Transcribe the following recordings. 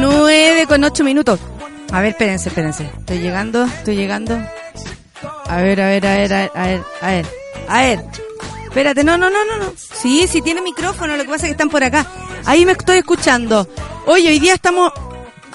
9 con 8 minutos. A ver, espérense, espérense. Estoy llegando, estoy llegando. A ver, a ver, a ver, a ver, a ver, a ver. A ver. Espérate, no, no, no, no, no. Sí, sí tiene micrófono, lo que pasa es que están por acá. Ahí me estoy escuchando. Oye, hoy día estamos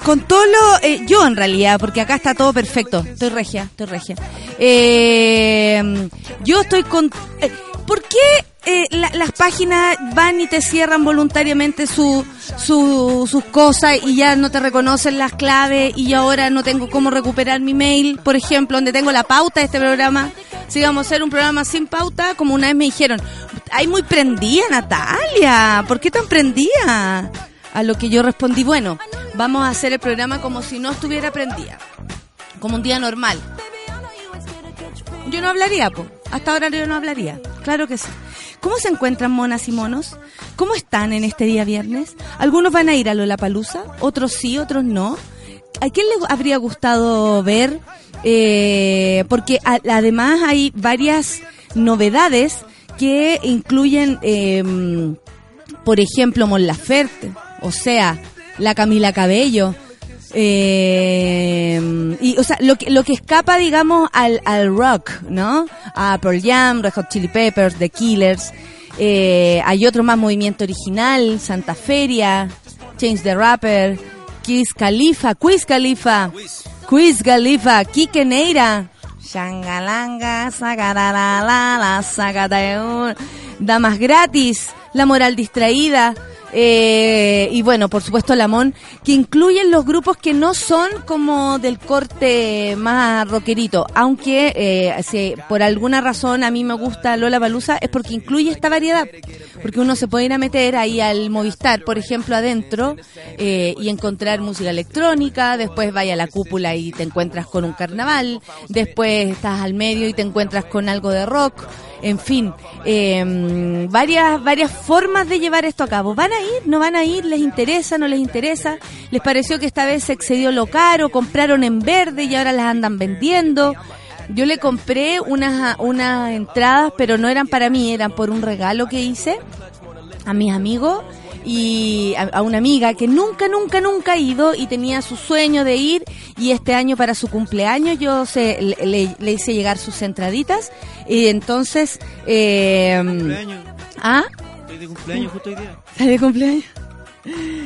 con todo lo... Eh, yo en realidad, porque acá está todo perfecto. Estoy regia, estoy regia. Eh, yo estoy con... Eh, ¿Por qué eh, las páginas van y te cierran voluntariamente su, su, sus cosas y ya no te reconocen las claves y ahora no tengo cómo recuperar mi mail, por ejemplo, donde tengo la pauta de este programa? Si vamos a hacer un programa sin pauta, como una vez me dijeron, hay muy prendida Natalia, ¿por qué tan prendida? A lo que yo respondí, bueno, vamos a hacer el programa como si no estuviera prendida, como un día normal. Yo no hablaría, po. Hasta ahora yo no hablaría. Claro que sí. ¿Cómo se encuentran monas y monos? ¿Cómo están en este día viernes? Algunos van a ir a Lollapalooza, otros sí, otros no. ¿A quién les habría gustado ver? Eh, porque además hay varias novedades que incluyen, em, por ejemplo, Mon Laferte, o sea, la Camila Cabello, eh, y, o sea, lo que, lo que escapa, digamos, al, al rock, ¿no? A Pearl Jam, Red Hot Chili Peppers, The Killers. Eh, hay otro más movimiento original, Santa Feria, Change the Rapper, Kiss Khalifa, Quiz Khalifa, Quiz Khalifa, Kike Neira, Shangalanga, Sagarala, Sagataeun, Damas Gratis, La Moral Distraída, eh, y bueno, por supuesto Lamón, que incluyen los grupos que no son como del corte más rockerito, aunque eh, si por alguna razón a mí me gusta Lola Balusa es porque incluye esta variedad, porque uno se puede ir a meter ahí al Movistar, por ejemplo, adentro eh, y encontrar música electrónica, después vaya a la cúpula y te encuentras con un carnaval, después estás al medio y te encuentras con algo de rock en fin, eh, varias, varias formas de llevar esto a cabo. ¿Van a ir? ¿No van a ir? ¿Les interesa? ¿No les interesa? ¿Les pareció que esta vez se excedió lo caro? ¿Compraron en verde y ahora las andan vendiendo? Yo le compré unas, unas entradas, pero no eran para mí, eran por un regalo que hice a mis amigos y a, una amiga que nunca, nunca, nunca ha ido y tenía su sueño de ir y este año para su cumpleaños yo se, le, hice llegar sus entraditas y entonces... Eh, ¿Ah? De cumpleaños justo hoy día. ¿Estás de cumpleaños?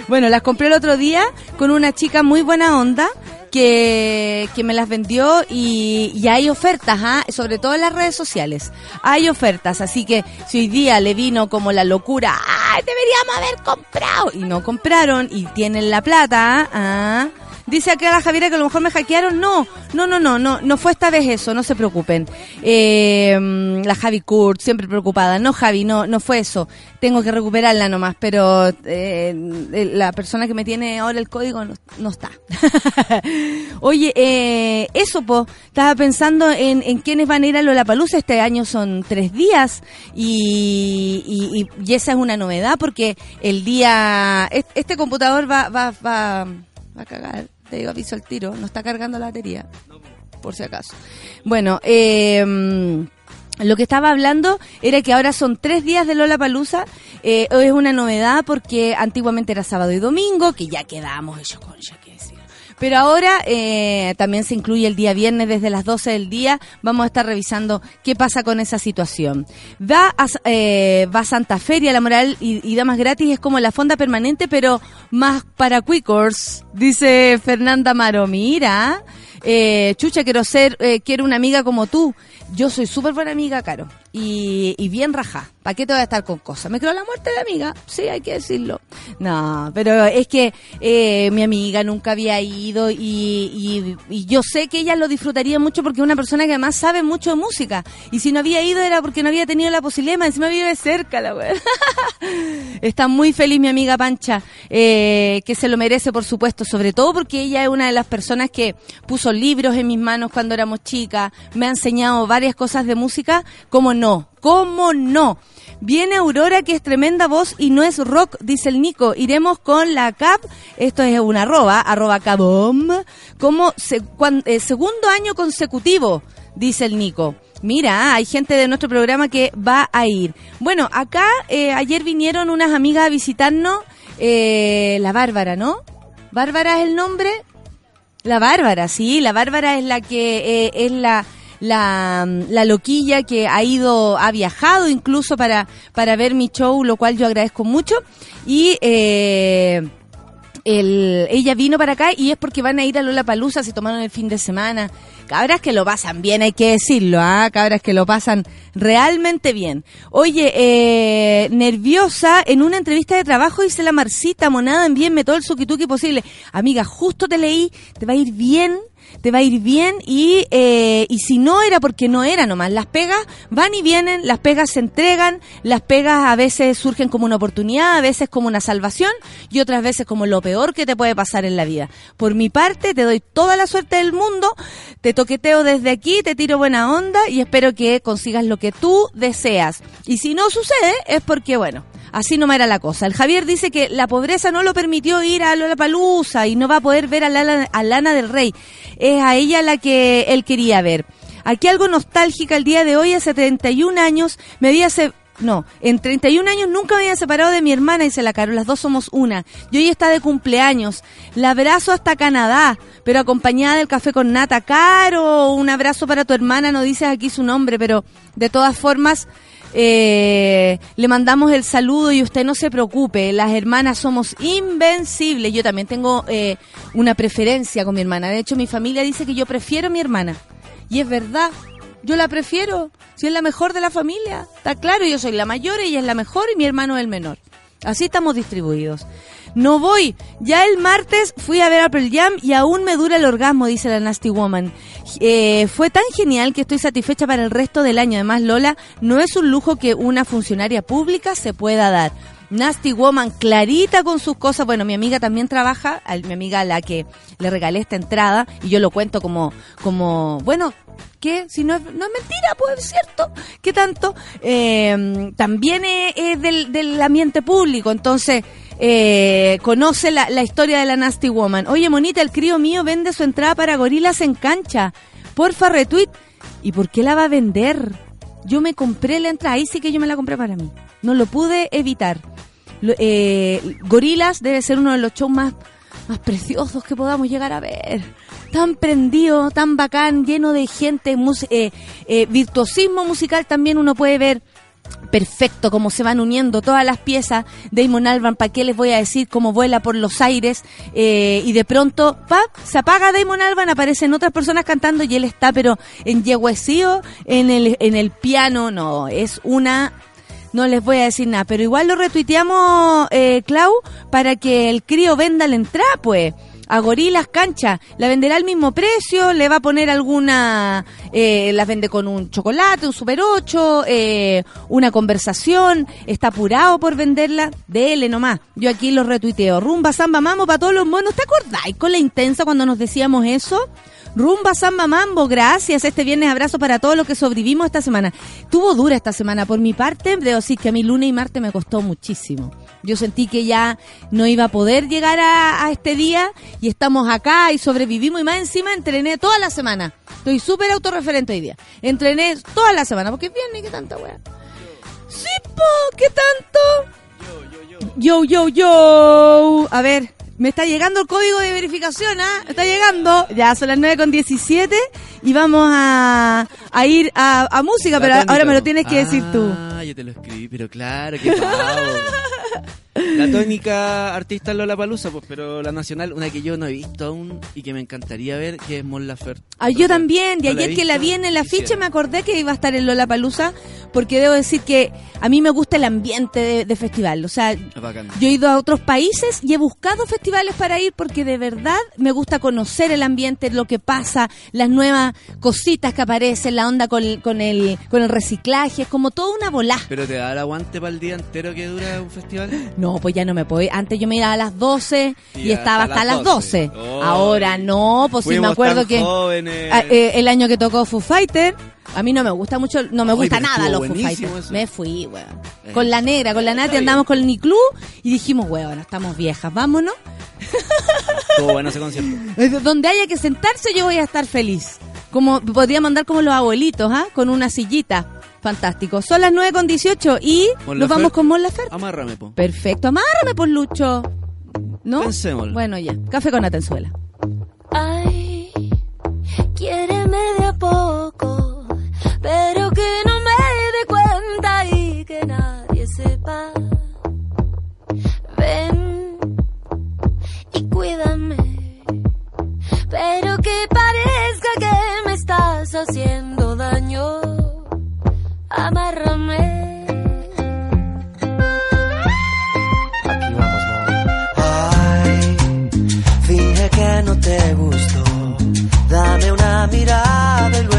Bueno, las compré el otro día con una chica muy buena onda que, que me las vendió y, y hay ofertas, ¿ah? sobre todo en las redes sociales. Hay ofertas, así que si hoy día le vino como la locura, ¡ay, deberíamos haber comprado! Y no compraron y tienen la plata, ¿ah? Dice acá la Javiera que a lo mejor me hackearon. No, no, no, no, no, no fue esta vez eso, no se preocupen. Eh, la Javi Kurt, siempre preocupada. No, Javi, no, no fue eso. Tengo que recuperarla nomás, pero eh, la persona que me tiene ahora el código no, está. Oye, eh, eso, po, estaba pensando en, en quiénes van a ir a Lollapalooza. Este año son tres días y, y, esa es una novedad porque el día... Este computador va, va, va, va a cagar te digo, aviso al tiro, no está cargando la batería, por si acaso. Bueno, eh, lo que estaba hablando era que ahora son tres días de Lola Palusa. Eh, es una novedad porque antiguamente era sábado y domingo, que ya quedamos, hecho con ya qué decir. Pero ahora eh, también se incluye el día viernes desde las 12 del día. Vamos a estar revisando qué pasa con esa situación. Va a, eh, va a Santa Feria, la moral y, y damas gratis es como la fonda permanente, pero más para quickers, dice Fernanda Maro. Mira, eh, chucha, quiero ser, eh, quiero una amiga como tú. Yo soy súper buena amiga, Caro. Y, y bien raja. ¿Para qué te voy a estar con cosas? Me creo la muerte de amiga. Sí, hay que decirlo. No, pero es que eh, mi amiga nunca había ido y, y, y yo sé que ella lo disfrutaría mucho porque es una persona que además sabe mucho de música. Y si no había ido era porque no había tenido la posibilidad. Encima vive cerca la wea. Está muy feliz mi amiga Pancha, eh, que se lo merece, por supuesto, sobre todo porque ella es una de las personas que puso libros en mis manos cuando éramos chicas, me ha enseñado varias cosas de música, ¿cómo no? ¿Cómo no? Viene Aurora, que es tremenda voz y no es rock, dice el Nico. Iremos con la CAP, esto es una arroba, arroba cabom, como se- cuan- eh, segundo año consecutivo, dice el Nico. Mira, hay gente de nuestro programa que va a ir. Bueno, acá eh, ayer vinieron unas amigas a visitarnos, eh, la Bárbara, ¿no? Bárbara es el nombre, la Bárbara, sí, la Bárbara es la que es la, la la loquilla que ha ido, ha viajado incluso para para ver mi show, lo cual yo agradezco mucho y eh, el, ella vino para acá y es porque van a ir a Lola Palusa, se tomaron el fin de semana. Cabras que lo pasan bien, hay que decirlo, ¿ah? Cabras que lo pasan realmente bien. Oye, eh, nerviosa, en una entrevista de trabajo dice la Marcita, monada, envíenme todo el suquituki posible. Amiga, justo te leí, te va a ir bien te va a ir bien y, eh, y si no era porque no era nomás. Las pegas van y vienen, las pegas se entregan, las pegas a veces surgen como una oportunidad, a veces como una salvación y otras veces como lo peor que te puede pasar en la vida. Por mi parte, te doy toda la suerte del mundo, te toqueteo desde aquí, te tiro buena onda y espero que consigas lo que tú deseas. Y si no sucede, es porque, bueno, Así no era la cosa. El Javier dice que la pobreza no lo permitió ir a Lollapalooza y no va a poder ver a Lana, a Lana del Rey. Es a ella la que él quería ver. Aquí algo nostálgica el día de hoy, hace 31 años, me había no, en 31 años nunca me había separado de mi hermana, dice la Caro, las dos somos una. Y hoy está de cumpleaños. La abrazo hasta Canadá, pero acompañada del café con nata. Caro, un abrazo para tu hermana, no dices aquí su nombre, pero de todas formas, eh, le mandamos el saludo y usted no se preocupe, las hermanas somos invencibles. Yo también tengo eh, una preferencia con mi hermana. De hecho, mi familia dice que yo prefiero a mi hermana. Y es verdad, yo la prefiero. Si es la mejor de la familia, está claro, yo soy la mayor, ella es la mejor y mi hermano es el menor. Así estamos distribuidos. No voy. Ya el martes fui a ver a Pearl Jam y aún me dura el orgasmo, dice la Nasty Woman. Eh, fue tan genial que estoy satisfecha para el resto del año. Además, Lola, no es un lujo que una funcionaria pública se pueda dar. Nasty Woman, clarita con sus cosas. Bueno, mi amiga también trabaja, mi amiga a la que le regalé esta entrada, y yo lo cuento como, como, bueno, que si no es, no es mentira, pues es cierto, ¿qué tanto? Eh, también es, es del, del ambiente público, entonces eh, conoce la, la historia de la Nasty Woman. Oye, Monita, el crío mío vende su entrada para gorilas en cancha. Porfa, retweet. ¿Y por qué la va a vender? Yo me compré la entrada, ahí sí que yo me la compré para mí. No lo pude evitar. Eh, gorilas debe ser uno de los shows más, más preciosos que podamos llegar a ver. Tan prendido, tan bacán, lleno de gente, eh, eh, virtuosismo musical también uno puede ver perfecto cómo se van uniendo todas las piezas. Damon Albarn, ¿para qué les voy a decir cómo vuela por los aires? Eh, y de pronto, ¡pap! se apaga Damon Albarn, aparecen otras personas cantando y él está pero enyeguecido en el, en el piano. No, es una... No les voy a decir nada, pero igual lo retuiteamos, eh, Clau, para que el crío venda la entrada, pues a Gorilas Cancha. La venderá al mismo precio, le va a poner alguna, eh, las vende con un chocolate, un super 8, eh, una conversación, está apurado por venderla, dele nomás. Yo aquí lo retuiteo. Rumba, samba, mambo para todos los monos. ¿Te acordáis con la intensa cuando nos decíamos eso? Rumba, samba, mambo, gracias. Este viernes abrazo para todos los que sobrevivimos esta semana. Tuvo dura esta semana. Por mi parte, debo decir que a mí lunes y martes me costó muchísimo. Yo sentí que ya no iba a poder llegar a, a este día y estamos acá y sobrevivimos y más encima entrené toda la semana. Estoy súper autorreferente hoy día. Entrené toda la semana porque es viernes, ¿qué tanta wea? Sí, po, ¿qué tanto? Yo, yo, yo. A ver, Me está llegando el código de verificación, ¿ah? Está llegando. Ya son las 9 con 17 y vamos a, a ir a, a música, pero ahora me lo tienes que decir tú. Ah, yo te lo escribí, pero claro, qué pavo. La tónica artista Lola Palusa, pues, pero la nacional, una que yo no he visto aún y que me encantaría ver, que es Mon Laferte. Ah, yo también, y No la ayer que la vi en el afiche me acordé que iba a estar en Lollapalooza, porque debo decir que a mí me gusta el ambiente de, de festival. O sea, bacán. yo he ido a otros países y he buscado festivales para ir porque de verdad me gusta conocer el ambiente, lo que pasa, las nuevas cositas que aparecen, la onda con, el- con, el, con el reciclaje, es como toda una volá. Pero te da el aguante para el día entero que dura un festival. No, pues ya no me puedo ir. Antes yo me iba a las 12 y, Y estaba hasta las las 12. 12. Oh. Ahora no, pues sí me acuerdo que ah, eh, el año que tocó Foo Fighter, a mí no me gusta mucho, no me Ay, gusta nada los Foo Fighters. Me fui, weón. Eh. Con la negra, con la Nati andamos con el Niclú y dijimos, weón, estamos viejas, vámonos. Estuvo bueno ese concierto. Eh, Donde haya que sentarse yo voy a estar feliz. Como podríamos andar como los abuelitos, ¿ah? Con una sillita. Fantástico. Son las 9 con 18 y Mon nos vamos con Mon Laferte. Amárrame, po. Perfecto, amárrame por Lucho. ¿No? Pensémoslo. Bueno, ya. Café con Atenzuela. Ay, quiéreme de a poco, pero Amárrame. Aquí vamos, Ay, finge que no te gustó. Dame una mirada y luego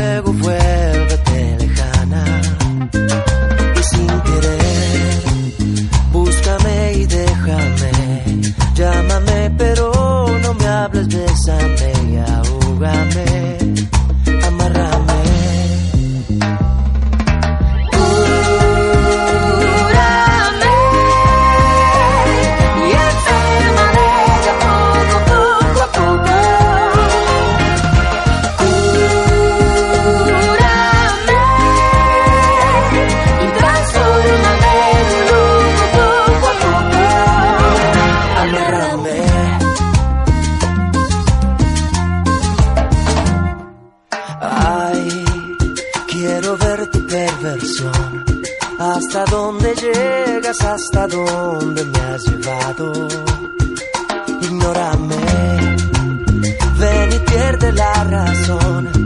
hasta dónde me has llevado. Ignórame, ven y pierde la razón.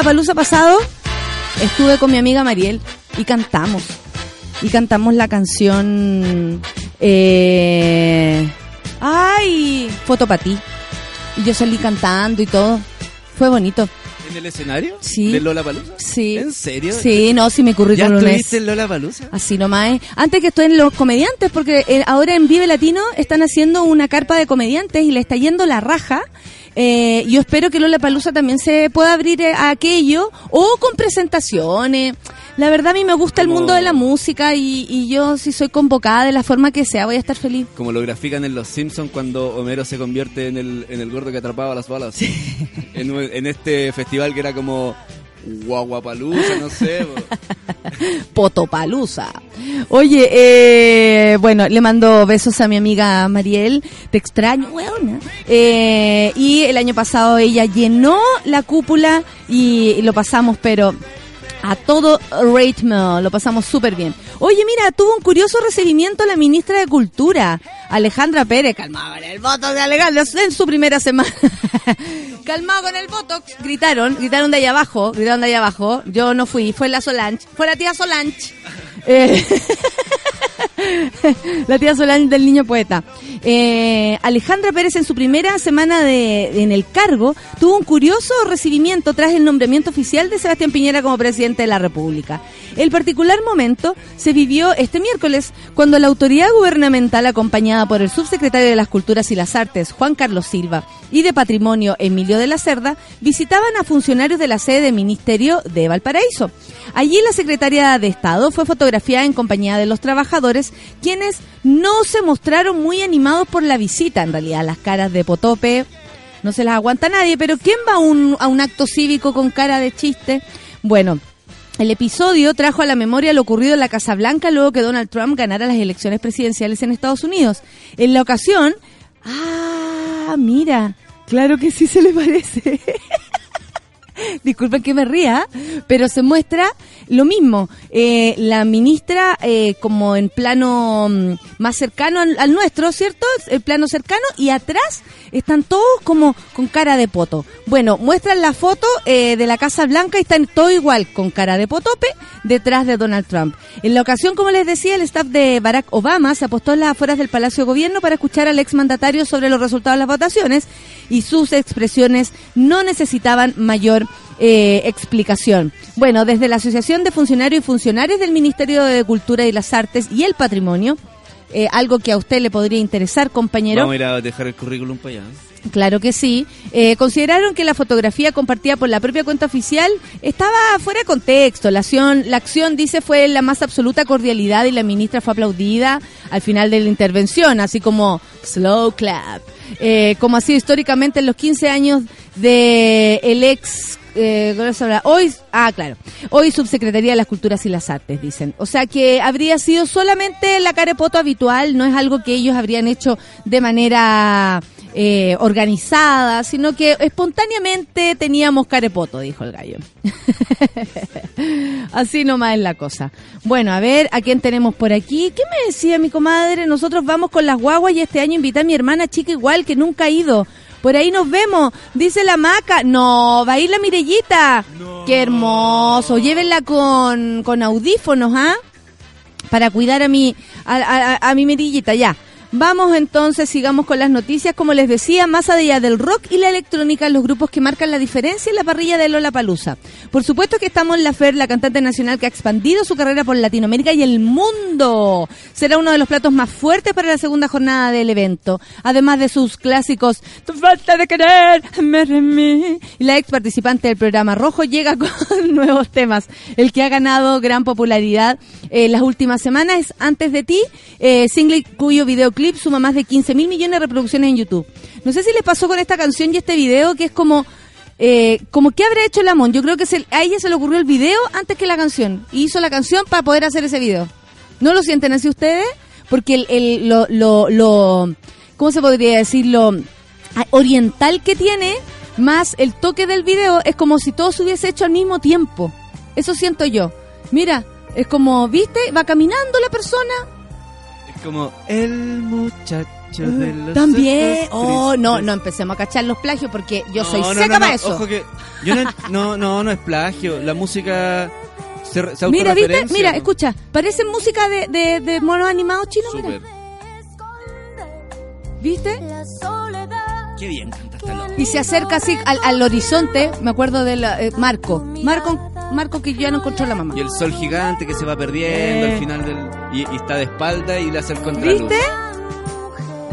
El Lollapalooza pasado estuve con mi amiga Mariel y cantamos. Y cantamos la canción... Eh, ¡Ay! Foto para ti. Y yo salí cantando y todo. Fue bonito. ¿En el escenario? Sí. ¿De Lola Palusa? Sí. ¿En serio? Sí, no, sí, mi ¿Ya currículum es... estuviste en Lola Palusa? Así nomás es. Antes que estoy en los comediantes, porque eh, ahora en Vive Latino están haciendo una carpa de comediantes y le está yendo la raja. Eh, yo espero que Lola Palusa también se pueda abrir eh, a aquello o con presentaciones. La verdad a mí me gusta el mundo de la música y, y yo si soy convocada de la forma que sea voy a estar feliz. Como lo grafican en Los Simpsons cuando Homero se convierte en el, en el gordo que atrapaba las balas. En este festival que era como Guaguapalusa, no sé. po. Potopalusa. Oye, eh, bueno, le mando besos a mi amiga Mariel, te extraño. Eh, y el año pasado ella llenó la cúpula y lo pasamos, pero a todo ritmo, lo pasamos súper bien. Oye, mira, tuvo un curioso recibimiento la ministra de Cultura, Alejandra Pérez, calmado con el voto de Alejandra en su primera semana. calmado con el voto, gritaron, gritaron de allá abajo, gritaron de allá abajo. Yo no fui, fue la Solange, fue la tía Solange. Eh, la tía Solange del niño poeta. Eh, Alejandra Pérez en su primera semana de, en el cargo tuvo un curioso recibimiento tras el nombramiento oficial de Sebastián Piñera como presidente de la República. El particular momento se vivió este miércoles cuando la autoridad gubernamental acompañada por el subsecretario de las Culturas y las Artes, Juan Carlos Silva, y de Patrimonio, Emilio de la Cerda, visitaban a funcionarios de la sede del Ministerio de Valparaíso. Allí la secretaria de Estado fue fotografiada en compañía de los trabajadores, quienes no se mostraron muy animados por la visita. En realidad, las caras de Potope no se las aguanta nadie, pero ¿quién va a un, acto cívico con cara de chiste? Bueno, el episodio trajo a la memoria lo ocurrido en la Casa Blanca luego que Donald Trump ganara las elecciones presidenciales en Estados Unidos. En la ocasión, ah, mira, claro que sí se le parece. Disculpen que me ría, pero se muestra lo mismo. Eh, la ministra, eh, como en plano mm, más cercano al, nuestro, ¿cierto? El plano cercano, y atrás están todos como con cara de poto. Bueno, muestran la foto eh, de la Casa Blanca y están todo igual, con cara de potope, detrás de Donald Trump. En la ocasión, como les decía, el staff de Barack Obama se apostó en las afueras del Palacio de Gobierno para escuchar al exmandatario sobre los resultados de las votaciones y sus expresiones no necesitaban mayor eh, explicación. Bueno, desde la Asociación de Funcionarios y Funcionarios del Ministerio de Cultura y las Artes y el Patrimonio, eh, algo que a usted le podría interesar, compañero. Vamos a ir a dejar el currículum para allá. Claro que sí. Eh, consideraron que la fotografía compartida por la propia cuenta oficial estaba fuera de contexto. La acción, la acción, dice, fue la más absoluta cordialidad y la ministra fue aplaudida al final de la intervención, así como slow clap. Eh, como ha sido históricamente en los 15 años de el ex eh, hoy, ah, claro, hoy subsecretaría de las Culturas y las Artes, dicen. O sea que habría sido solamente la carepoto habitual, no es algo que ellos habrían hecho de manera eh, organizada, sino que espontáneamente teníamos carepoto, dijo el gallo. Así nomás es la cosa. Bueno, a ver, ¿a quién tenemos por aquí? ¿Qué me decía mi comadre? Nosotros vamos con las guaguas y este año invité a mi hermana chica igual que nunca ha ido. Por ahí nos vemos, dice la maca. No, va a ir la Mirellita. Qué hermoso. Llévenla con, con audífonos, ¿ah? Para cuidar a mi, a, a- a mi Mirellita, ya. Vamos entonces, sigamos con las noticias. Como les decía, más allá del rock y la electrónica, los grupos que marcan la diferencia en la parrilla de Lola Palusa. Por supuesto que estamos en la Fer, la cantante nacional que ha expandido su carrera por Latinoamérica y el mundo. Será uno de los platos más fuertes para la segunda jornada del evento. Además de sus clásicos, Tu falta de querer, me. Y la ex participante del programa Rojo llega con nuevos temas. El que ha ganado gran popularidad eh, las últimas semanas es Antes de ti, eh, single cuyo videoclip suma más de 15 mil millones de reproducciones en YouTube. No sé si les pasó con esta canción y este video que es como... Eh, como que habrá hecho Lamont, yo creo que se- a ella se le ocurrió el video antes que la canción. Y hizo la canción para poder hacer ese video. ¿No lo sienten así ustedes? Porque el, lo, ¿cómo se podría decir? Lo ah, oriental que tiene, más el toque del video, es como si todo se hubiese hecho al mismo tiempo. Eso siento yo. Mira, es como, ¿viste? Va caminando la persona. Como el muchacho de los También. Oh, no, no empecemos a cachar los plagios porque yo soy No, seca no, para no, eso. Ojo que yo no, no, no, no es plagio. La música se, se Mira, ¿viste? Mira, ¿no? escucha. Parece música de, de, de monos animados chinos, mira. ¿Viste? La soledad Qué bien canta esta loca. y se acerca así al, al horizonte. Me acuerdo de Marco. Marco, Marco que ya no encontró la mamá. Y el sol gigante que se va perdiendo Eh. al final del. Y, y está de espalda y le hace el contraluz. ¿Viste?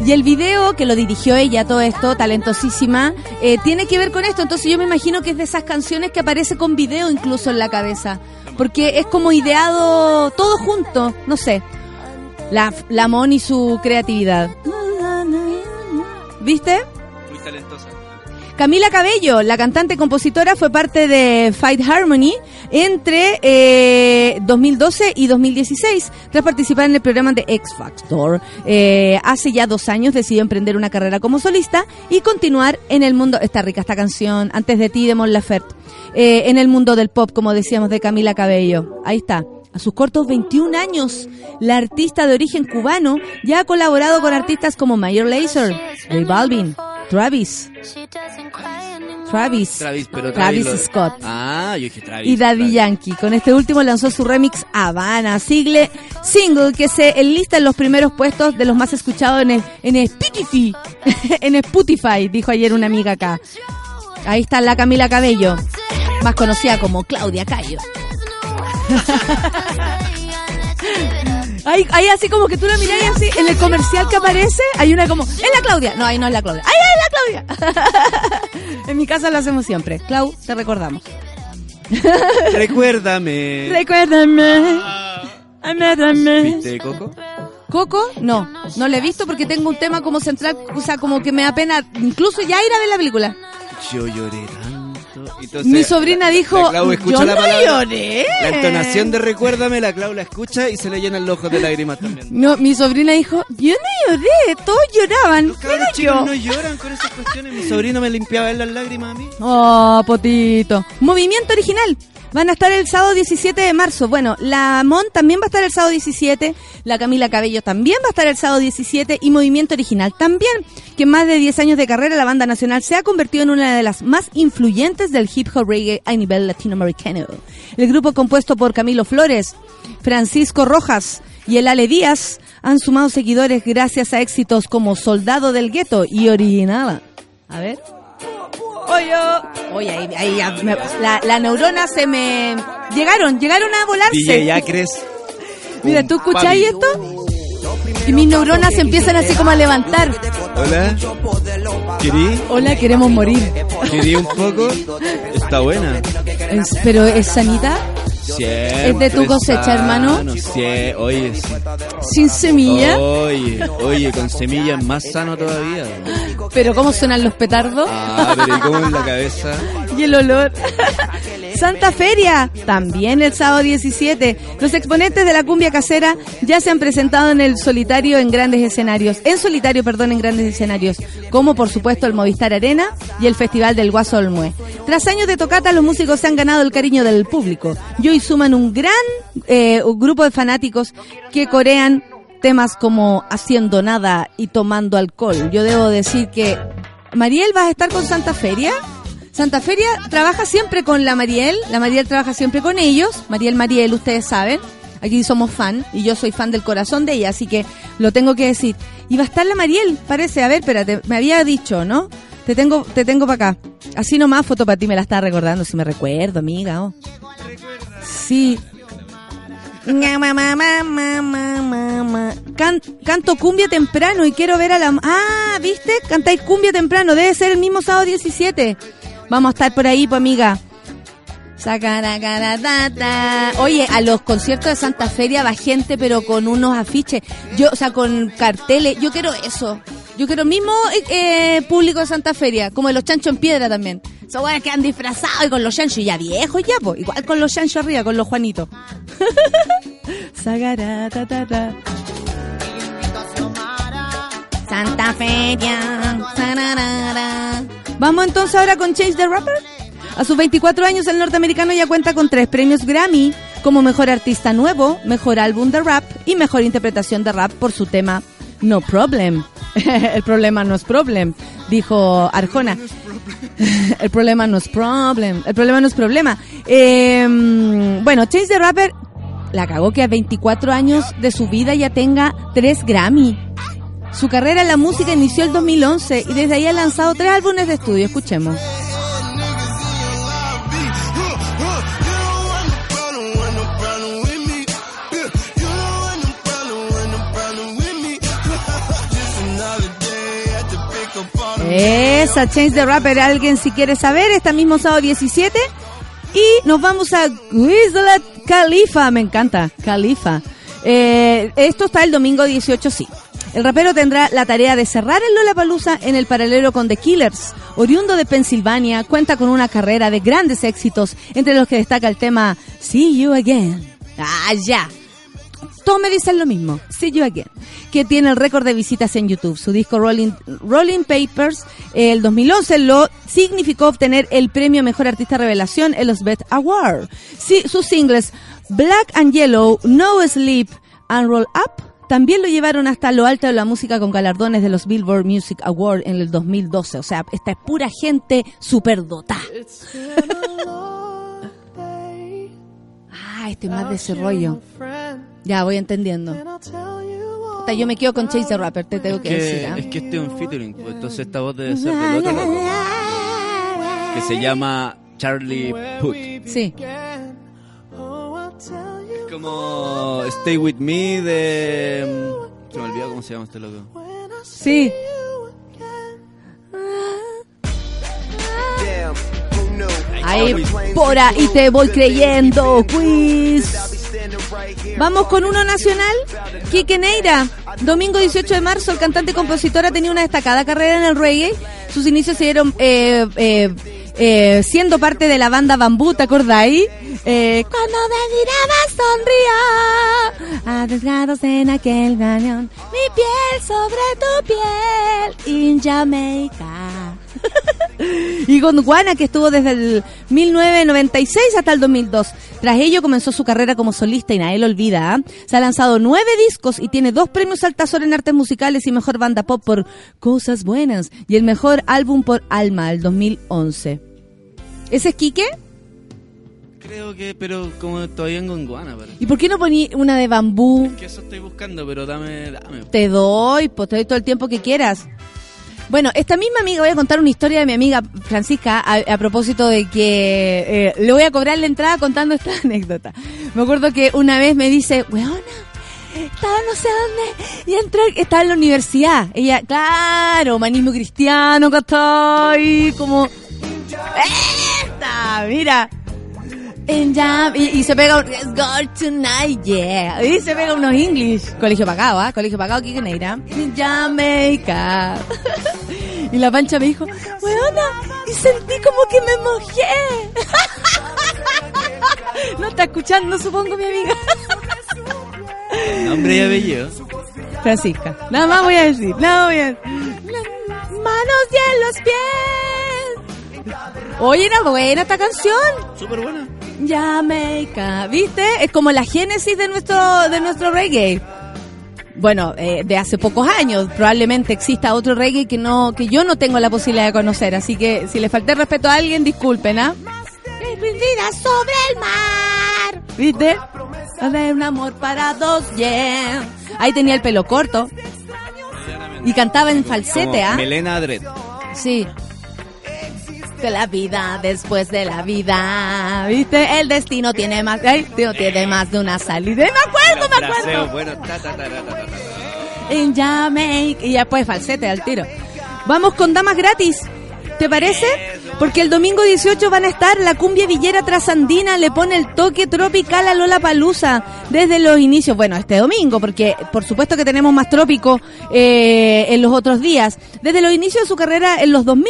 Y el video que lo dirigió ella, todo esto, talentosísima, eh, tiene que ver con esto. Entonces yo me imagino que es de esas canciones que aparece con video incluso en la cabeza. Porque es como ideado todo junto, no sé. La, la Mon y su creatividad. ¿Viste? Camila Cabello, la cantante y compositora, fue parte de Fight Harmony entre eh, 2012 y 2016, tras participar en el programa de X Factor. Eh, hace ya dos años decidió emprender una carrera como solista y continuar en el mundo, está rica esta canción, Antes de ti de Mon eh, en el mundo del pop, como decíamos, de Camila Cabello. Ahí está. A sus cortos 21 años, la artista de origen cubano ya ha colaborado con artistas como Mayor Lazer, J Balvin, Travis, Travis, Travis, pero Travis lo- Scott Ah, yo dije Travis. y Daddy Travis. Yankee. Con este último lanzó su remix Habana, sigle, single que se enlista en los primeros puestos de los más escuchados en, en Spotify. en Spotify, dijo ayer una amiga acá. Ahí está la Camila Cabello, más conocida como Claudia Cayo. Hay, hay así como que tú la mirás y así, en el comercial que aparece, hay una como, es la Claudia. No, ahí no es la Claudia. ¡Ahí es la Claudia! en mi casa lo hacemos siempre. Clau, te recordamos. Recuérdame. Recuérdame. Amédame. ¿Viste, Coco? ¿Coco? No, no le he visto porque tengo un tema como central, o sea, como que me da pena incluso ya ir a ver la película. Yo lloré tanto. Entonces, Mi sobrina la- dijo, la yo la no palabra- lloré. La entonación de recuérdame, la Clau la escucha y se le llenan los ojos de lágrimas también. No, mi sobrina dijo, yo no lloré, todos lloraban, Los pero yo. no lloran con esas cuestiones. Mi sobrino me limpiaba las lágrimas a mí. Oh, potito. Movimiento original. Van a estar el sábado 17 de marzo. Bueno, la Mon también va a estar el sábado 17. La Camila Cabello también va a estar el sábado 17. Y Movimiento Original también. Que más de 10 años de carrera, la banda nacional se ha convertido en una de las más influyentes del hip hop reggae a nivel latinoamericano. El grupo compuesto por Camilo Flores, Francisco Rojas y el Ale Díaz han sumado seguidores gracias a éxitos como Soldado del Gueto y Original. A ver. Oye, oye, ahí, ahí ya me- la, la neurona se me... Llegaron, llegaron a volarse. DJ Acres. Mira, ¿tú escucháis esto? Y mis neuronas se empiezan así como a levantar. Hola. ¿Querí? Hola, queremos morir. ¿Querí un poco? Está buena. Es- ¿Pero es sanita? Siempre ¿Es de tu cosecha, hermano? Sí, oye, sí. ¿Sin semilla? Oye, oye, con semillas más sano todavía. ¿Pero cómo suenan los petardos? Ah, pero ¿y cómo en la cabeza? Y el olor. Santa Feria, también el sábado 17. Los exponentes de la cumbia casera ya se han presentado en el solitario en grandes escenarios, en solitario, perdón, en grandes escenarios, como por supuesto el Movistar Arena y el Festival del Guaso Olmué. Tras años de tocata, los músicos se han ganado el cariño del público y hoy suman un gran eh, un grupo de fanáticos que corean temas como Haciendo Nada y Tomando Alcohol. Yo debo decir que Mariel, ¿vas a estar con Santa Feria? Santa Feria trabaja siempre con la Mariel, la Mariel trabaja siempre con ellos, Mariel Mariel, ustedes saben, aquí somos fan y yo soy fan del corazón de ella, así que lo tengo que decir. Y va a estar la Mariel, parece, a ver, espérate, me había dicho, ¿no? Te tengo, te tengo para acá. Así nomás, foto para ti, me la estaba recordando, si me recuerdo, amiga. oh. Sí. Can- canto cumbia temprano y quiero ver a la... Ah, ¿viste? Cantáis cumbia temprano, debe ser el mismo sábado 17. Vamos a estar por ahí, pues amiga. Oye, a los conciertos de Santa Feria va gente, pero con unos afiches. Yo, o sea, con carteles. Yo quiero eso. Yo quiero el mismo eh, eh, público de Santa Feria, como de los chanchos en piedra también. Esos weones que han disfrazado y con los chanchos ya viejos ya, pues. Igual con los chanchos arriba, con los Juanitos. Santa Feria. Vamos entonces ahora con Change the Rapper. A sus 24 años, el norteamericano ya cuenta con tres premios Grammy como mejor artista nuevo, mejor álbum de rap y mejor interpretación de rap por su tema No Problem. el problema no es problem, dijo Arjona. el problema no es problem. El problema no es problema. Eh, bueno, Change the Rapper la cagó que a 24 años de su vida ya tenga tres Grammy. Su carrera en la música inició el 2011 y desde ahí ha lanzado tres álbumes de estudio. Escuchemos. Esa Change the Rapper, alguien si quiere saber, está mismo sábado 17. Y nos vamos a Quizlet Khalifa, me encanta, Khalifa. Eh, esto está el domingo 18, sí. El rapero tendrá la tarea de cerrar el Lollapalooza en el paralelo con The Killers. Oriundo de Pensilvania, cuenta con una carrera de grandes éxitos, entre los que destaca el tema See You Again. Ah, ya. Todos me dicen lo mismo, See You Again, que tiene el récord de visitas en YouTube. Su disco Rolling, Papers, el 2011, lo significó obtener el premio Mejor Artista Revelación en los Bet Award. Sí, sus singles Black and Yellow, No Sleep and Roll Up también lo llevaron hasta lo alto de la música con galardones de los Billboard Music Awards en el 2012. O sea, esta es pura gente superdotada. Ah, este es más de ese rollo. Ya, voy entendiendo. Puta, yo me quedo con Chase the Rapper, te tengo que, Que- decir. ¿ah? es que este es un featuring, pues, entonces esta voz debe ser del otro loco, que se llama Charlie Puth. Sí. Como Stay With Me de... mm, Se me olvidó cómo se llama este loco. Sí. Ahí, por ahí te voy creyendo, quiz. Vamos con uno nacional. Quique Neira. Domingo 18 de marzo, el cantante compositor ha tenido una destacada carrera en el reggae. Sus inicios se dieron eh, eh, eh, siendo parte de la banda Bambú, ¿te acordáis? Eh, cuando me mirabas sonría, arriesgados en aquel cañón, mi piel sobre tu piel, in Jamaica. y Gondwana, que estuvo desde el 1996 hasta el 2002. Tras ello comenzó su carrera como solista y nadie lo olvida. ¿ah? Se ha lanzado nueve discos y tiene dos premios Altazor en artes musicales y mejor banda pop por Cosas Buenas y el mejor álbum por Alma, el 2011. ¿Ese es Quique? Creo que, pero como todavía en parece. ¿Y por qué no poní una de bambú? Que eso estoy buscando, pero dame, dame. Te doy, pues te doy todo el tiempo que quieras. Bueno, esta misma amiga, voy a contar una historia de mi amiga Francisca a, a propósito de que eh, le voy a cobrar la entrada contando esta anécdota. Me acuerdo que una vez me dice, weona, estaba no sé dónde, y entró, estaba en la universidad. Ella, claro, humanismo cristiano, que estoy como... Mira, jam, y, y se pega un Let's go tonight, yeah. Y se pega unos English. Colegio pagado, ¿ah? Colegio pagado, ¿qué Neira? En Jamaica. y la pancha me dijo, weona, y sentí como que me mojé. no está escuchando, supongo, mi amiga. Nombre y apellido. Francisca. Nada más voy a decir, nada voy a decir. Las manos y en los pies. Oye, era buena esta canción. Súper buena. Jamaica, ¿viste? Es como la génesis de nuestro de nuestro reggae. Bueno, eh, de hace pocos años probablemente exista otro reggae que no que yo no tengo la posibilidad de conocer, así que si le falté respeto a alguien, disculpen, ¿ah? Vida sobre el mar, ¿viste? Haber un amor para dos, yeah. Ahí tenía el pelo corto y cantaba en falsete, ¿ah? Melena Adret. Sí. De la vida después de la vida. ¿Viste? El destino tiene más. Tío, tiene más de una salida. Me acuerdo, me acuerdo. bueno, ta, ta, ta. En Jamaica. Y ya pues falsete al tiro. Vamos con damas gratis. ¿Te parece? Porque el domingo 18 van a estar la cumbia villera trasandina, le pone el toque tropical a Lola Palusa desde los inicios. Bueno, este domingo, porque por supuesto que tenemos más trópico eh, en los otros días. Desde los inicios de su carrera en los 2000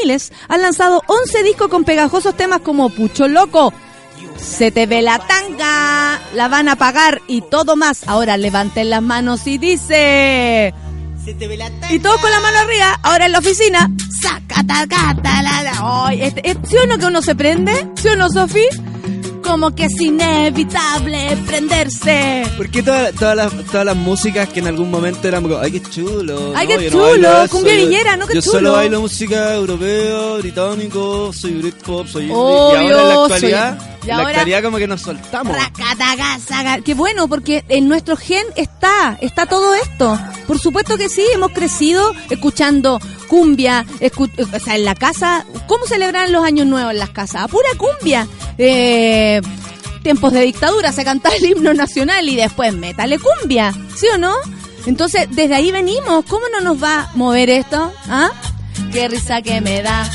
han lanzado 11 discos con pegajosos temas como Pucho Loco, Se te ve la tanga, la van a pagar y todo más. Ahora levanten las manos y dice. Y todos con la mano arriba, ahora en la oficina. Saca, taca, ta, la, este, este- ¿Sí o no que uno se prende? ¿Sí o no, Sofi? como que es inevitable prenderse. Porque todas todas las, todas las músicas que en algún momento eran como, ay, qué chulo. Ay, no, qué yo chulo, eso, cumbia yo- villera, ¿no? Qué Yo chulo. solo bailo música europeo, británico, soy Britpop, soy indie. Obvio, y ahora en la soy- actualidad, y la ahora- actualidad como que nos soltamos. Qué bueno, porque en nuestro gen está, está todo esto. Por supuesto que sí, hemos crecido escuchando cumbia, escu- o sea, en la casa, ¿cómo celebran los años nuevos en las casas? A pura cumbia. Eh, tiempos de dictadura, se cantaba el himno nacional y después métale cumbia, ¿sí o no? Entonces, desde ahí venimos, ¿cómo no nos va a mover esto? ¿Ah? Qué risa que me da.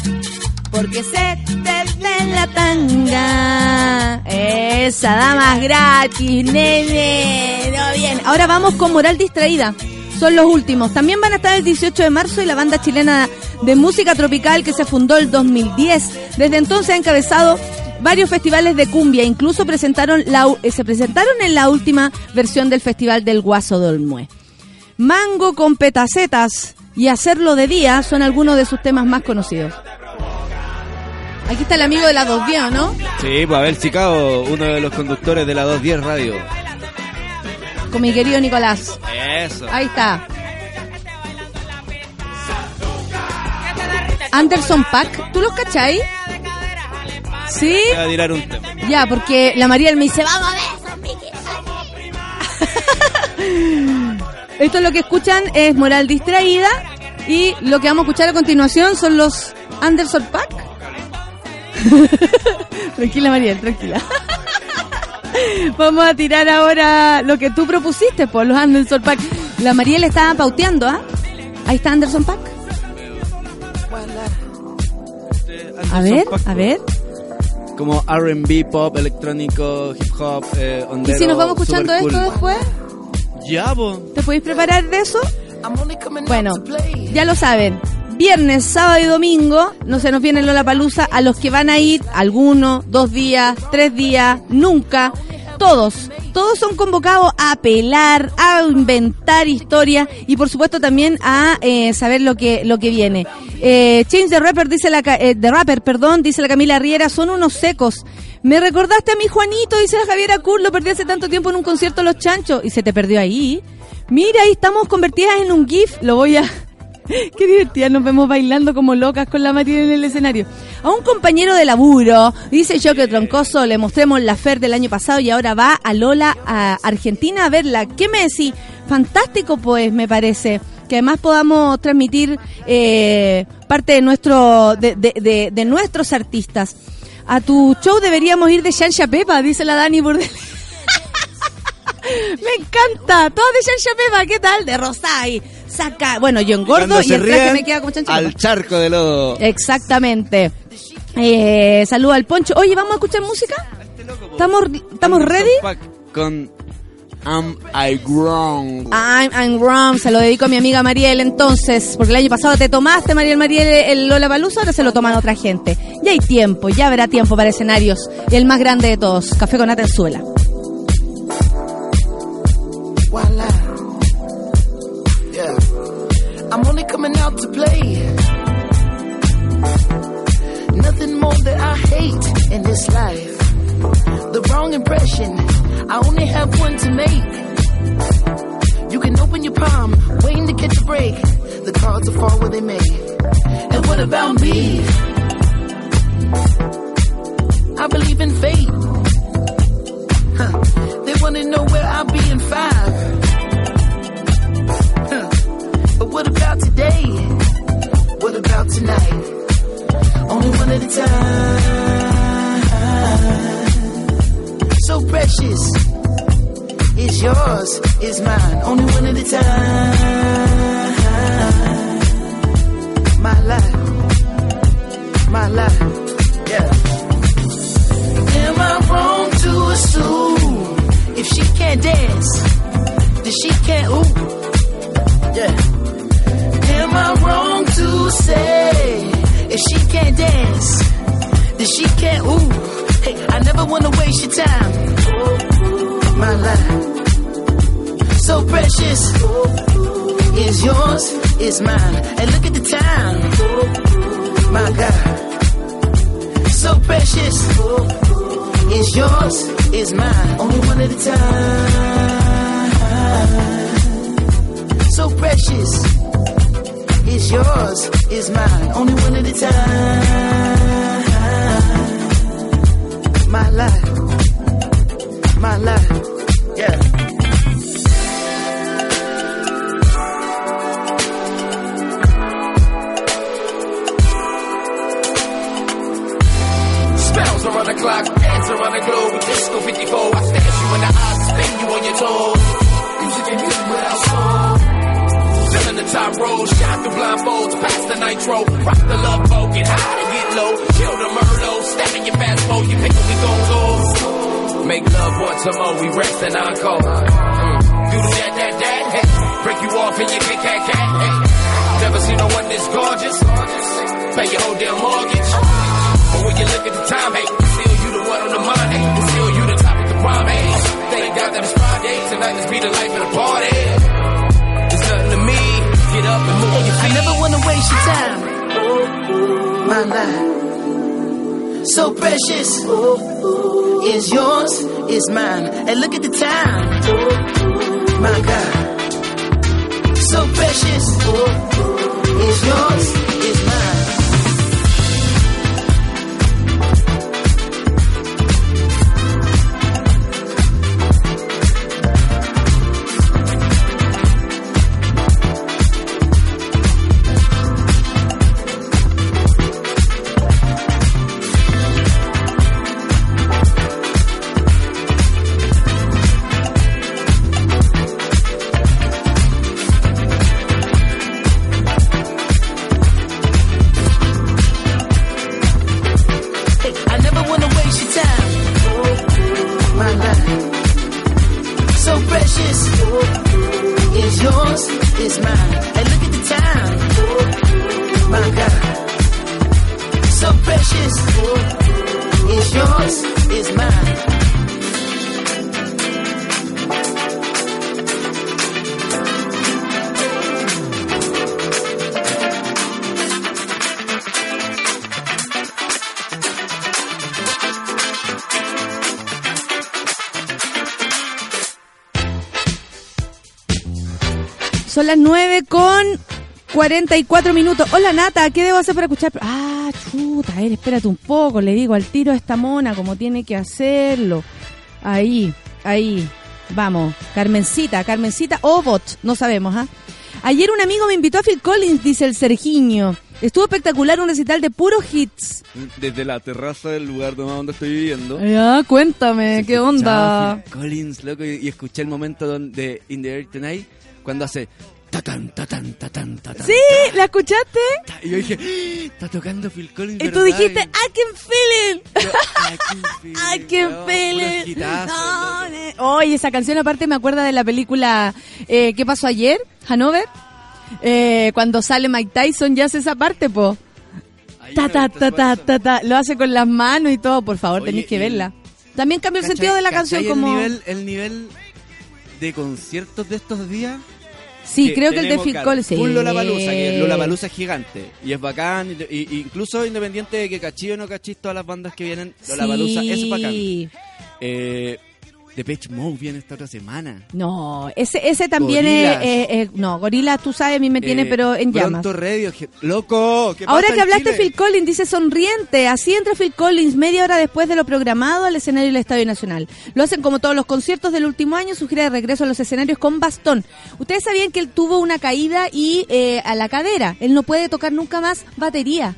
Porque se te ve la tanga. Esa damas gratis, nene. Bien. Ahora vamos con Moral Distraída. Son los últimos. También van a estar el 18 de marzo y la banda chilena de música tropical que se fundó el 2010. Desde entonces ha encabezado varios festivales de cumbia. Incluso presentaron eh, se presentaron en la última versión del Festival del Guaso Dolmue. Mango con petacetas y hacerlo de día son algunos de sus temas más conocidos. Aquí está el amigo de la 210, ¿no? Sí, pues Abel Chicago, uno de los conductores de la 210 Radio. Con mi querido Nicolás. Eso. Ahí está. Anderson Pack, ¿tú los cachai? ¿Sí? Voy a tirar un tema. Ya, porque la Mariel me dice, vamos a ver. Esto es lo que escuchan es Moral Distraída y lo que vamos a escuchar a continuación son los Anderson Pack. tranquila Mariel, tranquila. Vamos a tirar ahora lo que tú propusiste, por los Anderson Pack. La Mariel estaba pauteando, ¿ah? Ahí está Anderson Pack. A ver, a ver. Como R&B, pop, electrónico, hip hop, eh, ¿Y ondero, si nos vamos escuchando esto cool. después? Ya, po. ¿Te podéis preparar de eso? I'm only coming out Bueno, ya lo saben. Viernes, sábado y domingo, no se nos viene Lola Palusa. A los que van a ir, alguno, dos días, tres días, nunca, todos. Todos son convocados a pelar, a inventar historias y por supuesto también a eh, saber lo que lo que viene. Eh, Change the Rapper dice la eh, the Rapper, perdón, dice la Camila Riera, son unos secos. Me recordaste a mi Juanito, dice la Javiera Kur, lo perdí hace tanto tiempo en un concierto Los Chanchos y se te perdió ahí. Mira, ahí estamos convertidas en un GIF, lo voy a Qué divertida, nos vemos bailando como locas con la María en el escenario. A un compañero de laburo, dice yo que Troncoso, le mostremos la FER del año pasado y ahora va a Lola, a Argentina, a verla. ¿Qué me decís? Fantástico, pues, me parece. Que además podamos transmitir eh, parte de, nuestro, de, de- de- de nuestros artistas. A tu show deberíamos ir de Shansha Pepa, dice la Dani Burdel. Me encanta, todo de Shansha Pepa, ¿qué tal? De Rosai. Saca, bueno, yo engordo y el traje me queda como chancha al charco de lodo. Exactamente. Eh, saludo al Poncho. Oye, ¿vamos a escuchar música? ¿Estamos, ¿estamos ready? Con Am I Wrong. I'm, I'm wrong, se lo dedico a mi amiga Mariel entonces, porque el año pasado te tomaste, Mariel Mariel, el Lola Palusa, ahora se lo toman otra gente. Ya hay tiempo, ya habrá tiempo para escenarios. Y el más grande de todos, Café con Nata coming out to play. Nothing more that I hate in this life. The wrong impression. I only have one to make. You can open your palm, waiting to catch a break. The cards will fall where they may. And what about me? I believe in fate. Huh. They wanna know where I'll be in five. About today? What about tonight? Only one at a time. So precious. It's yours, it's mine. Only one at a time. My life. My life. Yeah. Am I wrong to assume if she can't dance, then she can't ooh? Yeah. Am I wrong to say if she can't dance, then she can't ooh? Hey, I never wanna waste your time. My life, so precious, is yours, is mine. And look at the time, my God, so precious is yours, is mine, only one at a time. So precious, is yours, is mine, only one at a time. My life, my life, blindfolds, past the nitro. Rock the love boat, get high to get low. Kill the Merlot, step in your fast boat, you pick we gon' go. Make love once more, we rest and encore. Mm. Do the that, that, that, hey. Break you off and you get cat, cat, hey. Never seen no one this gorgeous. Pay your whole damn mortgage. But when you look at the time, hey, still you the one on the mind, hey, still you the top of the prime, hey. Thank God that it's Friday, tonight let's be the life of the party. Get up and move your I never wanna waste your time. My life, so precious, is yours, is mine. And look at the time, my God, so precious, is yours, is mine. Son las 9 con 44 minutos. Hola Nata, ¿qué debo hacer para escuchar? Ah, chuta, a ver, espérate un poco, le digo al tiro a esta mona como tiene que hacerlo. Ahí, ahí, vamos. Carmencita, Carmencita o Bot, no sabemos, ¿ah? Ayer un amigo me invitó a Phil Collins, dice el Sergiño. Estuvo espectacular un recital de puros hits. Desde la terraza del lugar donde estoy viviendo. Ya, cuéntame, ¿qué onda? Phil Collins, loco, y escuché el momento donde In the Air Tonight, cuando hace tatán, tatán, tatán, tatán. ¿Sí? ¿La escuchaste? Y yo dije, "Ah, está tocando Phil Collins. Y tú ¿verdad?" dijiste, I can feel it. Yo, I can feel I it, can feel it. No, Oye, esa canción aparte me acuerda de la película eh, ¿Qué pasó ayer? Hanover. Eh, cuando sale Mike Tyson ya hace esa parte, po. Ta, ta, ta, ta, ta, ta. Lo hace con las manos y todo, por favor, Oye, tenéis que y- verla. También cambia el ¿Cachai- sentido de la canción cachai como... El nivel, el nivel de conciertos de estos días. Sí, creo que el de Phil claro, Collins... Un sí. Lollapalooza, que Lollapalooza es gigante. Y es bacán. Y, y- incluso independiente de que cachí o no cachís todas las bandas que vienen, Lollapalooza Sí. es bacán. Eh, Depeche Mode viene esta otra semana. No, ese, ese también es... Eh, eh, no, Gorila, tú sabes, a mí me tiene, Eh, pero en llamas. Pronto Radio. ¡Loco! ¿qué Ahora pasa que hablaste Chile? Phil Collins, dice sonriente. Así entra Phil Collins media hora después de lo programado al escenario del Estadio Nacional. Lo hacen como todos los conciertos del último año, su gira de regreso a los escenarios con bastón. Ustedes sabían que él tuvo una caída y eh, a la cadera. Él no puede tocar nunca más batería,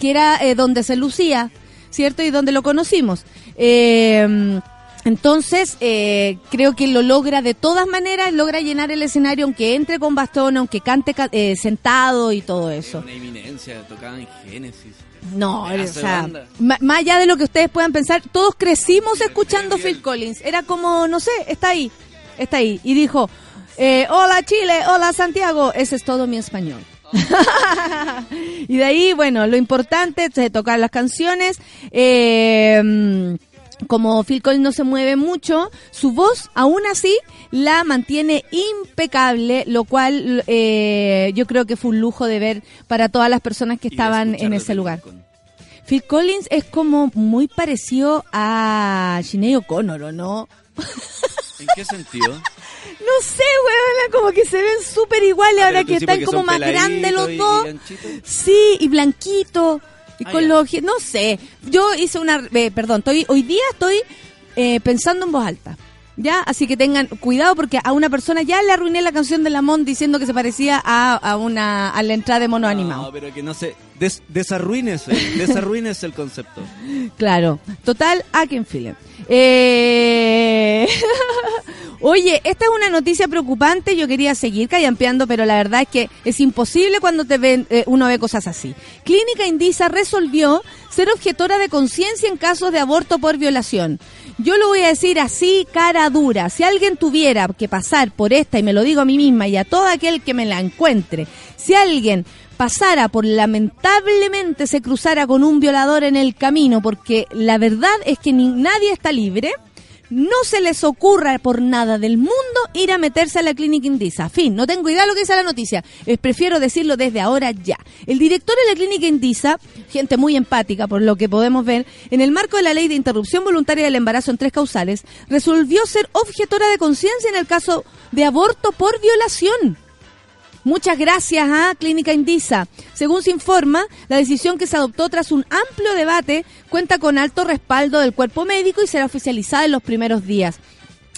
que era eh, donde se lucía, ¿cierto? Y donde lo conocimos. Eh, entonces, eh, creo que lo logra de todas maneras, logra llenar el escenario, aunque entre con bastón, aunque cante ca- eh, sentado y todo eso. Una eminencia, tocaba en Génesis. No, o sea, más allá de lo que ustedes puedan pensar, todos crecimos escuchando Phil Collins. Era como, no sé, está ahí, está ahí. Y dijo, eh, hola Chile, hola Santiago, ese es todo mi español. y de ahí, bueno, lo importante es tocar las canciones. eh, como Phil Collins no se mueve mucho, su voz aún así la mantiene impecable, lo cual eh, yo creo que fue un lujo de ver para todas las personas que estaban en ese lugar. Phil Collins es como muy parecido a Sinead O'Connor, ¿o no? ¿En qué sentido? No sé, weón, como que se ven súper iguales Ah, ahora que están como más grandes los dos. y. Sí, y blanquito. Y Ah, con ya. los No sé. Yo hice una. eh, perdón, estoy, hoy día estoy eh, pensando en voz alta. ¿Ya? Así que tengan cuidado porque a una persona ya le arruiné la canción de Lamont diciendo que se parecía a, a una a la entrada de mono No, animado. pero que no se... Des, desarruínese, desarruínese el concepto. Claro. Total, a quien file. Eh... Oye, esta es una noticia preocupante. Yo quería seguir callampeando, pero la verdad es que es imposible cuando te ven, eh, uno ve cosas así. Clínica Indisa resolvió ser objetora de conciencia en casos de aborto por violación. Yo lo voy a decir así, cara dura. Si alguien tuviera que pasar por esta, y me lo digo a mí misma y a todo aquel que me la encuentre, si alguien pasara por lamentablemente se cruzara con un violador en el camino, porque la verdad es que ni, nadie está libre, no se les ocurra por nada del mundo ir a meterse a la clínica Indisa. Fin, no tengo idea de lo que dice la noticia. Eh, prefiero decirlo desde ahora ya. El director de la clínica Indisa, gente muy empática por lo que podemos ver, en el marco de la ley de interrupción voluntaria del embarazo en tres causales, resolvió ser objetora de conciencia en el caso de aborto por violación. Muchas gracias a Clínica Indisa. Según se informa, la decisión que se adoptó tras un amplio debate cuenta con alto respaldo del cuerpo médico y será oficializada en los primeros días.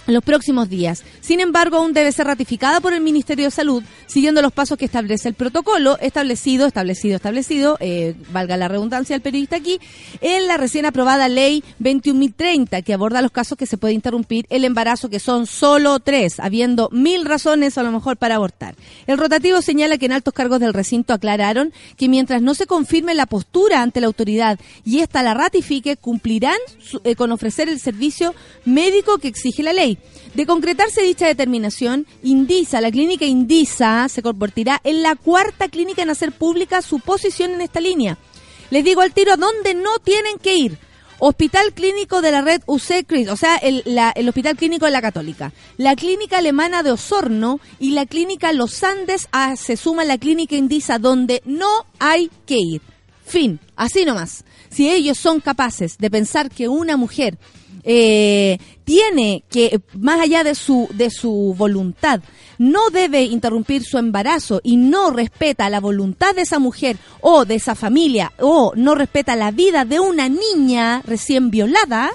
En los próximos días. Sin embargo, aún debe ser ratificada por el Ministerio de Salud, siguiendo los pasos que establece el protocolo establecido, establecido, establecido, eh, valga la redundancia del periodista aquí, en la recién aprobada Ley 21.030, que aborda los casos que se puede interrumpir el embarazo, que son solo tres, habiendo mil razones a lo mejor para abortar. El rotativo señala que en altos cargos del recinto aclararon que mientras no se confirme la postura ante la autoridad y ésta la ratifique, cumplirán su- eh, con ofrecer el servicio médico que exige la ley. De concretarse dicha determinación, Indisa, la clínica Indisa, se convertirá en la cuarta clínica en hacer pública su posición en esta línea. Les digo al tiro a dónde no tienen que ir. Hospital Clínico de la red UC o sea, el, Hospital Clínico de la Católica, la Clínica Alemana de Osorno y la Clínica Los Andes ah, se suma la Clínica Indisa, donde no hay que ir. Fin, así nomás. Si ellos son capaces de pensar que una mujer eh, tiene que, más allá de su, de su voluntad, no debe interrumpir su embarazo y no respeta la voluntad de esa mujer o de esa familia o no respeta la vida de una niña recién violada,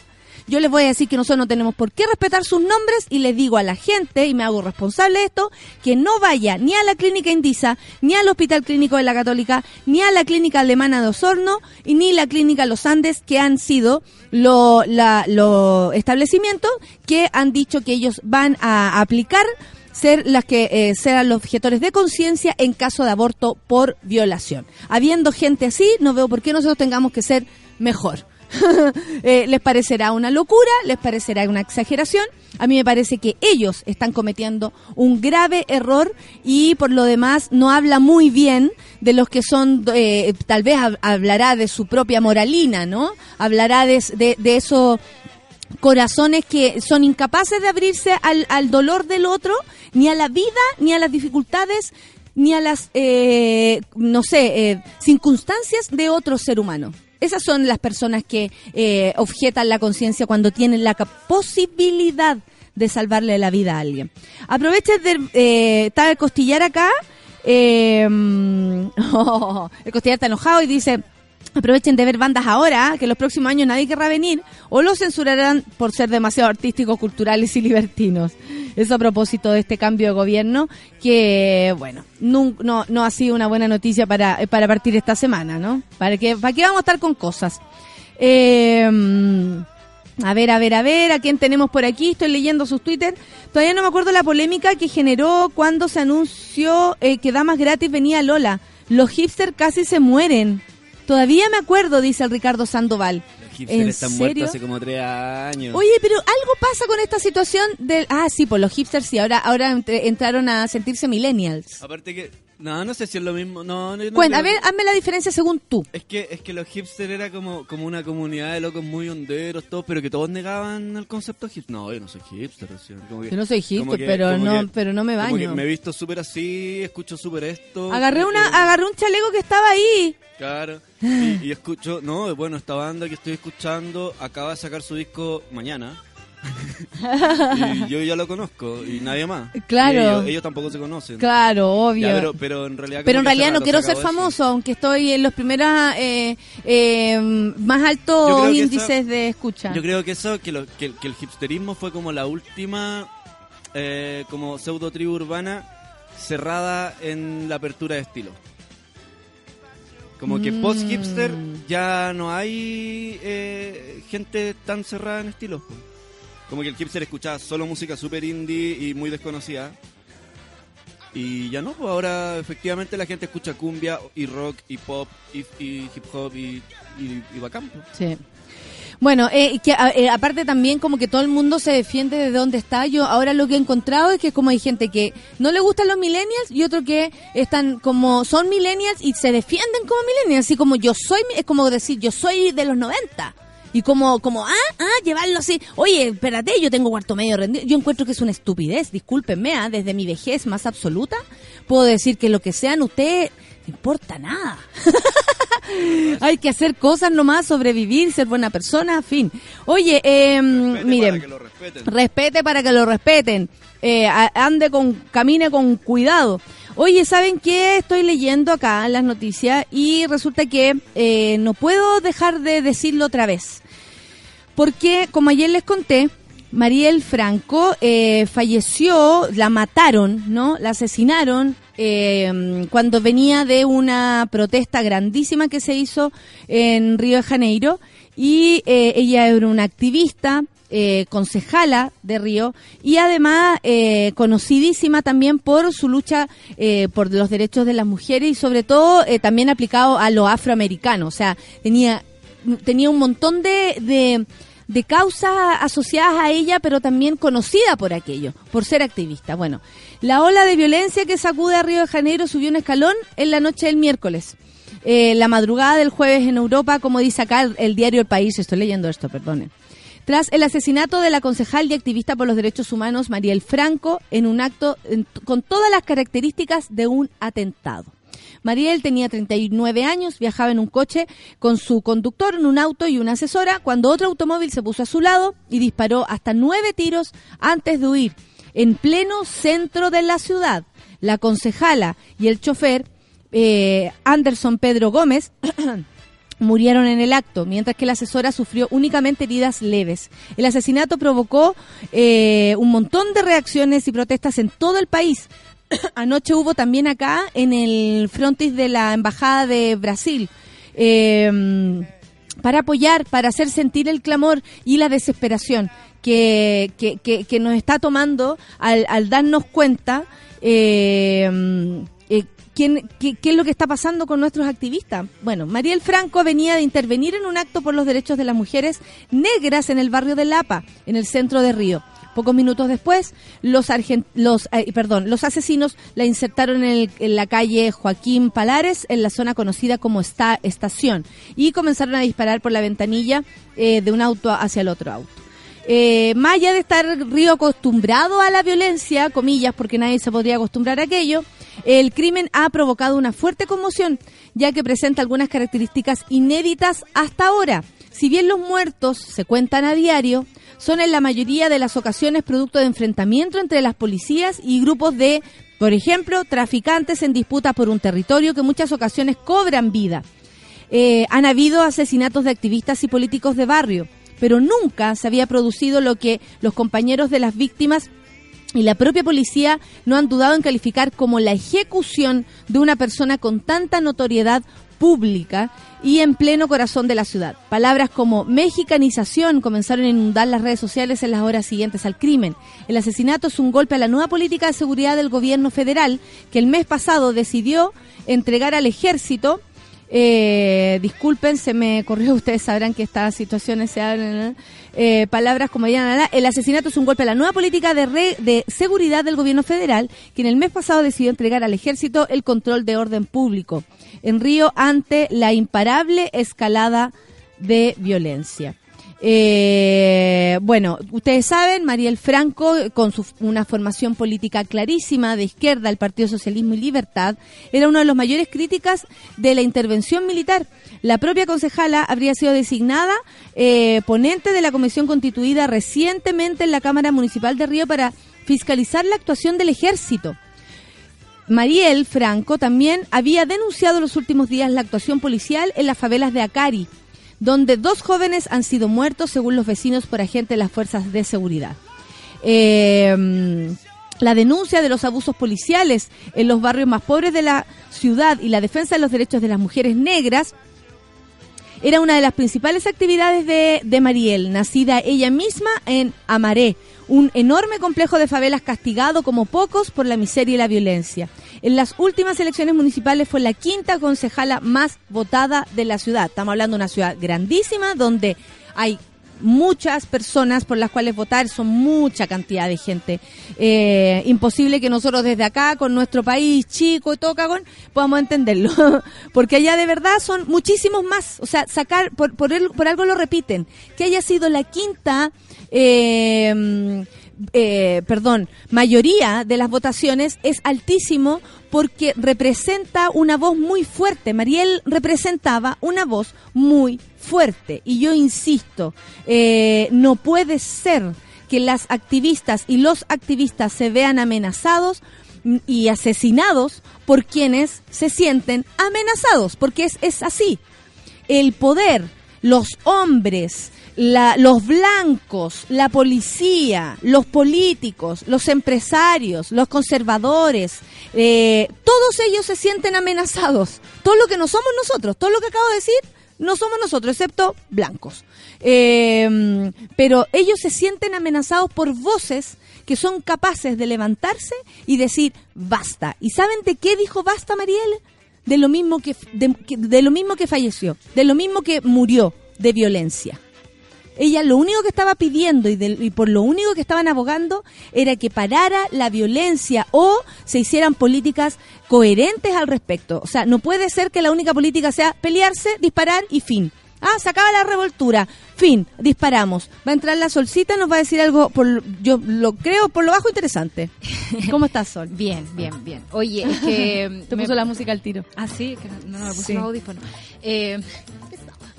yo les voy a decir que nosotros no tenemos por qué respetar sus nombres y les digo a la gente, y me hago responsable de esto, que no vaya ni a la clínica Indisa, ni al Hospital Clínico de la Católica, ni a la clínica alemana de Osorno, y ni la clínica Los Andes, que han sido los lo establecimientos que han dicho que ellos van a aplicar ser las que eh, serán los objetores de conciencia en caso de aborto por violación. Habiendo gente así, no veo por qué nosotros tengamos que ser mejor. Eh, les parecerá una locura, les parecerá una exageración. A mí me parece que ellos están cometiendo un grave error y por lo demás no habla muy bien de los que son, eh, tal vez hab- hablará de su propia moralina, ¿no? Hablará de, de, de eso corazones que son incapaces de abrirse al, al dolor del otro, ni a la vida, ni a las dificultades, ni a las, eh, no sé, eh, circunstancias de otro ser humano. Esas son las personas que eh, objetan la conciencia cuando tienen la posibilidad de salvarle la vida a alguien. Aprovechen de... Eh, costillar acá. eh, el costillar está enojado y dice... Aprovechen de ver bandas ahora, que los próximos años nadie querrá venir, o los censurarán por ser demasiado artísticos, culturales y libertinos. Eso a propósito de este cambio de gobierno, que, bueno, nun- no, no ha sido una buena noticia para, para partir esta semana, ¿no? ¿Para qué, ¿Para qué vamos a estar con cosas? Eh, a ver, a ver, a ver, ¿a quién tenemos por aquí? Estoy leyendo sus Twitter. Todavía no me acuerdo la polémica que generó cuando se anunció eh, que Damas Gratis venía Lola. Los hipsters casi se mueren. Todavía me acuerdo, dice el Ricardo Sandoval. Los hipsters ¿En están serio? muertos hace como tres años. Oye, pero algo pasa con esta situación del... Ah, sí, pues los hipsters sí, ahora, ahora entraron a sentirse millennials. Aparte que... No, no sé si es lo mismo. No, no, no Bueno, a ver, hazme la diferencia según tú. Es que, es que los hipsters era como, como una comunidad de locos muy honderos, todos, pero que todos negaban el concepto hipster. No, yo no soy hipster. como que- Yo no soy hipster, que- pero no, que- pero no me como que baño. me he visto súper así, escucho súper esto. Agarré una, agarré un chaleco que estaba ahí. Claro. Y, y escucho, no, bueno, esta banda que estoy escuchando acaba de sacar su disco mañana. Y yo ya lo conozco y nadie más. Claro. Ellos, ellos tampoco se conocen. Claro, obvio. Ya, pero, pero en realidad. Pero en realidad no quiero se ser eso. famoso, aunque estoy en los primeros eh, eh, más altos índices eso- de escucha. Yo creo que eso, que, lo- que, que el hipsterismo fue como la última, eh, como pseudo tribu urbana cerrada en la apertura de estilo. Como que Mm. post-hipster ya no hay eh, gente tan cerrada en estilos. Como que el hipster escuchaba solo música super indie y muy desconocida. Y ya no, pues ahora efectivamente la gente escucha cumbia y rock y pop y, y hip hop y, y, y bacán. pues. Sí. Bueno, eh, que a- eh, aparte también como que todo el mundo se defiende de dónde está. Yo ahora lo que he encontrado es que como hay gente que no le gustan los millennials y otro que están como son millennials y se defienden como millennials, así como yo soy, es como decir yo soy de los 90. Y como, como, ah, ah, llevarlo así. Oye, espérate, yo tengo cuarto medio rendido. Yo encuentro que es una estupidez, discúlpenme, ah, desde mi vejez más absoluta, puedo decir que lo que sean ustedes, no importa nada. Hay que hacer cosas nomás, sobrevivir, ser buena persona, fin. Oye, eh, Vete miren, para que lo respeten. respete para que lo respeten. Eh, ande con, camine con cuidado. Oye, ¿saben qué? Estoy leyendo acá las noticias y resulta que eh, no puedo dejar de decirlo otra vez. Porque, como ayer les conté, Mariel Franco eh, falleció, la mataron, ¿no? La asesinaron eh, cuando venía de una protesta grandísima que se hizo en Río de Janeiro y eh, ella era una activista, eh, concejala de Río y además eh, conocidísima también por su lucha por los derechos de las mujeres y sobre todo también aplicado a lo afroamericano. O sea, tenía, tenía un montón de, de, de causas asociadas a ella, pero también conocida por aquello, por ser activista. Bueno, la ola de violencia que sacude a Río de Janeiro subió un escalón en la noche del miércoles. Eh, la madrugada del jueves en Europa, como dice acá el, el diario El País, estoy leyendo esto, perdone. Tras el asesinato de la concejal y activista por los derechos humanos Mariel Franco en un acto con todas las características de un atentado. Mariel tenía 39 años, viajaba en un coche con su conductor en un auto y una asesora cuando otro automóvil se puso a su lado y disparó hasta nueve tiros antes de huir. En pleno centro de la ciudad, la concejala y el chofer, eh, Anderson Pedro Gómez, murieron en el acto, mientras que la asesora sufrió únicamente heridas leves. El asesinato provocó eh, un montón de reacciones y protestas en todo el país. Anoche hubo también acá en el frontis de la Embajada de Brasil. eh, para apoyar, para hacer sentir el clamor y la desesperación que, que, que- nos está tomando al, al darnos cuenta eh, eh, quién- qué, qué es lo que está pasando con nuestros activistas. Bueno, Mariel Franco venía de intervenir en un acto por los derechos de las mujeres negras en el barrio de Lapa, en el centro de Río. Pocos minutos después, los, argen- los, perdón, los asesinos la insertaron en la calle Joaquín Palares, en la zona conocida como esta, Estación, y comenzaron a disparar por la ventanilla eh, de un auto hacia el otro auto. Eh, más allá de estar Río acostumbrado a la violencia, comillas, porque nadie se podría acostumbrar a aquello, el crimen ha provocado una fuerte conmoción, ya que presenta algunas características inéditas hasta ahora. Si bien los muertos se cuentan a diario, son en la mayoría de las ocasiones producto de enfrentamiento entre las policías y grupos de, por ejemplo, traficantes en disputa por un territorio que muchas ocasiones cobran vida. Eh, han habido asesinatos de activistas y políticos de barrio, pero nunca se había producido lo que los compañeros de las víctimas y la propia policía no han dudado en calificar como la ejecución de una persona con tanta notoriedad pública y en pleno corazón de la ciudad. Palabras como mexicanización comenzaron a inundar las redes sociales en las horas siguientes al crimen. El asesinato es un golpe a la nueva política de seguridad del gobierno federal que el mes pasado decidió entregar al ejército eh, disculpen, se me corrió, ustedes sabrán que estas situaciones se hablan, eh, palabras como ya, el asesinato es un golpe a la nueva política de, re- de seguridad del gobierno federal, que en el mes pasado decidió entregar al ejército el control de orden público en Río ante la imparable escalada de violencia. Eh, bueno, ustedes saben, Mariel Franco, con su, una formación política clarísima de izquierda, el Partido Socialismo y Libertad, era una de las mayores críticas de la intervención militar. La propia concejala habría sido designada eh, ponente de la comisión constituida recientemente en la Cámara Municipal de Río para fiscalizar la actuación del ejército. Mariel Franco también había denunciado los últimos días la actuación policial en las favelas de Acari, donde dos jóvenes han sido muertos, según los vecinos, por agentes de las fuerzas de seguridad. Eh, la denuncia de los abusos policiales en los barrios más pobres de la ciudad y la defensa de los derechos de las mujeres negras era una de las principales actividades de, de Mariel, nacida ella misma en Amaré, un enorme complejo de favelas castigado como pocos por la miseria y la violencia. En las últimas elecciones municipales fue la quinta concejala más votada de la ciudad. Estamos hablando de una ciudad grandísima donde hay muchas personas por las cuales votar, son mucha cantidad de gente. Eh, imposible que nosotros desde acá, con nuestro país chico y todo podamos entenderlo. Porque allá de verdad son muchísimos más. O sea, sacar, por, por, el- por algo lo repiten, que haya sido la quinta... Eh, eh, perdón, mayoría de las votaciones es altísimo porque representa una voz muy fuerte. Mariel representaba una voz muy fuerte. Y yo insisto, eh, no puede ser que las activistas y los activistas se vean amenazados y asesinados por quienes se sienten amenazados, porque es así. El poder, los hombres, la- los blancos, la policía, los políticos, los empresarios, los conservadores, eh, todos ellos se sienten amenazados. Todo lo que no somos nosotros, todo lo que acabo de decir, no somos nosotros, excepto blancos. Eh, pero ellos se sienten amenazados por voces que son capaces de levantarse y decir basta. ¿Y saben de qué dijo basta Mariel? De lo mismo que- de lo mismo que falleció, de lo mismo que murió de violencia. Ella lo único que estaba pidiendo y, del- y por lo único que estaban abogando era que parara la violencia o se hicieran políticas coherentes al respecto. O sea, no puede ser que la única política sea pelearse, disparar y fin. Ah, se acaba la revoltura. Fin, disparamos. Va a entrar la solcita, nos va a decir algo, por, yo lo creo, por lo bajo interesante. ¿Cómo estás, Sol? Bien, bien, bien. Oye, es que... Te me- puso la música al tiro. Ah, sí, que no, no me puse Sí. los audífonos. Eh,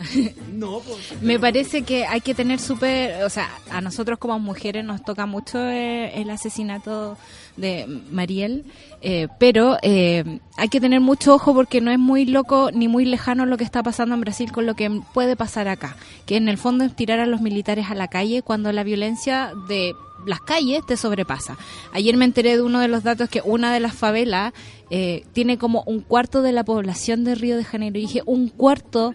No, pues. me parece que hay que tener súper, o sea, a nosotros como mujeres nos toca mucho eh, el asesinato de Mariel, eh, pero eh, hay que tener mucho ojo porque no es muy loco ni muy lejano lo que está pasando en Brasil con lo que puede pasar acá, que en el fondo es tirar a los militares a la calle cuando la violencia de las calles te sobrepasa. Ayer me enteré de uno de los datos que una de las favelas eh, tiene como un cuarto de la población de Río de Janeiro. Y dije, un cuarto,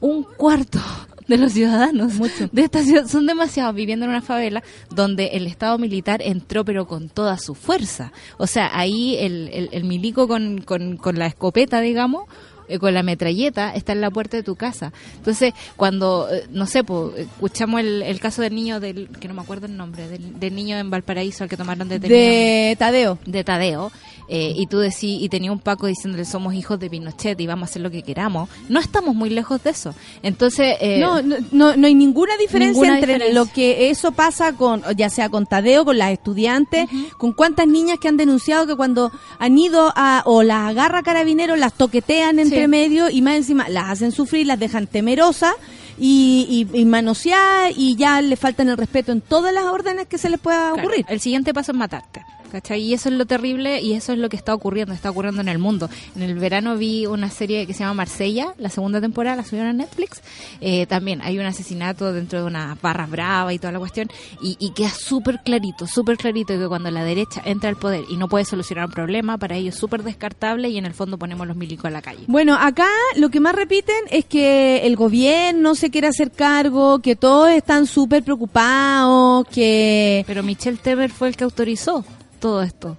un cuarto de los ciudadanos de esta ciudad son demasiados viviendo en una favela donde el Estado militar entró pero con toda su fuerza. O sea, ahí el, el, el milico con, con, con la escopeta, digamos, eh, con la metralleta está en la puerta de tu casa. Entonces, cuando, eh, no sé, pues, escuchamos el, el caso del niño, del que no me acuerdo el nombre, del, del niño en Valparaíso al que tomaron detenido De Tadeo. de Tadeo, eh, y tú decís, y tenía un Paco diciéndole somos hijos de Pinochet y vamos a hacer lo que queramos, no estamos muy lejos de eso. Entonces, eh, No, no, no, no hay ninguna diferencia Ninguna entre diferencia. lo que eso pasa con, ya sea con Tadeo, con las estudiantes, con cuántas niñas que han denunciado que cuando han ido a, o las agarra carabineros, las toquetean entre Sí. medio y más encima las hacen sufrir, las dejan temerosas y, y, y manoseadas y ya le faltan el respeto en todas las órdenes que se les pueda claro, ocurrir. el siguiente paso es matarte. ¿Cachai? Y eso es lo terrible y eso es lo que está ocurriendo, está ocurriendo en el mundo. En el verano vi una serie que se llama Marsella, la segunda temporada, la subieron a Netflix. Eh, también hay un asesinato dentro de unas barras bravas y toda la cuestión. Y, y queda súper clarito, súper clarito que cuando la derecha entra al poder y no puede solucionar un problema, para ellos es súper descartable y en el fondo ponemos los milicos a la calle. Bueno, acá lo que más repiten es que el gobierno se quiere hacer cargo, que todos están súper preocupados, que... Pero Michelle Temer fue el que autorizó todo esto.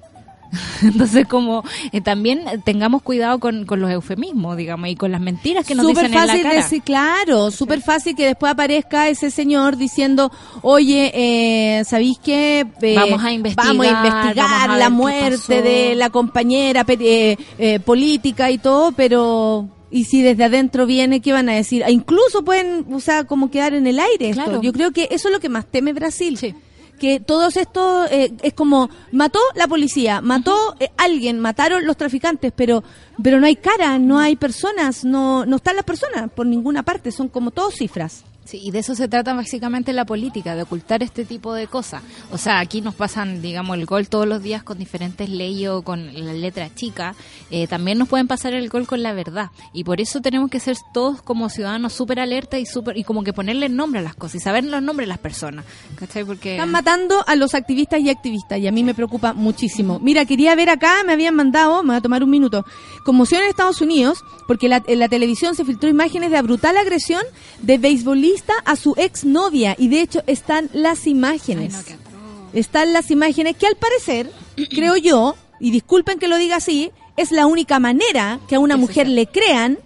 Entonces, como eh, también tengamos cuidado con, con los eufemismos, digamos, y con las mentiras que nos dicen en fácil la cara. decir, claro, súper fácil que después aparezca ese señor diciendo, oye, eh, ¿sabéis qué? Eh, Vamos a investigar, vamos a investigar vamos a ver la muerte pasó". de la compañera eh, política y todo, pero Y si desde adentro viene, ¿qué van a decir? E incluso pueden, o sea, como quedar en el aire esto. Yo creo que eso es lo que más teme Brasil. Sí. Que todos estos, eh, es como, mató la policía, mató eh, alguien, mataron los traficantes, pero pero no hay cara, no hay personas, no, no están las personas por ninguna parte, son como todos cifras. Sí, y de eso se trata básicamente la política, de ocultar este tipo de cosas. O sea, aquí nos pasan, digamos, el gol todos los días con diferentes leyes o con la letra chica. Eh, también nos pueden pasar el gol con la verdad. Y por eso tenemos que ser todos como ciudadanos súper alerta y súper y como que ponerle nombre a las cosas y saber los nombres de las personas. ¿Cachai? Porque... Están matando a los activistas y activistas y a mí me preocupa muchísimo. Mira, quería ver acá, me habían mandado, me voy a tomar un minuto, conmoción en Estados Unidos porque la- en la televisión se filtró imágenes de brutal agresión de a su exnovia y de hecho están las imágenes. Ay, no. Están las imágenes que al parecer, creo yo, y disculpen que lo diga así, es la única manera que a una mujer le crean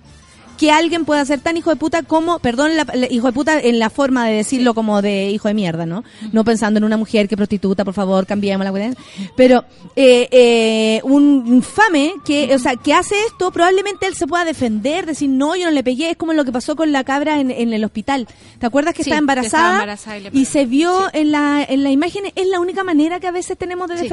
que alguien pueda ser tan hijo de puta como, perdón, la- la- hijo de puta en la forma de decirlo como de hijo de mierda, ¿no? No pensando en una mujer que prostituta, por favor, cambiemos la cuestión. Pero eh, eh, un infame que, o sea, que hace esto, probablemente él se pueda defender, decir, no, yo no le pegué, es como lo que pasó con la cabra en, en el hospital. ¿Te acuerdas que Sí, estaba que embarazada? estaba embarazada y y se vio Sí. en la en la imagen, es la única manera que a veces tenemos de Sí.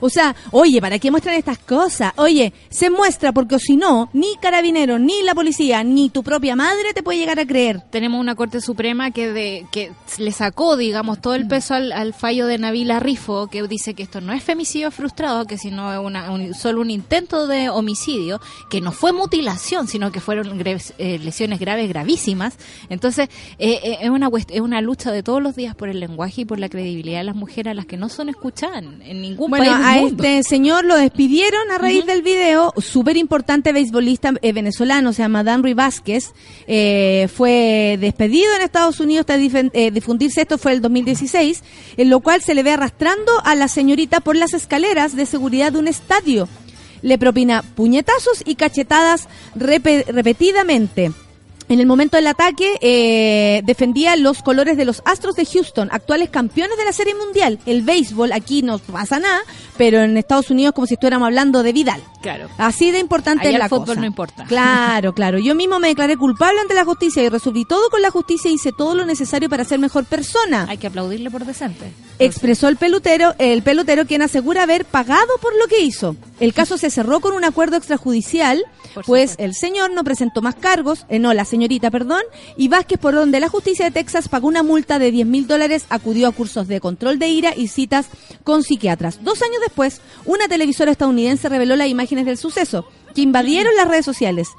O sea, oye, ¿para qué muestran estas cosas? Oye, se muestra porque o si no, ni carabineros, ni la policía, ni tu propia madre te puede llegar a creer. tenemos una Corte Suprema que de, que le sacó, digamos, todo el peso al, al fallo de Nabila Rifo, que dice que esto no es femicidio frustrado, que sino es una, un- solo un intento de homicidio, que no fue mutilación, sino que fueron greves- eh, lesiones graves, gravísimas. Entonces, eh, eh, es, una, es una lucha de todos los días por el lenguaje y por la credibilidad de las mujeres a las que no son escuchadas en, ningún Bueno, país a mundo. este señor lo despidieron a raíz del video. Súper importante beisbolista eh, venezolano, se llama Dan Ruiz Vázquez. eh, fue despedido en Estados Unidos tras eh, difundirse esto fue el 2016, en lo cual se le ve arrastrando a la señorita por las escaleras de seguridad de un estadio. Le propina puñetazos y cachetadas repe- repetidamente. En el momento del ataque eh, defendía los colores de los Astros de Houston, actuales campeones de la Serie Mundial. El béisbol aquí no pasa nada, pero en Estados Unidos como si estuviéramos hablando de Vidal. Claro. Así de importante es el la fútbol cosa. no importa. Claro, claro. Yo mismo me declaré culpable ante la justicia y resolví todo con la justicia y hice todo lo necesario para ser mejor persona. Hay que aplaudirle por decente. Expresó el pelotero, el pelotero quien asegura haber pagado por lo que hizo. El caso se cerró con un acuerdo extrajudicial, Por pues supuesto. el señor no presentó más cargos, eh, no, la señorita, perdón, y Vázquez, por donde la justicia de Texas pagó una multa de 10 mil dólares, acudió a cursos de control de ira y citas con psiquiatras. Dos años después, una televisora estadounidense reveló las imágenes del suceso, que invadieron las redes sociales.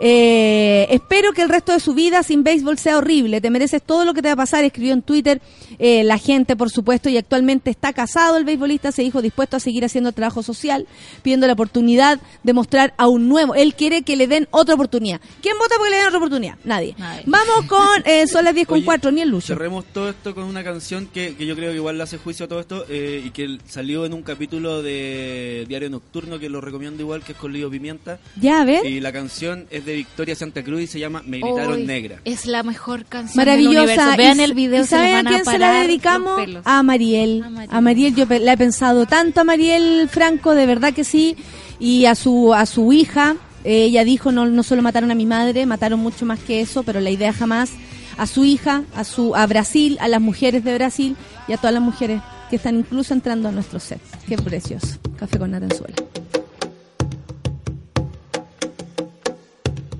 Eh, espero que el resto de su vida sin béisbol sea horrible. Te mereces todo lo que te va a pasar. Escribió en Twitter eh, la gente, por supuesto, y actualmente está casado el beisbolista. Se dijo dispuesto a seguir haciendo trabajo social, pidiendo la oportunidad de mostrar a un nuevo. Él quiere que le den otra oportunidad. ¿Quién vota porque le den otra oportunidad? Nadie. Nadie. Vamos con eh, son las 10 con Oye, 4, ni el Lucho. Cerremos todo esto con una canción que, que yo creo que igual le hace juicio a todo esto eh, y que salió en un capítulo de Diario Nocturno que lo recomiendo igual, que es con Lío Pimienta. Ya, a ver. Y la canción es de Victoria Santa Cruz y se llama Me gritaron negra. Es la mejor canción Maravillosa. del universo. Vean Y- el video, ¿y se saben a quién se la dedicamos? A Mariel. A Mariel. A Mariel, yo la he pensado tanto a Mariel Franco, de verdad que sí. Y a su, a su hija, eh, ella dijo, no, no solo mataron a mi madre, mataron mucho más que eso, pero la idea jamás. A su hija, a, su, a Brasil, a las mujeres de Brasil y a todas las mujeres que están incluso entrando a nuestro set. Qué precioso. Café con Natanzuela.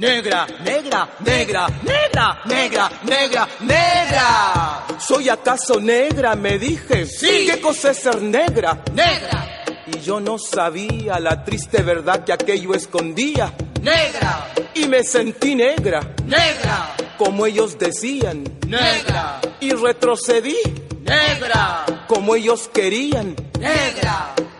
Negra, negra, negra, negra, negra, negra, negra. ¿Soy acaso negra? Me dije. Sí. ¿Qué cosa es ser negra? Negra. Y yo no sabía la triste verdad que aquello escondía. Negra. Y me sentí negra. Negra. Como ellos decían. Negra. Y retrocedí. Negra. Como ellos querían. Negra.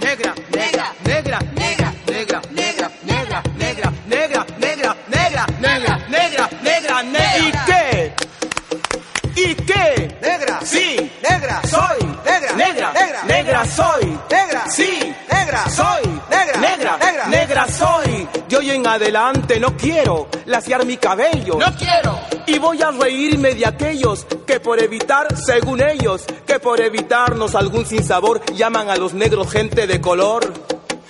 Negra, negra, negra, negra, negra, negra, negra, negra, negra, negra, negra, negra, negra, negra, negra. ¿Y qué? ¿Y qué? Negra. Sí. Negra. Soy. Negra. Negra. Negra. Negra soy. Negra. Sí. Negra. Soy. Hoy en adelante no quiero laciar mi cabello. No quiero. Y voy a reírme de aquellos que por evitar, según ellos, que por evitarnos algún sinsabor llaman a los negros gente de color.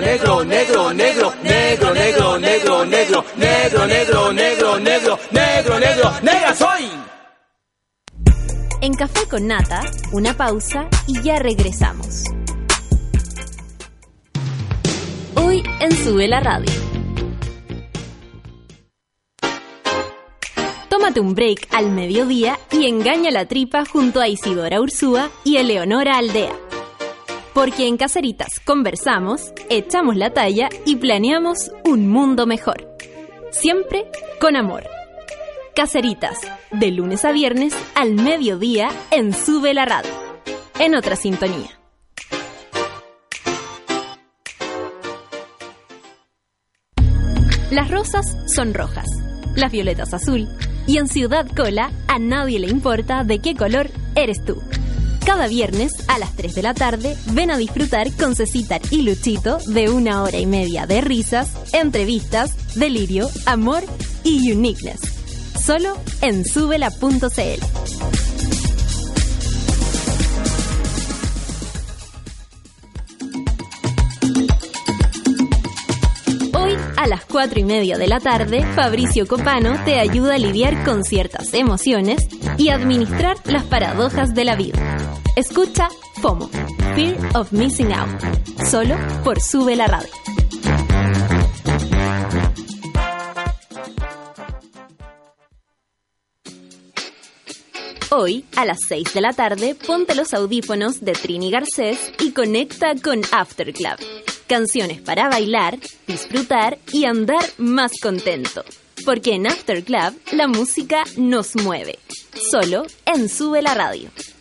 negro, negro, negro, negro, negro, negro, negro, negro, negro, negro, negro, negro, negro, negra soy. En Café con Nata, una pausa y ya regresamos. Hoy en Sube la Radio. Tómate un break al mediodía y engaña la tripa junto a Isidora Ursúa y Eleonora Aldea. Porque en Caseritas conversamos, echamos la talla y planeamos un mundo mejor. Siempre con amor. Caseritas, de lunes a viernes al mediodía en Sube la Radio. En otra sintonía. Las rosas son rojas, las violetas azul, y en Ciudad Cola a nadie le importa de qué color eres tú. Cada viernes a las 3 de la tarde ven a disfrutar con Cecitar y Luchito de una hora y media de risas, entrevistas, delirio, amor y uniqueness. Solo en subela.cl. A las 4 y media de la tarde, Fabricio Copano te ayuda a lidiar con ciertas emociones y administrar las paradojas de la vida. Escucha FOMO, Fear of Missing Out, solo por Sube la Radio. Hoy, a las 6 de la tarde, ponte los audífonos de Trini Garcés y conecta con After Club. Canciones para bailar, disfrutar y andar más contento. Porque en After Club la música nos mueve. Solo en Sube la Radio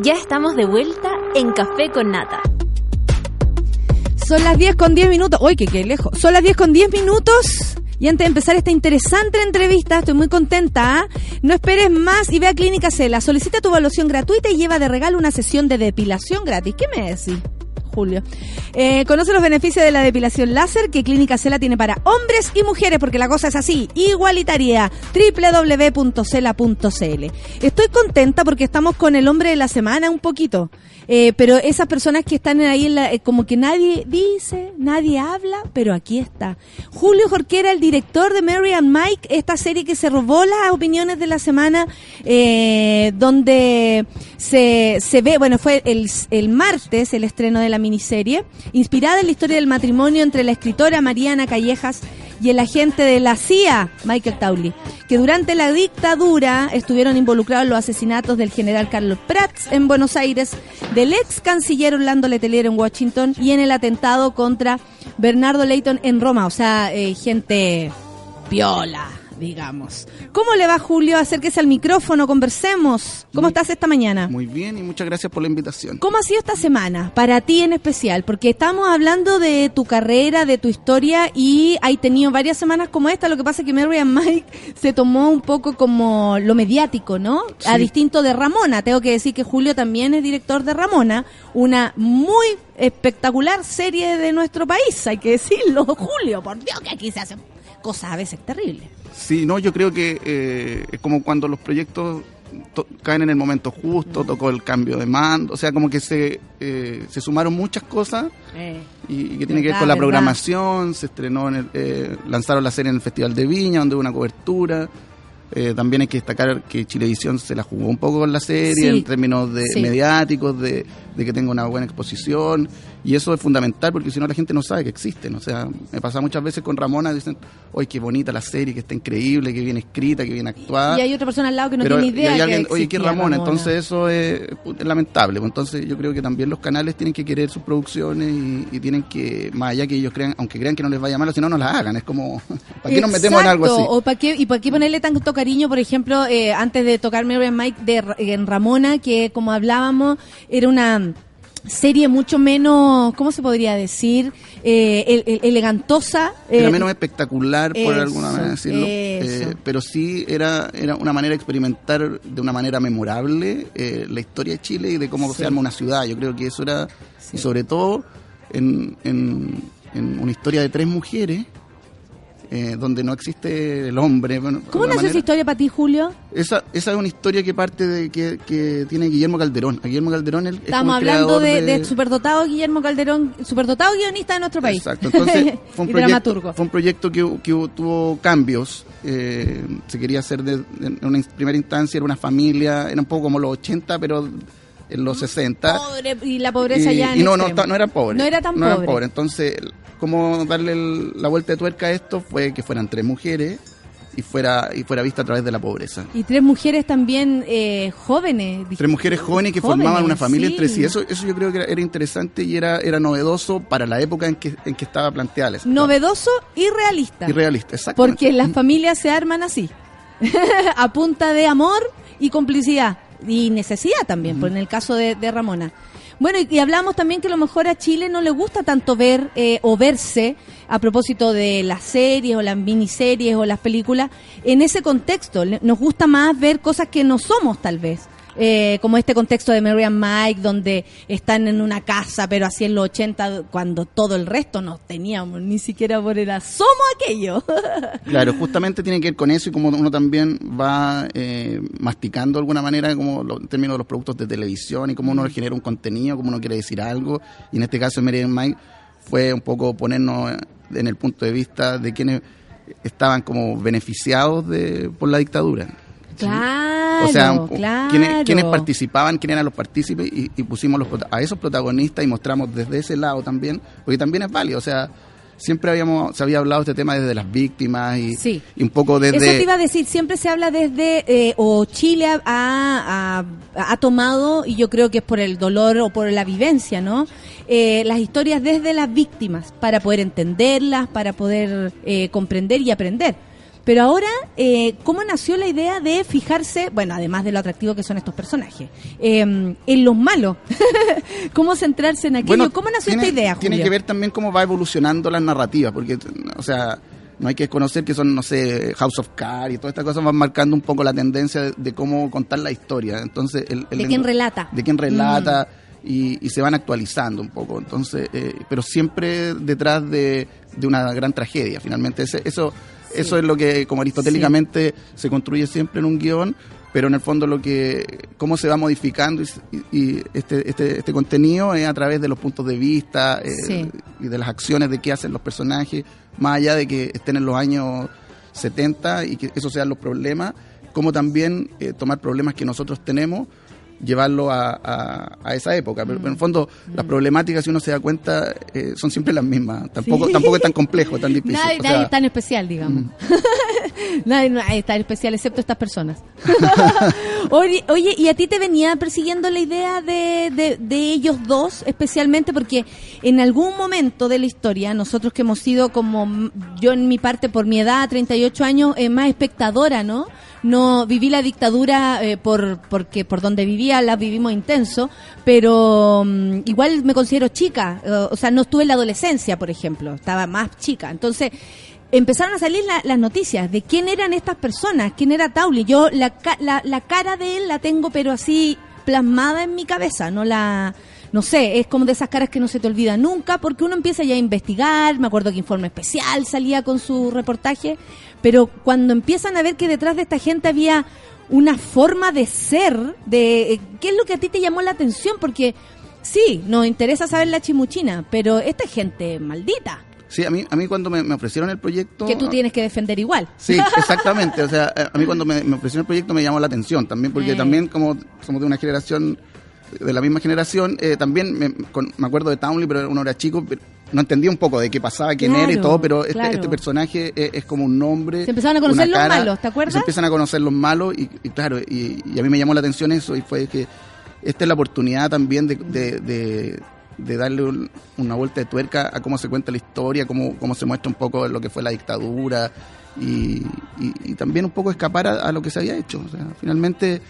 Ya estamos de vuelta en Café con Nata. Son las 10 con 10 minutos. Uy, que qué lejos. Son las 10 con 10 minutos. Y antes de empezar esta interesante entrevista, estoy muy contenta. ¿ah? No esperes más y ve a Clínica Cela. Solicita tu evaluación gratuita y lleva de regalo una sesión de depilación gratis. ¿Qué me decís? Julio. Eh, conoce los beneficios de la depilación láser que Clínica Cela tiene para hombres y mujeres, porque la cosa es así, igualitaria. www.cela.cl. Estoy contenta porque estamos con el hombre de la semana un poquito. Eh, pero esas personas que están ahí, en la- eh, como que nadie dice, nadie habla, pero aquí está. Julio Jorquera, el director de Mary and Mike, esta serie que se robó las opiniones de la semana, eh, donde se, se ve, bueno, fue el, el martes el estreno de la miniserie, inspirada en la historia del matrimonio entre la escritora Mariana Callejas y el agente de la CIA, Michael Towley, que durante la dictadura estuvieron involucrados en los asesinatos del general Carlos Prats en Buenos Aires, del ex canciller Orlando Letelier en Washington y en el atentado contra Bernardo Leighton en Roma, o sea, eh, gente piola, digamos. ¿Cómo le va Julio? Acérquese al micrófono, conversemos. ¿Cómo estás esta mañana? Muy bien y muchas gracias por la invitación. ¿Cómo ha sido esta semana para ti en especial? Porque estamos hablando de tu carrera, de tu historia y hay tenido varias semanas como esta. Lo que pasa es que Mary and Mike se tomó un poco como lo mediático, ¿no? A distinto de Ramona. Tengo que decir que Julio también es director de Ramona, una muy espectacular serie de nuestro país, hay que decirlo. Julio, por Dios, que aquí se hacen cosas a veces terribles. Sí, no, yo creo que eh, es como cuando los proyectos to- caen en el momento justo, tocó el cambio de mando, o sea, como que se, eh, se sumaron muchas cosas y, y que tiene que ver con la verdad. programación, se estrenó, en el, eh, lanzaron la serie en el Festival de Viña, donde hubo una cobertura. Eh, también hay que destacar que Chilevisión se la jugó un poco con la serie Sí. en términos de Sí. mediáticos, de, de que tenga una buena exposición. Y eso es fundamental porque si no la gente no sabe que existen. O sea, me pasa muchas veces con Ramona, dicen, oye, qué bonita la serie, que está increíble, que bien escrita, que bien actuada. Y hay otra persona al lado que no Pero tiene y idea. hay que oye, ¿qué existía Ramona? Entonces eso es, es lamentable. Pues Entonces yo creo que también los canales tienen que querer sus producciones y, y tienen que, más allá que ellos crean, aunque crean que no les vaya mal, si no, no las hagan. Es como, ¿para qué nos metemos en algo así? O para qué, y para qué ponerle tanto cariño, por ejemplo, eh, antes de tocar Mary Mike de, en Ramona, que como hablábamos, era una serie mucho menos, ¿cómo se podría decir? Eh, el- el- elegantosa. Era eh, menos espectacular, por eso, alguna manera decirlo. Eh, pero sí era, era una manera de experimentar de una manera memorable eh, la historia de Chile y de cómo Sí. se arma una ciudad. Yo creo que eso era, y sobre todo en, en- en una historia de tres mujeres, eh, donde no existe el hombre. bueno, ¿Cómo nació esa historia para ti, Julio? Esa, esa es una historia que parte de que, que tiene Guillermo Calderón. A Guillermo Calderón como Estamos el hablando de, de superdotado Guillermo Calderón, superdotado guionista de nuestro país. Exacto, entonces fue un y proyecto, dramaturgo. fue un proyecto que, que tuvo cambios. eh, se quería hacer de, en una primera instancia, era una familia, era un poco como los 80, pero en los 60. Pobre, y la pobreza y, ya en y no, no, no era pobre. No era tan no pobre. pobre. Entonces, cómo darle el- la vuelta de tuerca a esto fue que fueran tres mujeres y fuera y fuera vista a través de la pobreza. Y tres mujeres también eh, jóvenes. Tres mujeres jóvenes que Jóvenes, formaban una familia sí. entre sí. Eso, eso yo creo que era, interesante y era, era novedoso para la época en que, en que estaba planteada la Novedoso y realista. Y realista, exacto. Porque las familias se arman así. a punta de amor y complicidad. Y necesidad también, por en el caso de, de Ramona. Bueno, y, y hablamos también que a lo mejor a Chile no le gusta tanto ver eh, o verse a propósito de las series o las miniseries o las películas en ese contexto. Le- Nos gusta más ver cosas que no somos tal vez. Eh, como este contexto de Mary and Mike, donde están en una casa, pero así en los 80, cuando todo el resto no teníamos ni siquiera por el asomo aquello. Claro, justamente tiene que ver con eso y como uno también va eh, masticando de alguna manera como lo- en términos de los productos de televisión y cómo uno genera un contenido, cómo uno quiere decir algo. Y en este caso, Mary and Mike fue un poco ponernos en el punto de vista de quienes estaban como beneficiados de, por la dictadura. Claro, o sea, claro. quienes, quienes participaban, quiénes eran los partícipes y, y pusimos los, a esos protagonistas y mostramos desde ese lado también, porque también es válido, o sea, siempre habíamos se había hablado de este tema desde las víctimas y, Sí. y un poco desde... Eso te iba a decir, siempre se habla desde, eh, o Chile ha, ha, ha tomado, y yo creo que es por el dolor o por la vivencia, ¿no? Eh, las historias desde las víctimas, para poder entenderlas, para poder eh, comprender y aprender. Pero ahora, eh, ¿cómo nació la idea de fijarse, bueno, además de lo atractivo que son estos personajes, eh, en los malos? ¿Cómo centrarse en aquello? Bueno, ¿Cómo nació tiene, esta idea, Tiene Julio? que ver también cómo va evolucionando las narrativas, porque, o sea, no hay que desconocer que son, no sé, House of Cards y todas estas cosas van marcando un poco la tendencia de, de cómo contar la historia. Entonces, el, el ¿De quién relata? De quién relata. y, y se van actualizando un poco. Entonces, eh, pero siempre detrás de, de una gran tragedia. Finalmente, Ese- eso, eso es lo que, como aristotélicamente, se construye siempre en un guion. Pero en el fondo lo que cómo se va modificando y, este, este, este contenido es a través de los puntos de vista eh, Sí. y de las acciones de qué hacen los personajes, más allá de que estén en los años 70 y que esos sean los problemas, como también eh, tomar problemas que nosotros tenemos, llevarlo a, a- a esa época. Pero, pero en el fondo, las problemáticas, si uno se da cuenta, eh, son siempre las mismas. Tampoco, Sí. tampoco es tan complejo, tan difícil. Nadie, O nadie es tan especial, digamos. nadie, nadie es tan especial, excepto estas personas. oye, oye, ¿y a ti te venía persiguiendo la idea de, de, de ellos dos, especialmente? Porque en algún momento de la historia, nosotros que hemos sido como, mm, yo en mi parte, por mi edad, 38 años, eh, más espectadora, ¿no? No viví la dictadura eh, por porque por donde vivía la vivimos intenso, pero mm, igual me considero chica, eh, o sea, no estuve en la adolescencia, por ejemplo, estaba más chica. Entonces, empezaron a salir la- las noticias de quién eran estas personas, quién era Tauli. Yo la, la, la cara de él la tengo pero así plasmada en mi cabeza, no la no sé, es como de esas caras que no se te olvida nunca porque uno empieza ya a investigar, me acuerdo que Informe Especial salía con su reportaje, pero cuando empiezan a ver que detrás de esta gente había una forma de ser, de eh, qué es lo que a ti te llamó la atención, porque sí, nos interesa saber la chimuchina, pero esta es gente maldita Sí, a mí, a mí cuando me, me ofrecieron el proyecto... que tú tienes que defender igual. Sí, exactamente. O sea, eh, a mí cuando me, me ofrecieron el proyecto me llamó la atención también, porque Eh. también como somos de una generación, de la misma generación, eh, también me, con- me acuerdo de Townley, pero uno era chico, pero no entendía un poco de qué pasaba, quién era y todo, pero este, claro. este personaje es, es como un nombre. Se empezaron a conocer los cara, malos, ¿te acuerdas? Se empiezan a conocer los malos y, y claro, y, y a mí me llamó la atención eso y fue que esta es la oportunidad también de, de, de- de darle un- una vuelta de tuerca a cómo se cuenta la historia, cómo, cómo se muestra un poco lo que fue la dictadura y, y- y también un poco escapar a, a lo que se había hecho. O sea, finalmente,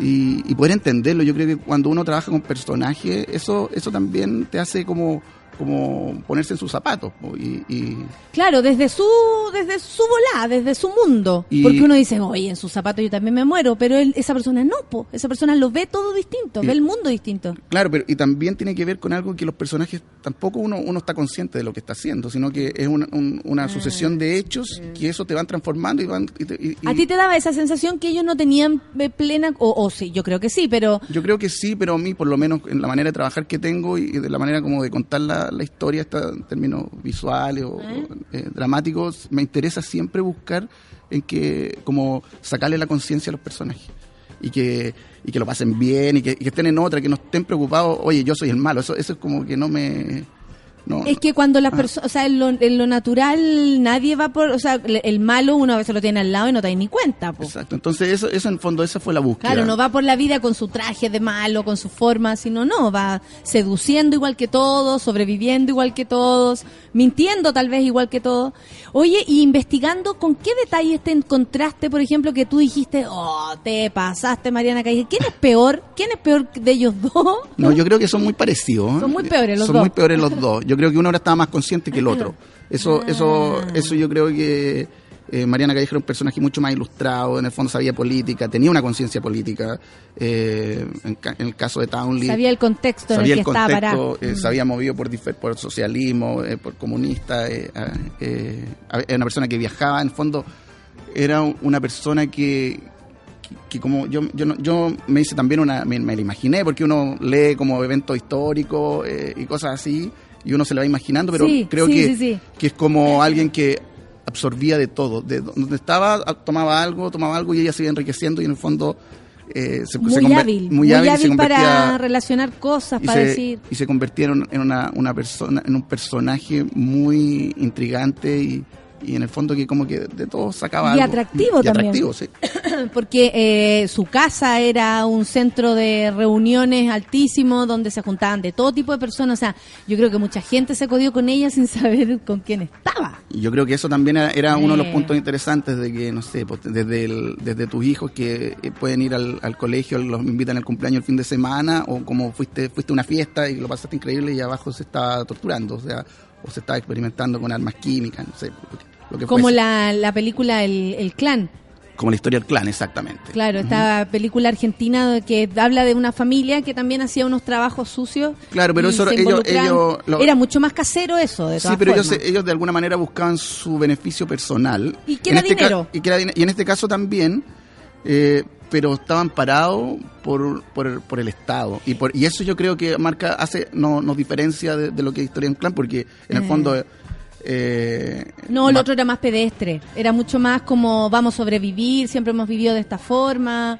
y, y poder entenderlo. Yo creo que cuando uno trabaja con personajes, eso, eso también te hace como, como ponerse en sus zapatos. Y, y- Claro, desde su desde su volá, desde su mundo. Y- Porque uno dice, oye, en sus zapatos yo también me muero, pero él- esa persona no, po. esa persona lo ve todo distinto, ve el mundo distinto. Claro, pero y también tiene que ver con algo que los personajes tampoco uno, uno está consciente de lo que está haciendo, sino que es una, un- una sucesión de hechos que eso te van transformando y van... y te- y- y- ¿A ti te daba esa sensación que ellos no tenían eh, plena, o, o sí, yo creo que sí, pero Yo creo que sí, pero a mí, por lo menos en la manera de trabajar que tengo y de la manera como de contar la, la historia, está en términos visuales o eh, dramáticos, me interesa siempre buscar en que, como sacarle la conciencia a los personajes y que, y que lo pasen bien y que, y que estén en otra, que no estén preocupados, oye, yo soy el malo, eso, eso es como que no me... No, es que cuando las Ah. personas, o sea, en lo, en lo natural nadie va por, o sea, el, malo uno a veces lo tiene al lado y no te da ni cuenta, po. Exacto, entonces eso, eso en fondo, esa fue la búsqueda. Claro, no va por la vida con su traje de malo, con su forma, sino no, va seduciendo igual que todos, sobreviviendo igual que todos, mintiendo tal vez igual que todos. Oye, y investigando, ¿con qué detalles te encontraste, por ejemplo, que tú dijiste, oh, te pasaste, Mariana Calle? ¿Quién es peor? ¿Quién es peor de ellos dos? No, yo creo que son muy parecidos. ¿eh? Son muy peores los Son dos. muy peores los dos. Yo creo que uno ahora estaba más consciente que el otro. Eso, Ah. eso, eso yo creo que eh, Mariana Callejo era un personaje mucho más ilustrado, en el fondo sabía política, tenía una conciencia política. eh, en, el caso de Townley. Sabía el contexto en el sabía que el estaba contexto, parado. eh, se había movido por, socialismo, eh, por comunista, eh, ah, era una persona que viajaba, en el fondo era un- una persona que, que, que como yo yo, yo me hice también una me, me la imaginé porque uno lee como eventos históricos eh, y cosas así y uno se la va imaginando pero Sí, creo sí, que, sí, que es como alguien que absorbía de todo de donde estaba tomaba algo tomaba algo y ella se iba enriqueciendo y en el fondo eh, se, se Muy conver- hábil, muy muy hábil, y se hábil para relacionar cosas, para se, decir... y se convirtieron en una, una persona en un personaje muy intrigante y, y en el fondo que como que de todo sacaba Y algo. atractivo y también. atractivo sí porque eh, su casa era un centro de reuniones altísimo donde se juntaban de todo tipo de personas. O sea, yo creo que mucha gente se codió con ella sin saber con quién estaba. Y yo creo que eso también era, era uno de los puntos interesantes de que, no sé, pues, desde, el- desde tus hijos que eh, pueden ir al, al colegio, los invitan al cumpleaños el fin de semana, o como fuiste fuiste a una fiesta y lo pasaste increíble y abajo se estaba torturando, o sea, o se estaba experimentando con armas químicas, no sé, lo que, Como la, la película El, el Clan. Como la historia del clan, exactamente. Claro, esta película argentina que habla de una familia que también hacía unos trabajos sucios. Claro, pero eso ellos, ellos lo- Era mucho más casero eso, de Sí, todas pero ellos, formas. ellos de alguna manera buscaban su beneficio personal. Y que era este dinero. y, que era y en este caso también, eh, pero estaban parados por, por, por el Estado. Y por y eso yo creo que marca, hace no, nos diferencia de, de lo que es Historia en Clan, porque en el Eh. fondo... eh, No, el otro era más pedestre. Era mucho más como vamos a sobrevivir, siempre hemos vivido de esta forma.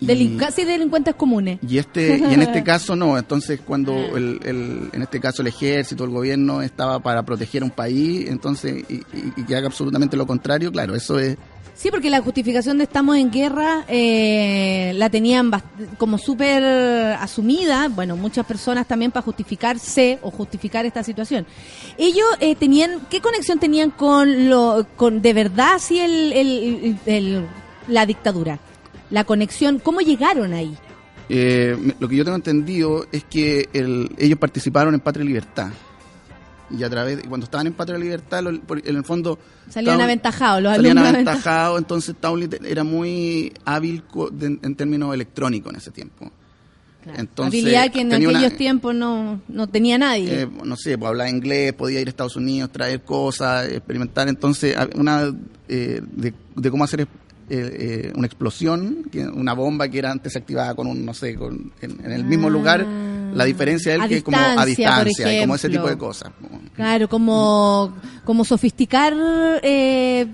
Y- Delin- casi delincuentes comunes. Y este y en este caso no, entonces cuando Ah. el, el- en este caso el ejército, el gobierno estaba para proteger a un país, entonces y, y- y que haga absolutamente lo contrario, claro, eso es Sí, porque la justificación de estamos en guerra eh, la tenían como súper asumida, bueno, muchas personas también para justificarse o justificar esta situación. Ellos eh, tenían, ¿qué conexión tenían con lo, con de verdad así el, el- la dictadura? La conexión, ¿cómo llegaron ahí? Eh, lo que yo tengo entendido es que el- ellos participaron en Patria y Libertad. Y a través de, cuando estaban en Patria Libertad, lo- por- en el fondo... Salían aventajados, los Salían aventajados, entonces te- era muy hábil co- de- en términos electrónicos en ese tiempo. Entonces, Habilidad que en aquellos una- tiempos no, no tenía nadie. eh, no sé, pues hablaba inglés, podía ir a Estados Unidos, traer cosas, experimentar. Entonces, una eh, de, de cómo hacer eh, eh, una explosión, una bomba que era antes se activaba con un, no sé, con, en, en el mismo Ah. lugar. La diferencia es A que como a distancia, y como ese tipo de cosas. Claro, como, como sofisticar, eh,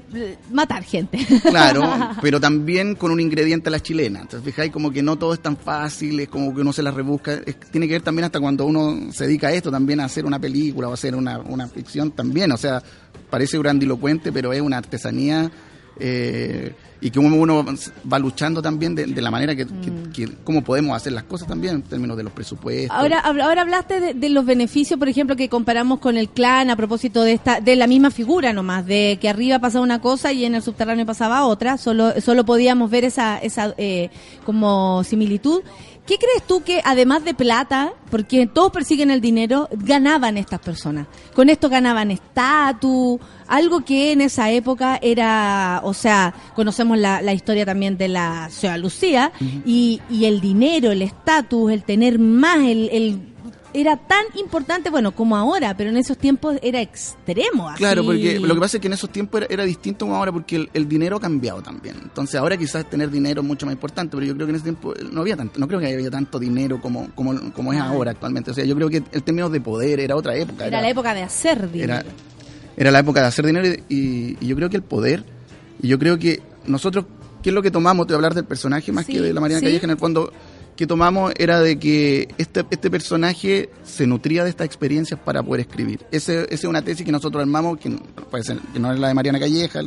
matar gente. Claro, pero también con un ingrediente a la chilena. Entonces, fijáis como que no todo es tan fácil, es como que uno se la rebusca. Es- tiene que ver también hasta cuando uno se dedica a esto, también a hacer una película o a hacer una, una ficción también. O sea, parece grandilocuente, pero es una artesanía. eh, y que uno, va luchando también de, de la manera que, que- que- cómo podemos hacer las cosas también en términos de los presupuestos. Ahora, ahora hablaste de, de los beneficios, por ejemplo, que comparamos con el clan a propósito de esta, de la misma figura nomás, de que arriba pasaba una cosa y en el subterráneo pasaba otra, solo, solo podíamos ver esa, esa eh, como similitud. ¿Qué crees tú que además de plata, porque todos persiguen el dinero, ganaban estas personas? Con esto ganaban estatus, algo que en esa época era, o sea, conocemos la, la historia también de la ciudad Lucía, y, y el dinero, el estatus, el tener más, el, el- era tan importante, bueno, como ahora, pero en esos tiempos era extremo. así. Claro, porque lo que pasa es que en esos tiempos era, era distinto como ahora, porque el, el dinero ha cambiado también. Entonces ahora quizás tener dinero es mucho más importante, pero yo creo que en ese tiempo no había tanto, no creo que había tanto dinero como, como, como es ahora actualmente. O sea, yo creo que el término de poder era otra época. Era la época de hacer dinero. era, era la época de hacer dinero y, y yo creo que el poder, y yo creo que nosotros, ¿qué es lo que tomamos? de hablar del personaje más Sí, que de la Mariana sí. Calleja, en el fondo, que tomamos era de que este, este personaje se nutría de estas experiencias para poder escribir. Ese- Esa es una tesis que nosotros armamos, que, no- que es la de Mariana Calleja,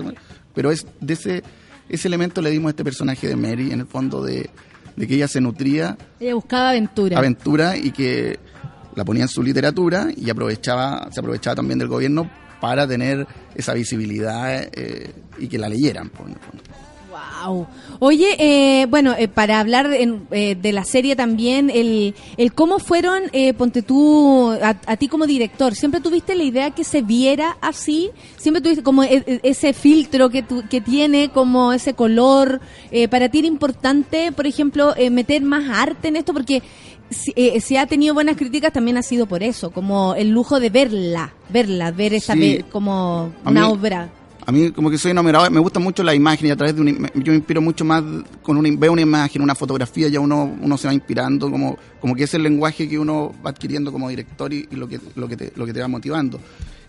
pero es de ese, ese elemento le dimos a este personaje de Mary, en el fondo, de, de que ella se nutría Ella buscaba aventura. aventura y que la ponía en su literatura y aprovechaba se aprovechaba también del gobierno para tener esa visibilidad eh, y que la leyeran. pues, en el fondo. Wow. Oye, eh, bueno, eh, para hablar en- eh, de la serie también, el, el cómo fueron, eh, ponte tú, a, a ti como director, ¿siempre tuviste la idea que se viera así? ¿Siempre tuviste como e- e- ese filtro que, tu- que tiene, como ese color? Eh, ¿Para ti era importante, por ejemplo, eh, meter más arte en esto? Porque si, eh, si ha tenido buenas críticas también ha sido por eso, como el lujo de verla, verla, ver esa Sí. como una mí- obra. A mí como que soy enamorado, me gusta mucho la imagen y a través de im- yo me inspiro mucho más con una, veo una imagen, una fotografía, ya uno, uno se va inspirando, como, como que es el lenguaje que uno va adquiriendo como director y, lo, que, lo, que te, lo que te va motivando.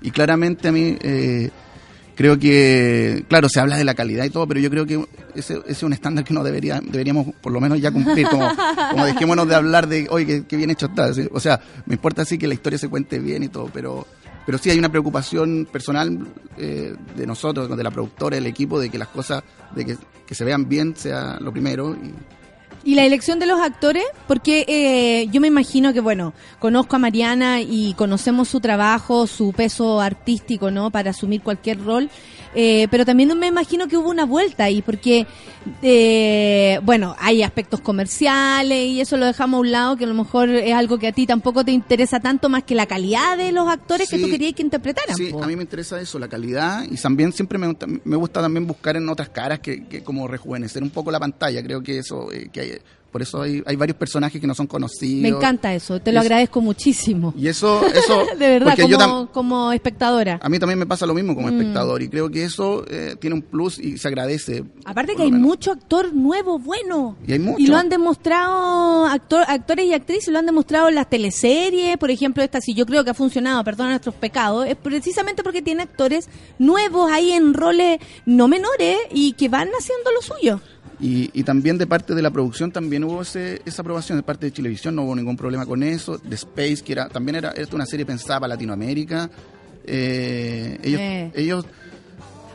Y claramente a mí eh, creo que, claro, se habla de la calidad y todo, pero yo creo que ese, ese es un estándar que no debería, deberíamos por lo menos ya cumplir, como, como dejémonos de hablar de, oye, qué, qué bien hecho está. O sea, me importa sí que la historia se cuente bien y todo, pero pero sí hay una preocupación personal eh, de nosotros, de la productora, del equipo, de que las cosas, de que, que se vean bien sea lo primero. Y, ¿Y la elección de los actores? Porque eh, yo me imagino que, bueno, conozco a Mariana y conocemos su trabajo, su peso artístico, ¿no? Para asumir cualquier rol. Eh, pero también me imagino que hubo una vuelta ahí, porque, eh, bueno, hay aspectos comerciales y eso lo dejamos a un lado, que a lo mejor es algo que a ti tampoco te interesa tanto más que la calidad de los actores que tú querías que interpretaran. Sí, po. a mí me interesa eso, la calidad y también siempre me gusta, me gusta también buscar en otras caras que, que como rejuvenecer un poco la pantalla. Creo que eso, eh, que hay, por eso hay, hay varios personajes que no son conocidos. Me encanta eso, te lo Es- agradezco muchísimo. Y eso, eso, de verdad, porque yo tam- como, espectadora. a mí también me pasa lo mismo como Mm. espectador y creo que eso eh, tiene un plus y se agradece. Aparte que hay menos. mucho actor nuevo, bueno. Y hay mucho. Y lo han demostrado actor, actores y actrices, lo han demostrado en las teleseries, por ejemplo, esta si yo creo que ha funcionado, perdona nuestros pecados, es precisamente porque tiene actores nuevos ahí en roles no menores y que van haciendo lo suyo. Y, y también de parte de la producción también hubo ese, esa aprobación de parte de Chilevisión, no hubo ningún problema con eso. De Space, que era también era, era una serie pensada para Latinoamérica. Eh, ellos, Eh. ellos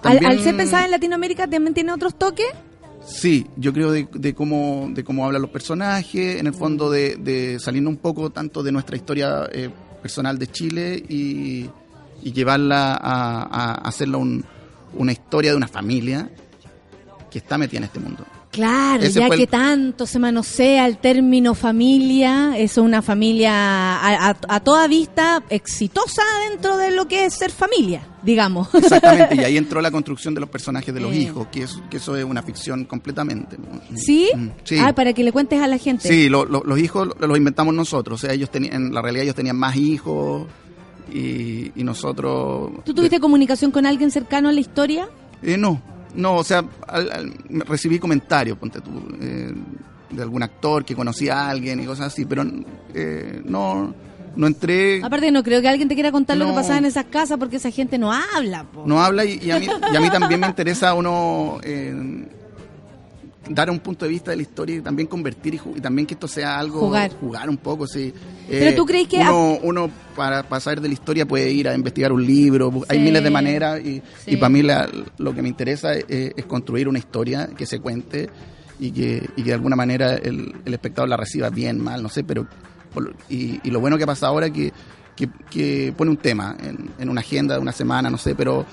Al, ser pensada en Latinoamérica también tiene otros toques. Sí, yo creo de, de cómo de cómo hablan los personajes, en el fondo de, de saliendo un poco tanto de nuestra historia eh, personal de Chile y, y llevarla a, a hacerla un- una historia de una familia que está metida en este mundo. Claro, Ese ya el- que tanto se manosea el término familia, es una familia a, a- a toda vista exitosa dentro de lo que es ser familia, digamos. Exactamente, y ahí entró la construcción de los personajes de los Eh. hijos, que, es, que eso es una ficción completamente. ¿Sí? Mm, Sí. Ah, para que le cuentes a la gente. Sí, lo- lo- los hijos lo- los inventamos nosotros. O sea, ellos tenían, en la realidad ellos tenían más hijos y, y nosotros. ¿Tú tuviste comunicación con alguien cercano a la historia? Eh, no, no, o sea, al- recibí comentarios, ponte tú, eh, de algún actor que conocía a alguien y cosas así, pero eh, no, no entré, Aparte, no creo que alguien te quiera contar lo que pasaba en esas casas porque esa gente no habla. po. no habla y, y a mí, y a mí también me interesa uno eh, dar un punto de vista de la historia y también convertir y, y también que esto sea algo, Jugar. un poco, sí. Pero tú crees que Uno, uno para, saber de la historia puede ir a investigar un libro, hay miles de maneras y, Sí. y para mí la- lo que me interesa es, es construir una historia que se cuente y que, y que de alguna manera el, el espectador la reciba bien, mal, no sé, pero y, y lo bueno que pasa ahora es que, que, que pone un tema en, en una agenda de una semana, no sé, pero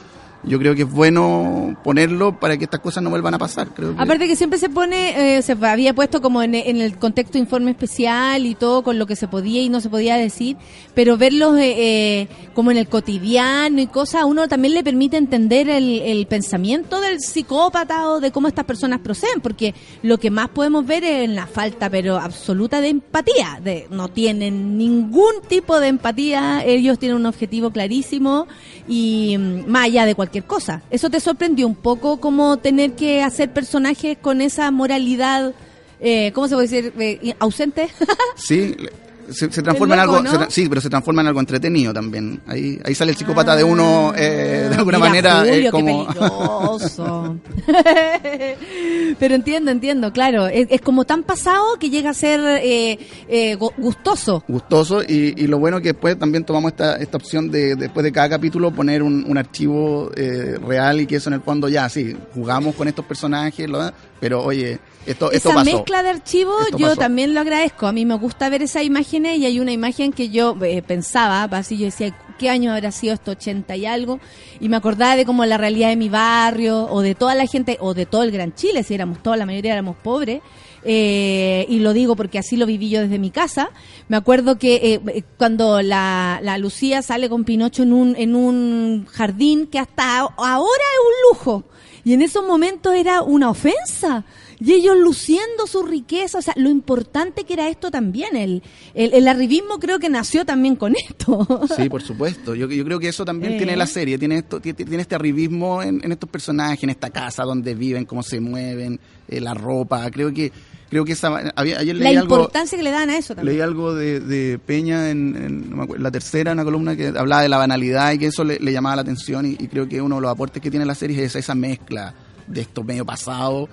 yo creo que es bueno ponerlo para que estas cosas no vuelvan a pasar. Creo que- Aparte que siempre se pone, eh, se había puesto como en, en el contexto informe especial y todo con lo que se podía y no se podía decir, pero verlos eh, eh, como en el cotidiano y cosas, uno también le permite entender el, el pensamiento del psicópata o de cómo estas personas proceden, porque lo que más podemos ver es en la falta, pero absoluta de empatía, de no tienen ningún tipo de empatía, ellos tienen un objetivo clarísimo y mm, más allá de cualquier cosa. ¿Eso te sorprendió un poco como tener que hacer personajes con esa moralidad, eh, ¿cómo se puede decir? Eh, ausente. Sí, se, se transforma en algo, ¿no? se sí, pero se transforma en algo entretenido también. Ahí, ahí sale el psicópata de uno, eh, de alguna Ah, manera, eh, Julio, como qué peligroso. Pero entiendo, entiendo, claro. Es, es como tan pasado que llega a ser eh, eh, gu- gustoso. gustoso y, y lo bueno que después también tomamos esta, esta opción de después de cada capítulo poner un, un archivo eh, real y que eso en el fondo ya, sí, jugamos con estos personajes, lo- pero oye, esto, esto esa pasó. mezcla de archivos Esto yo pasó. también lo agradezco. A mí me gusta ver esas imágenes y hay una imagen que yo eh, pensaba, así yo decía, ¿qué año habrá sido esto? 80 y algo. Y me acordaba de como la realidad de mi barrio o de toda la gente o de todo el Gran Chile, si éramos toda la mayoría éramos pobres. Eh, y lo digo porque así lo viví yo desde mi casa. Me acuerdo que eh, eh, cuando la, la Lucía sale con Pinocho en un, en un jardín que hasta ahora es un lujo. Y en esos momentos era una ofensa. Y ellos luciendo su riqueza, o sea, lo importante que era esto también. El, el, el arribismo creo que nació también con esto. Sí, por supuesto. Yo, yo creo que eso también Eh. tiene la serie, tiene esto, tiene, tiene este arribismo en, en estos personajes, en esta casa donde viven, cómo se mueven, eh, la ropa. Creo que creo que esa había, ayer La leí algo importancia que le dan a eso también. leí algo de, de Peña en, en- no me acuerdo, la tercera, una columna que hablaba de la banalidad y que eso le, le llamaba la atención y, y creo que uno de los aportes que tiene la serie es esa, esa mezcla de esto medio pasado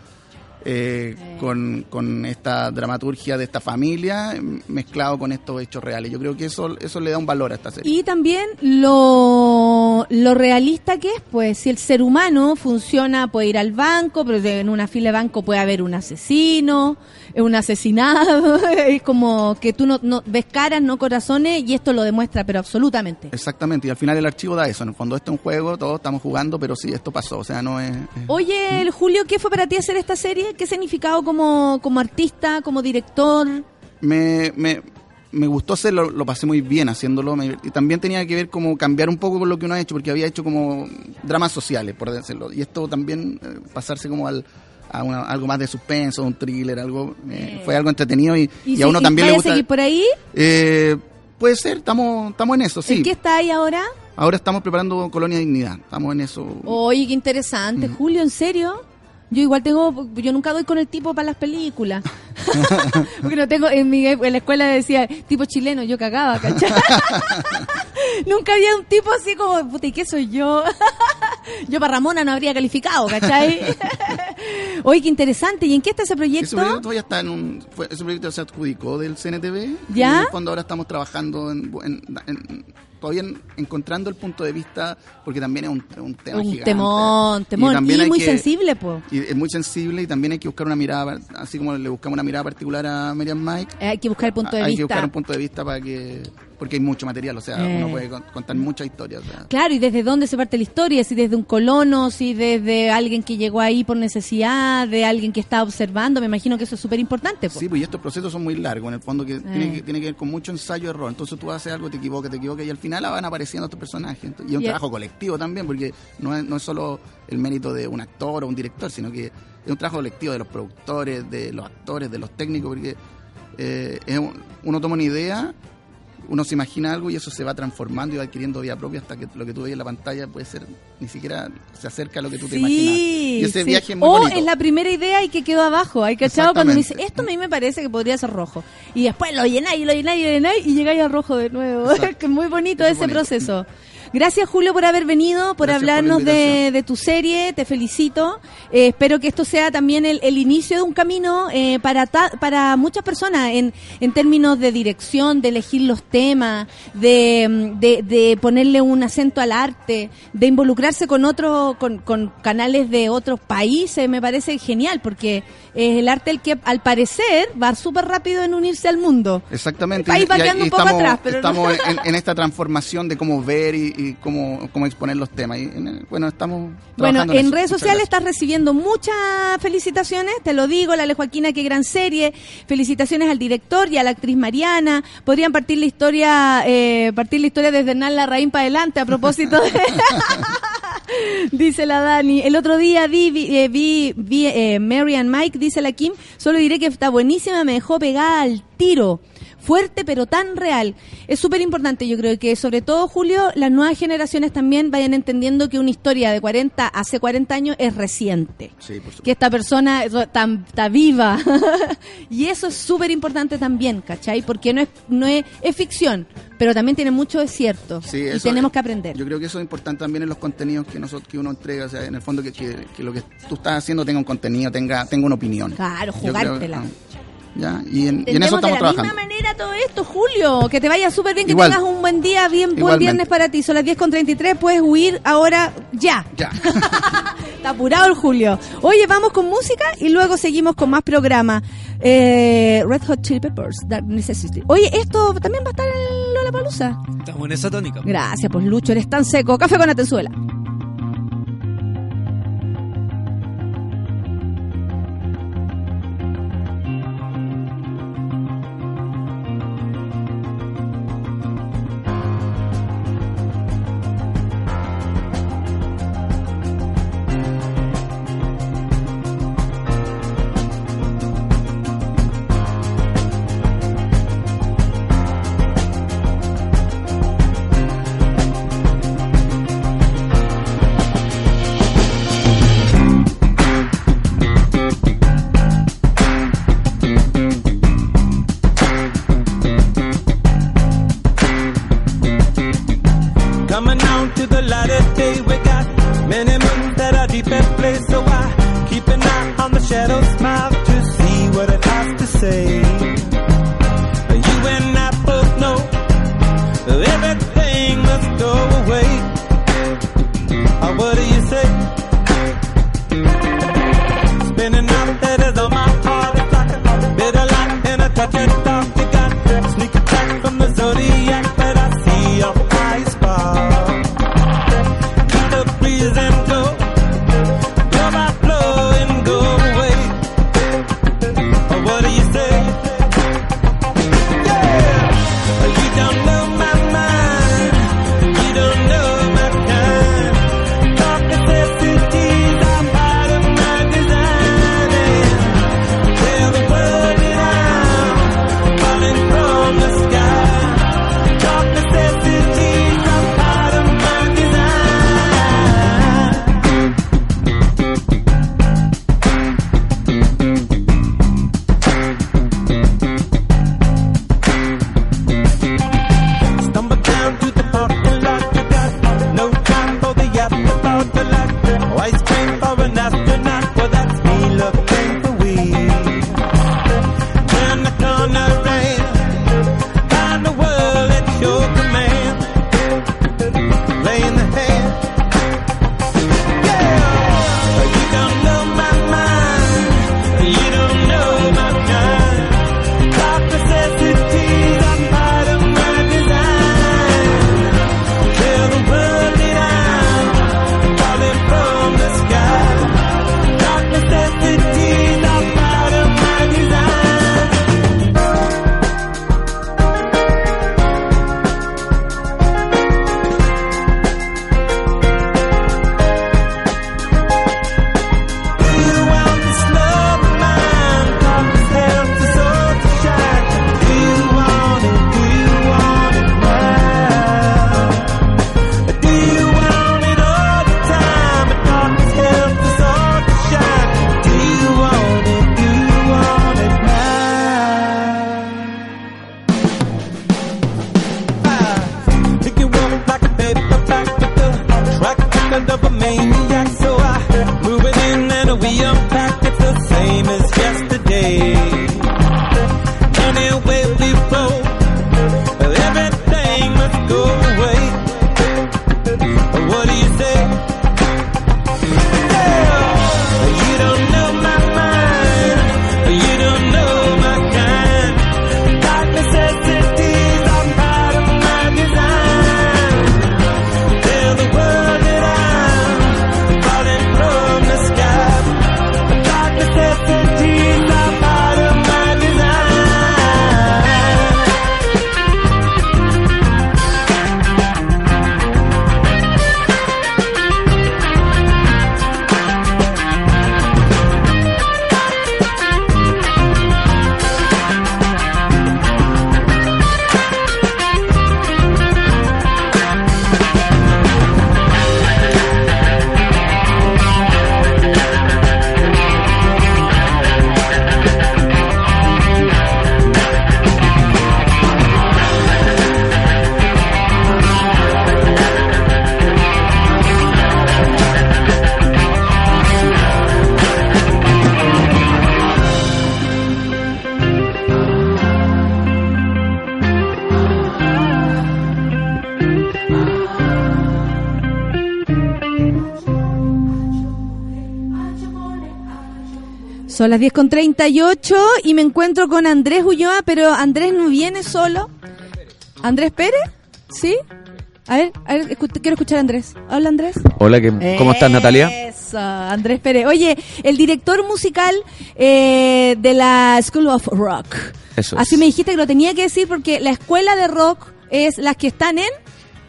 eh, con, con esta dramaturgia de esta familia mezclado con estos hechos reales. Yo creo que eso, eso le da un valor a esta serie. Y también lo, lo realista que es, pues, si el ser humano funciona, puede ir al banco, pero en una fila de banco puede haber un asesino, eh, un asesinado, es como que tú no, no ves caras, no corazones, y esto lo demuestra, pero absolutamente. Exactamente, y al final el archivo da eso. En el fondo, esto es un juego, todos estamos jugando, pero sí, esto pasó. O sea, no es. es- Oye, el Julio, ¿qué fue para ti hacer esta serie? ¿Qué significado como, como artista, como director? me, me, me gustó hacerlo, lo pasé muy bien haciéndolo. me- y también tenía que ver como cambiar un poco con lo que uno ha hecho, porque había hecho como dramas sociales, por decirlo. Y esto también, eh, pasarse como al, a una- algo más de suspenso, un thriller, algo eh, fue algo entretenido y, y a uno también le gusta. a seguir por ahí? Eh, puede ser, estamos, estamos en eso, sí. ¿En qué está ahí ahora? Ahora estamos preparando Colonia Dignidad, estamos en eso. Oye, qué interesante. Julio, ¿en serio? Yo igual tengo, yo nunca doy con el tipo para las películas. Porque no tengo, en, mi, en la escuela decía tipo chileno, yo cagaba, ¿cachai? nunca había un tipo así como, puta, ¿y qué soy yo? yo para Ramona no habría calificado, ¿cachai? Oye, qué interesante. ¿Y en qué está ese Ese proyecto? proyecto todavía está en un. fue- ese proyecto se adjudicó del CNTV. Y ¿Ya? en el fondo ahora estamos trabajando en. en- en- todavía en- encontrando el punto de vista, porque también es un, un tema Un gigante. temón, temón. también Y, hay muy que- sensible, pues. Y es muy sensible y también hay que buscar una mirada, así como le buscamos una mirada particular a Miriam Mike. Hay que buscar el punto de hay que vista. buscar un punto de vista para que. Porque hay mucho material, o sea, Eh. uno puede con- contar muchas historias. o sea. Claro, y desde dónde se parte la historia, si desde un colono, si desde alguien que llegó ahí por necesidad, de alguien que está observando, me imagino que eso es súper importante. Sí, pues y estos procesos son muy largos, en el fondo que, Eh. tiene, que tiene que ver con mucho ensayo-error. Entonces tú haces algo, te equivocas, te equivocas y al final van apareciendo estos personajes. Entonces, y es un Y trabajo colectivo también, porque no es, no es solo el mérito de un actor o un director, sino que es un trabajo colectivo de los productores, de los actores, de los técnicos, porque eh, es un- uno toma una idea, uno se imagina algo y eso se va transformando y va adquiriendo vida propia hasta que lo que tú ves en la pantalla puede ser, ni siquiera se acerca a lo que tú te imaginas. Y ese sí. viaje es muy o bonito. es la primera idea y que quedó abajo. Hay cachado cuando me dice, esto a mí me parece que podría ser rojo. Y después lo llenáis, lo llenáis, lo llenáis y llegáis al rojo de nuevo. Es muy bonito es ese bonito. proceso. Gracias Julio por haber venido, por Gracias por la hablarnos de, de tu serie, te felicito. Eh, espero que esto sea también el, el inicio de un camino eh, para ta- para muchas personas en, en términos de dirección, de elegir los temas, de, de, de ponerle un acento al arte, de involucrarse con otros, con, con canales de otros países, me parece genial, porque es el arte el que al parecer va súper rápido en unirse al mundo. Exactamente. El país va y- quedando y un poco estamos, atrás, pero no- estamos en, en esta transformación de cómo ver y, y cómo, cómo exponer los temas. Y, en- bueno, estamos Bueno, trabajando en eso. redes sociales estás recibiendo muchas felicitaciones, te lo digo, la Joaquina, qué gran serie. Felicitaciones al director y a la actriz Mariana. Podrían partir la historia, eh, partir la historia desde Hernán Larraín para adelante a propósito de... Dice la Dani. El otro día vi, vi, eh, vi, vi, eh, Mary and Mike, dice la Kim. Solo diré que está buenísima, me dejó pegada al tiro. Fuerte pero tan real. Es súper importante, yo creo que sobre todo, Julio, las nuevas generaciones también vayan entendiendo que una historia de 40 hace 40 años es reciente. Sí, por supuesto. Que esta persona está, viva. y eso es súper importante también, ¿cachai? Porque no es, no es, es ficción, pero también tiene mucho de cierto. Sí, y tenemos es- que aprender. Yo creo que eso es importante también en los contenidos que nosotros que uno entrega, o sea, en el fondo que, que- que lo que tú estás haciendo tenga un contenido, tenga tenga una opinión. Claro, creo- jugártela. Ya, y en, y en eso estamos de la trabajando. misma manera todo esto, Julio. Que te vaya súper bien, que Igual. tengas un buen día, bien buen Igualmente. viernes para ti. Son las 10 con 33, puedes huir ahora ya. Ya. Está apurado el Julio. Oye, vamos con música y luego seguimos con más programa. Eh, Red Hot Chili Peppers, Dark Necessity. Oye, esto también va a estar en Lollapalooza. Estamos en esa tónica. Gracias, pues Lucho, eres tan seco. Café con Atenzuela. Son las 10 con 38 y me encuentro con Andrés Ulloa, pero Andrés no viene solo. ¿Andrés Pérez? ¿Sí? A ver, a ver, escu- quiero escuchar a Andrés. Hola Andrés. Hola, ¿qué- ¿cómo estás, Natalia? Eso, Andrés Pérez. Oye, el director musical eh, de la School of Rock. Eso es. Así me dijiste que lo tenía que decir porque la escuela de rock es las que están en...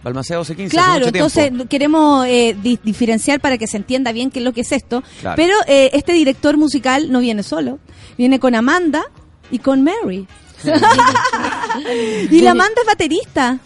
Balmaceda 1215, hace Claro, mucho entonces queremos eh, di- diferenciar para que se entienda bien qué es lo que es esto. Claro. Pero eh, este director musical no viene solo, viene con Amanda y con Mary. y la Amanda es baterista.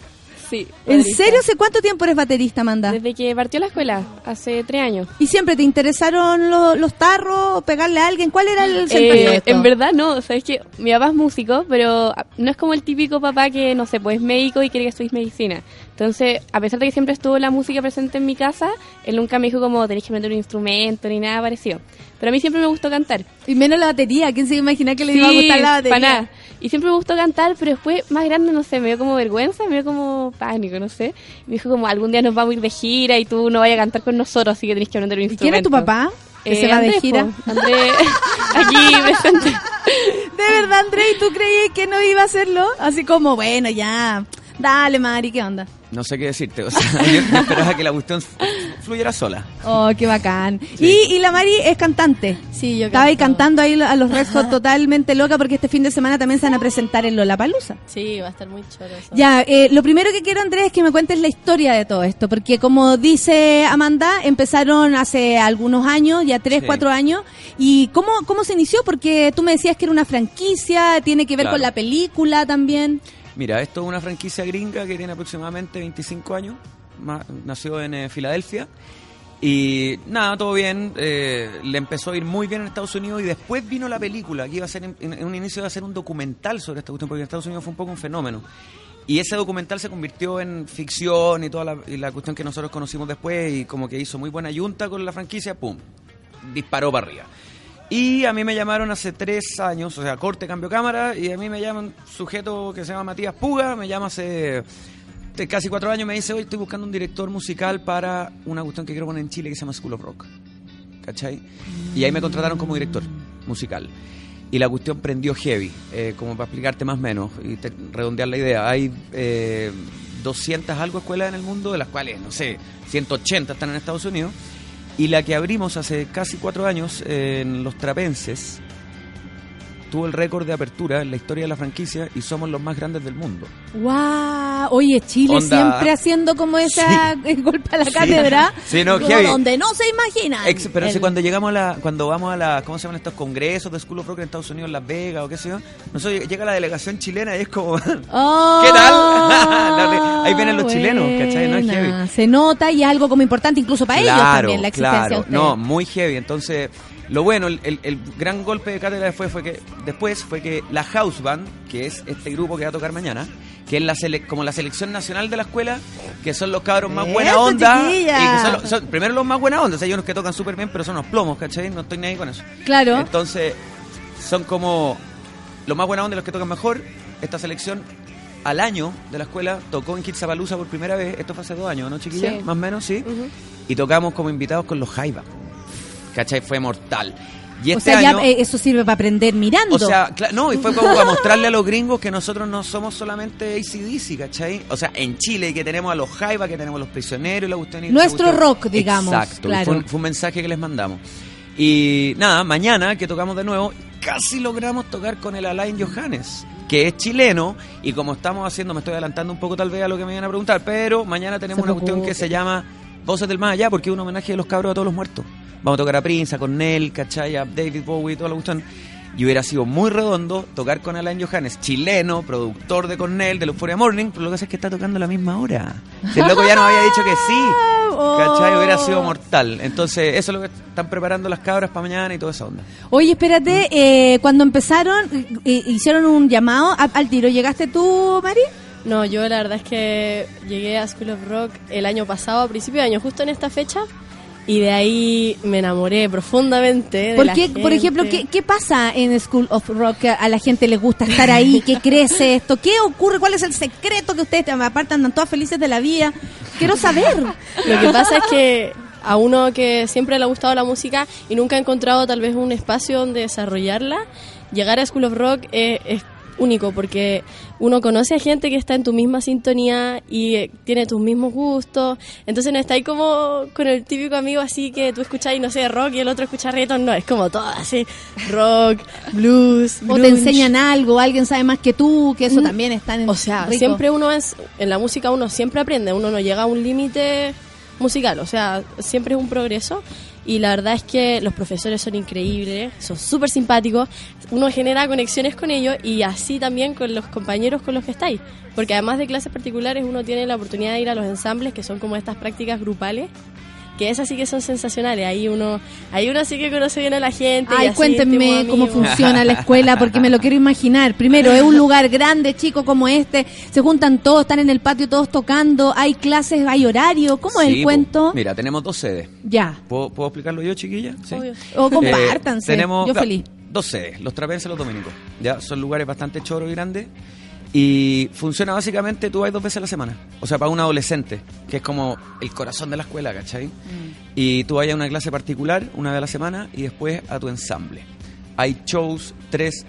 Sí. ¿En serio? ¿Hace cuánto tiempo eres baterista, Amanda? Desde que partió la escuela, hace tres años. ¿Y siempre te interesaron lo- los tarros, pegarle a alguien? ¿Cuál era el sentido Eh, en verdad no, sabes que mi papá es músico, pero no es como el típico papá que, no sé, pues es médico y quiere que estudies medicina. Entonces, a pesar de que siempre estuvo la música presente en mi casa, él nunca me dijo como tenés que aprender un instrumento ni nada parecido. Pero a mí siempre me gustó cantar. Y menos la batería, ¿quién se iba a imaginar que le iba a gustar la batería? pa' nada. Y siempre me gustó cantar, pero después, más grande, no sé, me dio como vergüenza, me dio como pánico. no sé. Me dijo como, algún día nos vamos a ir de gira y tú no vayas a cantar con nosotros, así que tenés que aprender un ¿Y instrumento. quién es tu papá? Que Eh, se va de Andrés, gira. po. Andrés, aquí presente. De verdad, André, ¿y tú creías que no iba a hacerlo? Así como, bueno, ya. Dale, Mari, ¿qué onda? No sé qué decirte. O sea, yo esperaba que la cuestión fluyera sola. Oh, qué bacán. Y, y la Mari es cantante. Sí, yo Estaba ahí cantando ahí a los Red Hot totalmente loca porque este fin de semana también se van a presentar en Lollapalooza. Sí, va a estar muy choro eso. Ya, eh, lo primero que quiero, Andrés, es que me cuentes la historia de todo esto, porque como dice Amanda, empezaron hace algunos años, ya tres, Sí. cuatro años, y ¿cómo, ¿cómo se inició? Porque tú me decías que era una franquicia, tiene que ver Claro. con la película también. Mira, esto es una franquicia gringa que tiene aproximadamente 25 años. nació en eh, Filadelfia. Y nada, todo bien. eh, le empezó a ir muy bien en Estados Unidos y después vino la película, que iba a ser, en, en un inicio iba a ser un documental sobre esta cuestión, porque en Estados Unidos fue un poco un fenómeno. Y ese documental se convirtió en ficción y toda la, y la cuestión que nosotros conocimos después y como que hizo muy buena yunta con la franquicia, ¡pum! Disparó para arriba. Y a mí me llamaron hace tres años, o sea, corte, cambio cámara, y a mí me llaman un sujeto que se llama Matías Puga, me llama hace casi cuatro años, me dice, hoy estoy buscando un director musical para una cuestión que quiero poner en Chile que se llama School of Rock. ¿Cachai? Y ahí me contrataron como director musical. Y la cuestión prendió heavy, eh, como para explicarte más o menos y te- redondear la idea. Hay eh, 200 algo escuelas en el mundo, de las cuales, no sé, 180 están en Estados Unidos. Y la que abrimos hace casi cuatro años en Los Trapenses tuvo el récord de apertura en la historia de la franquicia y somos los más grandes del mundo. ¡Wow! Oye, Chile Onda. siempre haciendo como esa golpe a la cátedra. Sí, no, donde no se imagina. Pero si cuando llegamos a la, cuando vamos a la, ¿cómo se llaman estos congresos de School of Rock en Estados Unidos, Las Vegas o qué sé yo? Nosotros llega la delegación chilena y es como, Oh, ¿qué tal? Ahí vienen los chilenos, ¿cachai? No es heavy. Se nota y es algo como importante incluso para ellos también, la existencia de claro. ustedes. No, muy heavy. Entonces, lo bueno, el, el- el gran golpe de cátedra después fue que después fue que la House Band, que es este grupo que va a tocar mañana, que es la sele- como la selección nacional de la escuela, que son los cabros más buena onda. Y que son, los- son- primero los más buena onda, o sea, hay unos que tocan súper bien, pero son unos plomos, ¿cachai? No estoy ni ahí con eso. Claro. Entonces, son como los más buena onda los que tocan mejor. Esta selección al año de la escuela tocó en Kitsapalooza por primera vez. Esto fue hace dos años, ¿no, chiquilla? Sí. Más o menos, sí. Y tocamos como invitados con los Jaiba. ¿Cachai? Fue mortal. Y o este sea, año... ya eh, eso sirve para aprender mirando. O sea, no, y fue como para mostrarle a los gringos que nosotros no somos solamente ACDC, ¿cachai? O sea, en Chile que tenemos a los Jaiba, que tenemos a los prisioneros y la la Nuestro rock, digamos, Exacto, claro. fue, un, fue un mensaje que les mandamos. Y nada, mañana que tocamos de nuevo, casi logramos tocar con el Alain Johannes, que es chileno, y como estamos haciendo, me estoy adelantando un poco tal vez a lo que me iban a preguntar, pero mañana tenemos una cuestión que se llama Voces del Más Allá, porque es un homenaje a los cabros a todos los muertos. Vamos a tocar a Prince, a Cornell, ¿cachai? A David Bowie, toda la cuestión. Y hubiera sido muy redondo tocar con Alain Johannes, chileno, productor de Cornell, de Euphoria Morning, pero lo que pasa es que está tocando a la misma hora. El loco ya nos había dicho que sí, ¿cachai? Hubiera sido mortal. Entonces, eso es lo que están preparando las cabras para mañana y toda esa onda. Oye, espérate, eh, cuando empezaron, eh, hicieron un llamado a- al tiro. ¿Llegaste tú, Mari? No, yo la verdad es que llegué a School of Rock el año pasado, a principio de año, justo en esta fecha, y de ahí me enamoré profundamente. de ¿Por la qué, por gente. ejemplo, ¿qué, qué pasa en School of Rock? A la gente le gusta estar ahí, ¿qué crece esto? ¿Qué ocurre? ¿Cuál es el secreto que ustedes, aparte, andan todas felices de la vida? Quiero saber. Lo que pasa es que a uno que siempre le ha gustado la música y nunca ha encontrado tal vez un espacio donde desarrollarla, llegar a School of Rock es, es único porque uno conoce a gente que está en tu misma sintonía y eh, tiene tus mismos gustos, entonces no está ahí como con el típico amigo así que tú escuchas y no sé, rock y el otro escucha reggaeton, no, es como todo así, rock, blues, O te enseñan algo, alguien sabe más que tú, que eso Mm. también está en O sea, rico. siempre uno es, en la música uno siempre aprende, uno no llega a un límite musical, o sea, siempre es un progreso. Y la verdad es que los profesores son increíbles, son súper simpáticos, uno genera conexiones con ellos y así también con los compañeros con los que estáis. Porque además de clases particulares, uno tiene la oportunidad de ir a los ensambles, que son como estas prácticas grupales, que esas sí que son sensacionales. Ahí uno, ahí uno sí que conoce bien a la gente. y Ay, así cuéntenme cómo funciona la escuela, porque me lo quiero imaginar. Primero, es un lugar grande, chico, como este. Se juntan todos, están en el patio todos tocando. Hay clases, hay horario. ¿Cómo es el cuento? Mira, tenemos dos sedes. Ya. ¿Puedo, puedo explicarlo yo, chiquilla? Sí. Obvio. O compártanse. tenemos Yo feliz. dos sedes, los trapenses y los dominicos. Ya, son lugares bastante choros y grandes. Y funciona básicamente, tú vas dos veces a la semana. O sea, para un adolescente, que es como el corazón de la escuela, ¿cachai? Y tú vas a una clase particular una vez a la semana y después a tu ensamble. Hay shows tres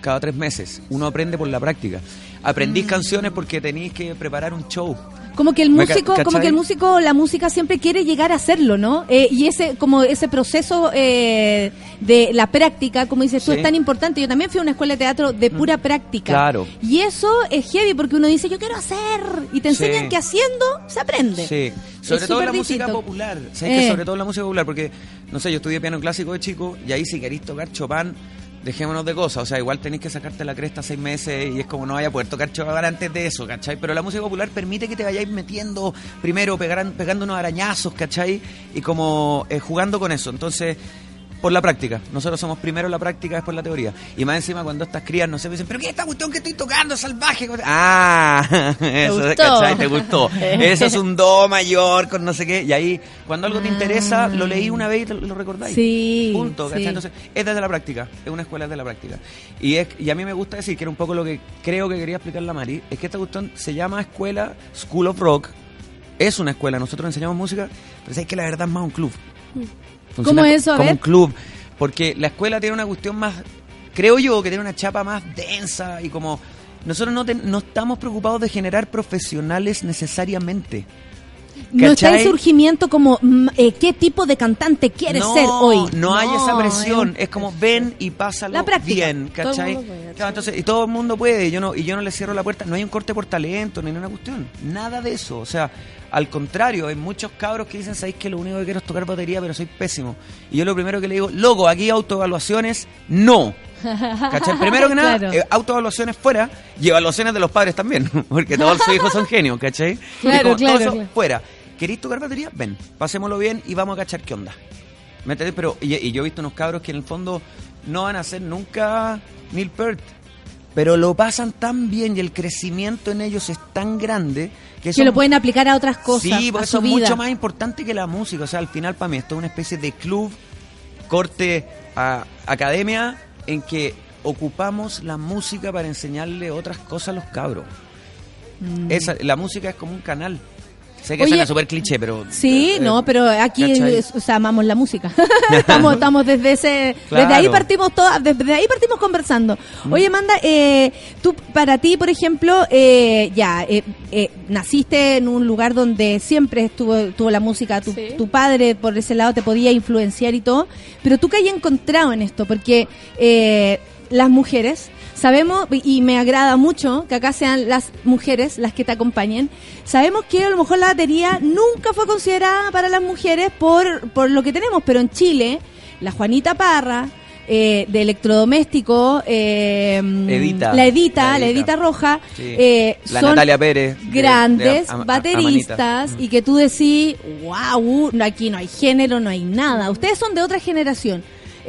cada tres meses. Uno aprende por la práctica. Aprendís canciones porque tenéis que preparar un show. Como que el músico, como que el músico, la música siempre quiere llegar a hacerlo, ¿no? Eh, y ese, como ese proceso eh, de la práctica, como dices tú, Sí. es tan importante. Yo también fui a una escuela de teatro de pura práctica. Claro. Y eso es heavy porque uno dice, yo quiero hacer. Y te enseñan Sí. que haciendo se aprende. Sí, sobre Es todo la música popular. ¿Sabes que Eh. sobre todo la música popular? Porque, no sé, yo estudié piano clásico de chico y ahí si queréis tocar Chopin, dejémonos de cosas. O sea, igual tenéis que sacarte la cresta seis meses y es como no vaya a poder tocar antes de eso, ¿cachai? Pero la música popular permite que te vayáis metiendo primero, pegando unos arañazos, ¿cachai? Y como eh, jugando con eso. Entonces... Por la práctica. Nosotros somos primero la práctica, después la teoría. Y más encima cuando estas crías no se me dicen, pero ¿qué es esta cuestión que estoy tocando, salvaje? Ah, eso, gustó? ¿cachai? Te gustó. Eso es un do mayor con no sé qué. Y ahí, cuando algo te interesa, lo leí una vez y lo, lo recordáis. Sí, Punto. ¿cachai? sí. Entonces, es desde la práctica. Es una escuela desde la práctica. Y, es, y a mí me gusta decir, que era un poco lo que creo que quería explicar la Mari, es que esta cuestión se llama escuela School of Rock. Es una escuela, nosotros enseñamos música, pero es que la verdad es más un club. Funciona ¿Cómo es eso? A Como ver. un club. Porque la escuela tiene una cuestión más, creo yo, que tiene una chapa más densa y como... Nosotros no, ten- no estamos preocupados de generar profesionales necesariamente. No está el surgimiento como mm, eh, qué tipo de cantante quieres no, ser hoy. No hay esa presión. es Es como ven y pásalo La práctica. bien, Todo el ¿cachai? mundo puede, Claro, entonces, y todo el mundo puede. Y yo no, y yo no le cierro la puerta. No hay un corte por talento ni una cuestión. Nada de eso. O sea, al contrario, hay muchos cabros que dicen, sabéis que lo único que quiero es tocar batería, pero soy pésimo. Y yo lo primero que le digo, loco, aquí hay autoevaluaciones, no. ¿Cachai? Primero que nada, Claro. eh, autoevaluaciones fuera y evaluaciones de los padres también, porque todos sus hijos son genios, ¿cachai? Claro, Y como claro, todo eso claro. fuera. ¿Queréis tocar batería? Ven, pasémoslo bien y vamos a cachar qué onda. ¿Me entendés? Pero, y, y yo he visto unos cabros que en el fondo no van a ser nunca Neil Peart, pero lo pasan tan bien y el crecimiento en ellos es tan grande que, que son- lo pueden aplicar a otras cosas. Sí, por a eso es mucho más importante que la música. O sea, al final para mí esto es una especie de club, corte a academia, en que ocupamos la música para enseñarle otras cosas a los cabros. Mm. Esa, la música es como un canal. Sé que Oye, suena súper cliché, pero... Sí, eh, no, pero aquí ¿cachai? es- o sea, amamos la música. estamos, estamos desde ese, Claro. desde ahí partimos todas, desde ahí partimos conversando. Mm. Oye, Amanda, eh, tú, para ti, por ejemplo, eh, ya, eh, eh, naciste en un lugar donde siempre estuvo, estuvo la música, tu, Sí. tu padre por ese lado te podía influenciar y todo, pero tú qué hay encontrado en esto, porque eh, las mujeres Sabemos, y me agrada mucho que acá sean las mujeres las que te acompañen, sabemos que a lo mejor la batería nunca fue considerada para las mujeres por, por lo que tenemos, pero en Chile, la Juanita Parra, eh, de electrodoméstico, eh, Edita. la Edita, La la Edita. Roja, Sí. eh, La son Natalia Pérez. de- grandes de a- a- bateristas y que tú decís, wow, aquí no hay género, no hay nada. Ustedes son de otra generación.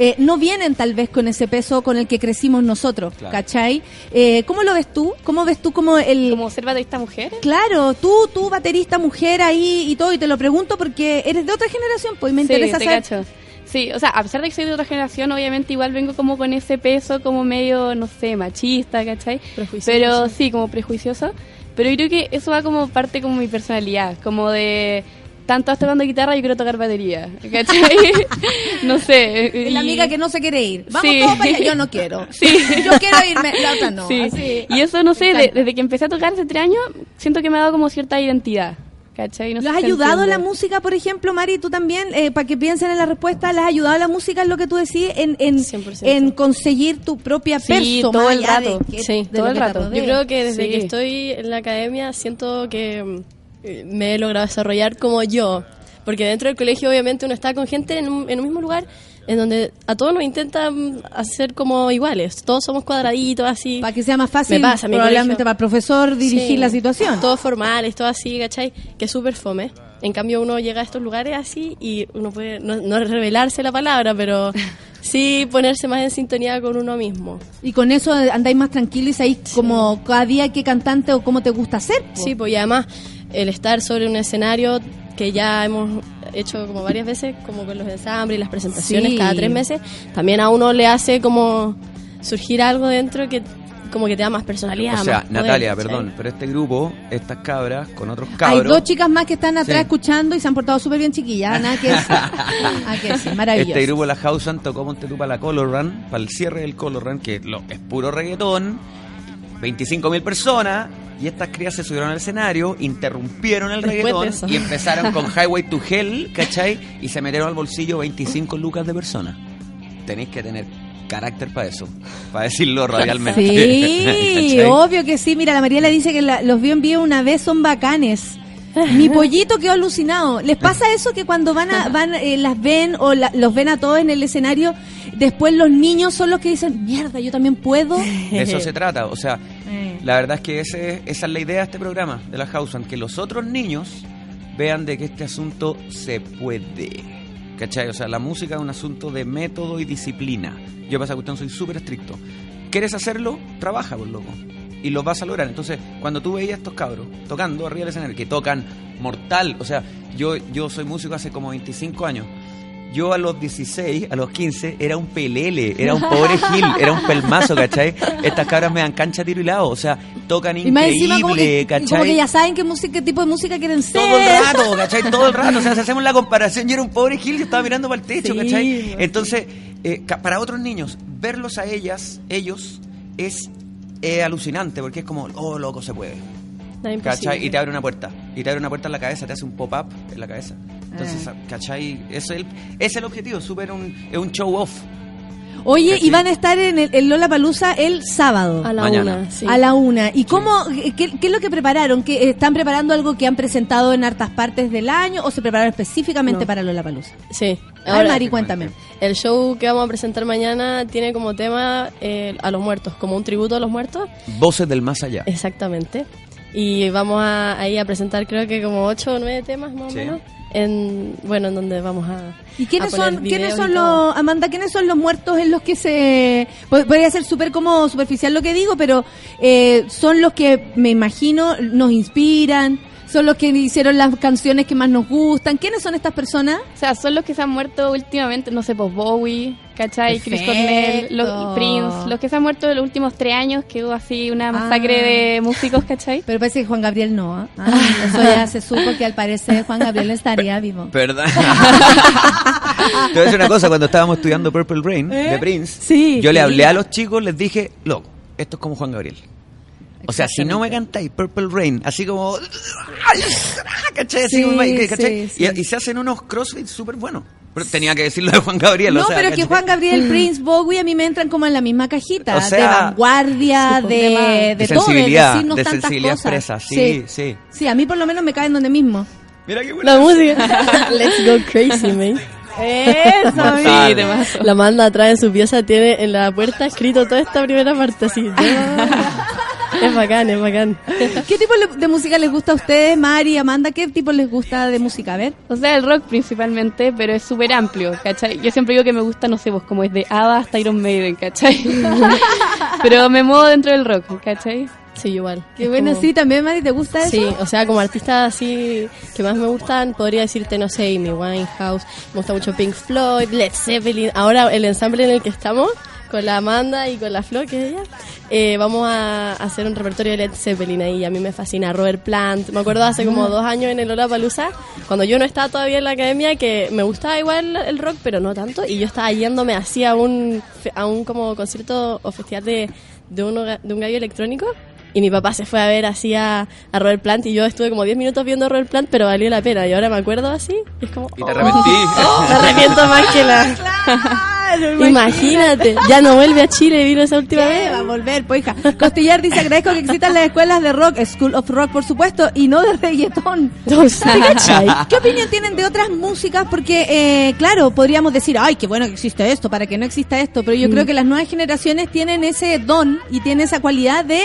Eh, no vienen tal vez con ese peso con el que crecimos nosotros, Claro. ¿cachai? Eh, ¿Cómo lo ves tú? ¿Cómo ves tú como el... Como ser baterista mujer. Claro, tú, tú baterista mujer ahí y todo, y te lo pregunto porque eres de otra generación, pues y me Sí, interesa te saber... cacho. Sí, o sea, a pesar de que soy de otra generación, obviamente igual vengo como con ese peso como medio, no sé, machista, ¿cachai? Prejuicioso. Pero sí, como prejuicioso. Pero yo creo que eso va como parte como mi personalidad, como de tanto estás tocando guitarra, yo quiero tocar batería, ¿cachai? no sé. Es la y- amiga que no se quiere ir. Vamos Sí. todos para allá. Yo no quiero. Sí. Yo quiero irme. La otra no. Sí. Así. Y eso, no sé, de- desde que empecé a tocar hace tres años, siento que me ha dado como cierta identidad, ¿cachai? No ¿Les sé ha si ayudado entiende. la música, por ejemplo, Mari, tú también, eh, para que piensen en la respuesta, ¿les ha ayudado la música en lo que tú decís, en, en, 100%. en conseguir tu propia Sí, perso? todo el rato. que- Sí, todo lo el rato. Yo creo que desde Sí. que estoy en la academia siento que mm, me he logrado desarrollar como yo. Porque dentro del colegio obviamente uno está con gente en un, en un mismo lugar en donde a todos nos intentan hacer como iguales. Todos somos cuadraditos así. Para que sea más fácil, Me pasa, mi probablemente para el profesor dirigir Sí, la situación. Todos formales, todo así, ¿cachai? Que es súper fome. En cambio uno llega a estos lugares así y uno puede no, no revelarse la palabra, pero sí ponerse más en sintonía con uno mismo. Y con eso andáis más tranquilos y sabéis como cada día qué cantante o cómo te gusta hacer. po. Sí, pues y además el estar sobre un escenario que ya hemos hecho como varias veces, como con los ensambles y las presentaciones Sí. cada tres meses, también a uno le hace como surgir algo dentro que como que te da más personalidad. O sea, más Natalia, perdón, pero este grupo, estas cabras, con otros Hay cabros... dos chicas más que están atrás Sí. escuchando y se han portado súper bien chiquillas. Nada que decir. Decir. Maravilloso. Este grupo La Hausan tocó Monte tú para la Color Run, para el cierre del Color Run, que lo- es puro reggaetón, 25.000 personas, y estas crías se subieron al escenario, interrumpieron el Después de reggaetón y empezaron con Highway to Hell, ¿cachai? Y se metieron al bolsillo 25 lucas de personas. Tenéis que tener carácter para eso, para decirlo radialmente. Sí, obvio que sí. Mira, la María le dice que la- los vio en vivo una vez, son bacanes. Mi pollito quedó alucinado. ¿Les pasa eso que cuando van a, van, eh, las ven o la- los ven a todos en el escenario, después los niños son los que dicen, mierda, yo también puedo? De eso se trata, o sea, la verdad es que ese, esa es la idea de este programa, de la Hausan, que los otros niños vean de que este asunto se puede. ¿Cachai? O sea, la música es un asunto de método y disciplina. Yo para esa cuestión soy súper estricto. ¿Quieres hacerlo? Trabaja, por loco. Y lo vas a lograr. Entonces, cuando tú veías a estos cabros tocando arriba del escenario, que tocan mortal, o sea, yo, yo soy músico hace como 25 años. Yo a los 16, a los 15, era un pelele, era un pobre gil, era un pelmazo, ¿cachai? Estas cabras me dan cancha, tiro y lado, o sea, tocan Y más encima como increíble, que, como ¿cachai? que ya saben qué, música, qué tipo de música quieren ser. Todo el rato, ¿cachai? Todo el rato. O sea, si hacemos la comparación, yo era un pobre Gil que estaba mirando para el techo, Sí, ¿cachai? pues. Entonces, eh, para otros niños, verlos a ellas, ellos, es eh, alucinante, porque es como, oh, loco, se puede. Imposible. ¿Cachai? Y te abre una puerta. Y te abre una puerta en la cabeza, te hace un pop-up en la cabeza. Entonces, Ah. ¿cachai? Es el, es el objetivo, súper un, es un show off. Oye, ¿Cachai? y van a estar en el en Lola Palusa el sábado. A la Mañana. una, sí. A la una. ¿Y cómo, qué, qué es lo que prepararon? ¿Que, eh, ¿Están preparando algo que han presentado en hartas partes del año o se prepararon específicamente No. para Lola Palusa? Sí. Ay, Ahora, Mari, cuéntame. el show que vamos a presentar mañana tiene como tema eh, a los muertos, como un tributo a los muertos. Voces del más allá. Exactamente. Y vamos a, ahí a presentar creo que como ocho o nueve temas más o Sí. menos. En, bueno, en donde vamos a... ¿Y quiénes a poner son, quiénes son los, Amanda, quiénes son los muertos en los que se, pod- podría ser súper como superficial lo que digo, pero eh, son los que me imagino nos inspiran, son los que hicieron las canciones que más nos gustan. ¿Quiénes son estas personas? O sea, son los que se han muerto últimamente, no sé, pues Bowie, ¿cachai? Chris. Cornell, los, Prince, los que se han muerto en los últimos tres años, que hubo así una masacre Ah. de músicos, ¿cachai? Pero parece que Juan Gabriel no. ¿ah? Ah, eso ya se supo que al parecer Juan Gabriel estaría vivo. ¿Verdad? Te voy a decir una cosa, cuando estábamos estudiando Purple Rain de Prince, ¿Eh? Sí. yo le hablé a los chicos, les dije, loco, esto es como Juan Gabriel. O sea, si no me cantáis Purple Rain, así como... ¿Cachai? Así Sí, ¿cachai? sí, sí. Y, y se hacen unos crossfits súper buenos. Pero tenía que decirlo de Juan Gabriel. No, o sea, pero es que. Juan Gabriel, Prince, Bowie a mí me entran como en la misma cajita. O sea, de vanguardia, sí, pues, de, de, De todo, de sensibilidad, decirnos de tantas sensibilidad cosas. expresa, sí, sí. Sí, a mí por lo menos me caen donde mismo. Mira qué La música. Let's go crazy, man. Eso. La manda atrás de su pieza tiene en la puerta escrito toda esta primera parte así. es bacán, es bacán. ¿Qué tipo de música les gusta a ustedes, Mari, Amanda? ¿Qué tipo les gusta de música? A ver. O sea, el rock principalmente, pero es súper amplio, ¿cachai? Yo siempre digo que me gusta, no sé, pues como es de ABBA hasta Iron Maiden, ¿cachai? pero me muevo dentro del rock, ¿cachai? Sí, igual. Qué Es bueno, como- sí, también, Mari, ¿te gusta eso? Sí, o sea, como artistas así que más me gustan, podría decirte, no sé, Amy Winehouse, me gusta mucho Pink Floyd, Led Zeppelin. Ahora el ensamble en el que estamos, con la Amanda y con la Flo, que es ella, eh, vamos a hacer un repertorio de Led Zeppelin ahí. A mí me fascina Robert Plant. Me acuerdo hace como dos años en el Lollapalooza, cuando yo no estaba todavía en la academia, que me gustaba igual el rock, pero no tanto. Y yo estaba yéndome así a un, a un como concierto o festival de, de, un, hoga- de un gallo electrónico. Y mi papá se fue a ver así a, a Robert Plant y yo estuve como 10 minutos viendo a Robert Plant, pero valió la pena. Y ahora me acuerdo así, y es como... Y te oh, arrepentí. me arrepiento más que la... Claro, Imagínate, ya no vuelve a Chile, vino esa última ¿Qué? vez. Va a volver, pues hija. Costillar dice, agradezco que existan las escuelas de rock, School of Rock, por supuesto, y no de reggaetón. ¿Qué opinión tienen de otras músicas? Porque, eh, claro, podríamos decir, ay, qué bueno que existe esto, para que no exista esto, pero yo Mm. creo que las nuevas generaciones tienen ese don y tienen esa cualidad de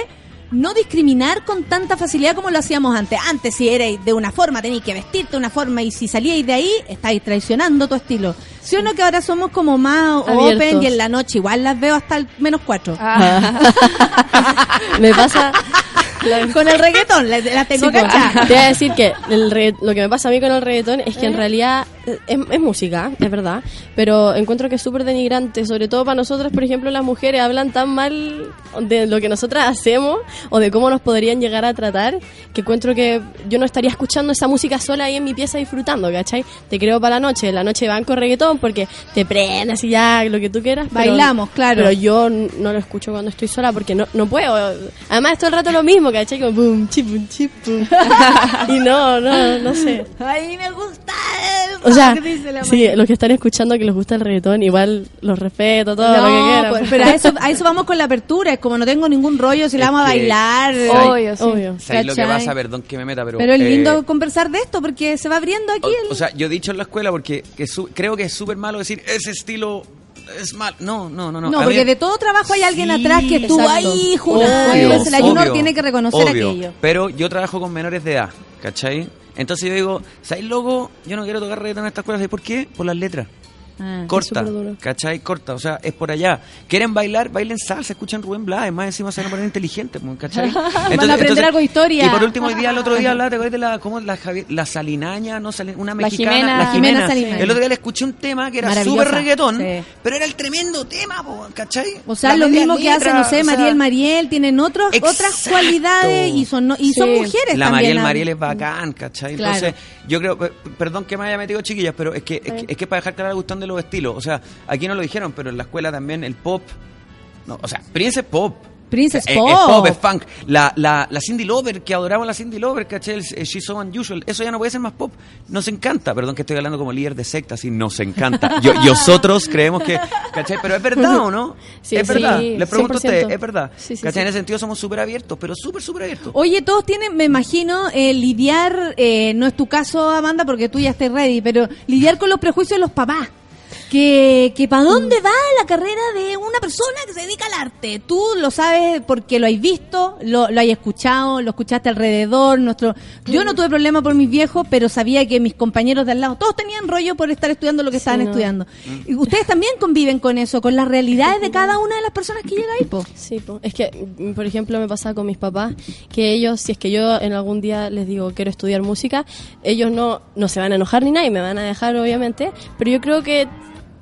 no discriminar con tanta facilidad como lo hacíamos antes. Antes, si erais de una forma, teníais que vestirte de una forma, y si salíais de ahí, estáis traicionando tu estilo. ¿Sí o no que ahora somos como más Abiertos. open y en la noche igual las veo hasta el menos cuatro? Me pasa... Con el reggaetón, la, la tengo Sí, pues. Te voy a decir que el lo que me pasa a mí con el reggaetón es que en realidad eh, es, es música, es verdad, pero encuentro que es súper denigrante, sobre todo para nosotras, por ejemplo, las mujeres hablan tan mal de lo que nosotras hacemos o de cómo nos podrían llegar a tratar, que encuentro que yo no estaría escuchando esa música sola ahí en mi pieza disfrutando, ¿cachai? Te creo para la noche, la noche banco reggaetón porque te prendas y ya lo que tú quieras. pero- Bailamos, claro. Pero yo no lo escucho cuando estoy sola porque no, no puedo. Además, todo el rato lo mismo, ¿cachai? Como boom, chip, boom, chip, boom. y no, no, no sé. Ay, me gusta el O sea, dice la sí, los que están escuchando que les gusta el reggaetón, igual los respeto, todo No, lo que quieran. pues, pero a eso, a eso vamos con la apertura. Es como no tengo ningún rollo, si la Es vamos a bailar. ¿sabes- Obvio, sí. ¿sabes lo que pasa? Perdón que me meta, pero... Pero es eh, lindo conversar de esto porque se va abriendo aquí el... O sea, yo he dicho en la escuela porque que su- creo que es súper malo decir ese estilo es mal. No, no, no. no. No, porque de todo trabajo hay alguien Sí, atrás que estuvo ahí jurando. Entonces Junior obvio, tiene que reconocer obvio. aquello. Pero yo trabajo con menores de edad, ¿cachai? Entonces yo digo, ¿sabes, loco? Yo no quiero tocar reggaetón en esta escuela. ¿Sabes por qué? Por las letras. Ah, Corta. ¿cachai? Corta, o sea, es por allá. ¿Quieren bailar? Bailen salsa, escuchan Rubén Blades, más encima se van a poner inteligentes, pues, ¿cachai? Van a aprender algo de historia. Y por último, hoy día, el otro día hablaba, ¿te acuerdas de la, cómo, la, Javi- la salinaña, no Sali- una La mexicana? Jimena. La Jimena. Jimena Salinaña. El otro día le escuché un tema que era súper reggaetón, sí. pero era el tremendo tema, po, ¿cachai? O sea, La lo mismo que hace, letra, no sé, o sea, Mariel Mariel, tienen otros, otras cualidades y son, no- y son mujeres La también. Mariel ah. Mariel es bacán, ¿cachai? Claro. Entonces, yo creo, per- perdón que me haya metido chiquillas, pero es que, es que, es que para dejar la cuestión de los estilos, o sea, aquí no lo dijeron, pero en la escuela también el pop, no, o sea, Prince es pop. Prince es Es, pop. es pop, es funk. La, la, la Cindy Lover, que adoramos a la Cindy Lover, ¿cachai? El, el She's So Unusual. Eso ya no puede ser más pop. Nos encanta. Perdón que estoy hablando como líder de secta, sí, nos encanta. Yo, y nosotros creemos que, ¿cachai? Pero es verdad, ¿o no? Sí, es sí, verdad. Les pregunto a 100%. ustedes, es verdad. Sí, sí. En ese sentido somos súper abiertos, pero súper, súper abiertos. Oye, todos tienen, me imagino, eh, lidiar, eh, no es tu caso, Amanda, porque tú ya estás ready, pero lidiar con los prejuicios de los papás. Que, que para dónde va la carrera de una persona que se dedica al arte. Tú lo sabes porque lo has visto, lo, lo has escuchado, lo escuchaste alrededor. Nuestro, yo no tuve problema por mis viejos, pero sabía que mis compañeros de al lado, todos tenían rollo por estar estudiando lo que estaban no. estudiando. Y ustedes también conviven con eso, con las realidades de cada una de las personas que llega ahí, po. Sí, po. es que, mm, por ejemplo, me pasaba con mis papás, que ellos, si es que yo en algún día les digo quiero estudiar música, ellos no, no se van a enojar ni nada y me van a dejar, obviamente, pero yo creo que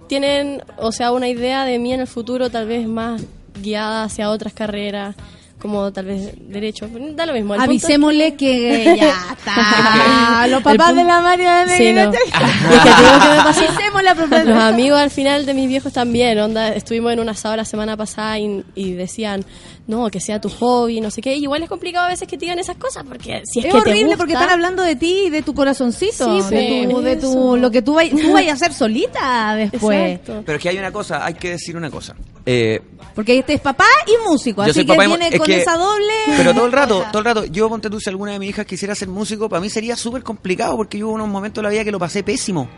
tienen, o sea, una idea de mí en el futuro tal vez más guiada hacia otras carreras, como tal vez derecho, da lo mismo. punto Avisémosle que ya está. Los papás de la María de Sí, no. es que que me. Los amigos al final de mis viejos también, onda, estuvimos en un asado la semana pasada y, y decían, no, que sea tu hobby, no sé qué, y igual es complicado a veces que te digan esas cosas, porque si es, Es que te horrible gusta- porque están hablando de ti y de tu corazoncito, Sí, de, tu, de tu- lo que tú, vay- tú vayas a hacer solita después. Exacto. Pero es que hay una cosa, hay que decir una cosa. Eh, Porque este es papá y músico, así que viene es con que- esa doble. Pero todo el rato, todo el rato, yo ponte tú, si alguna de mis hijas quisiera ser músico, para mí sería súper complicado porque yo hubo unos momentos de la vida que lo pasé pésimo.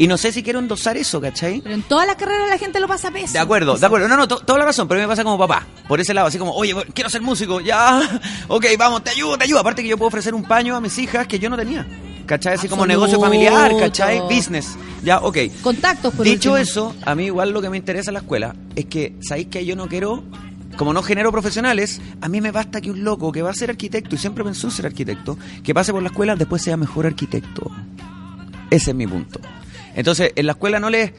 Y no sé si quiero endosar eso, ¿cachai? Pero en todas las carreras la gente lo pasa pésimo. De acuerdo, de acuerdo. No, no, to- toda la razón, pero a mí me pasa como papá. Por ese lado, así como, oye, quiero ser músico, ya. Ok, vamos, te ayudo, te ayudo. Aparte que yo puedo ofrecer un paño a mis hijas que yo no tenía. ¿Cachai? Así como negocio familiar, ¿cachai? Business. Ya, ok. Contactos, por Dicho último. eso, a mí igual lo que me interesa en la escuela es que, ¿sabéis que yo no quiero, como no genero profesionales, a mí me basta que un loco que va a ser arquitecto, y siempre pensó en ser arquitecto, que pase por la escuela, después sea mejor arquitecto. Ese es mi punto. Entonces, en la escuela no les...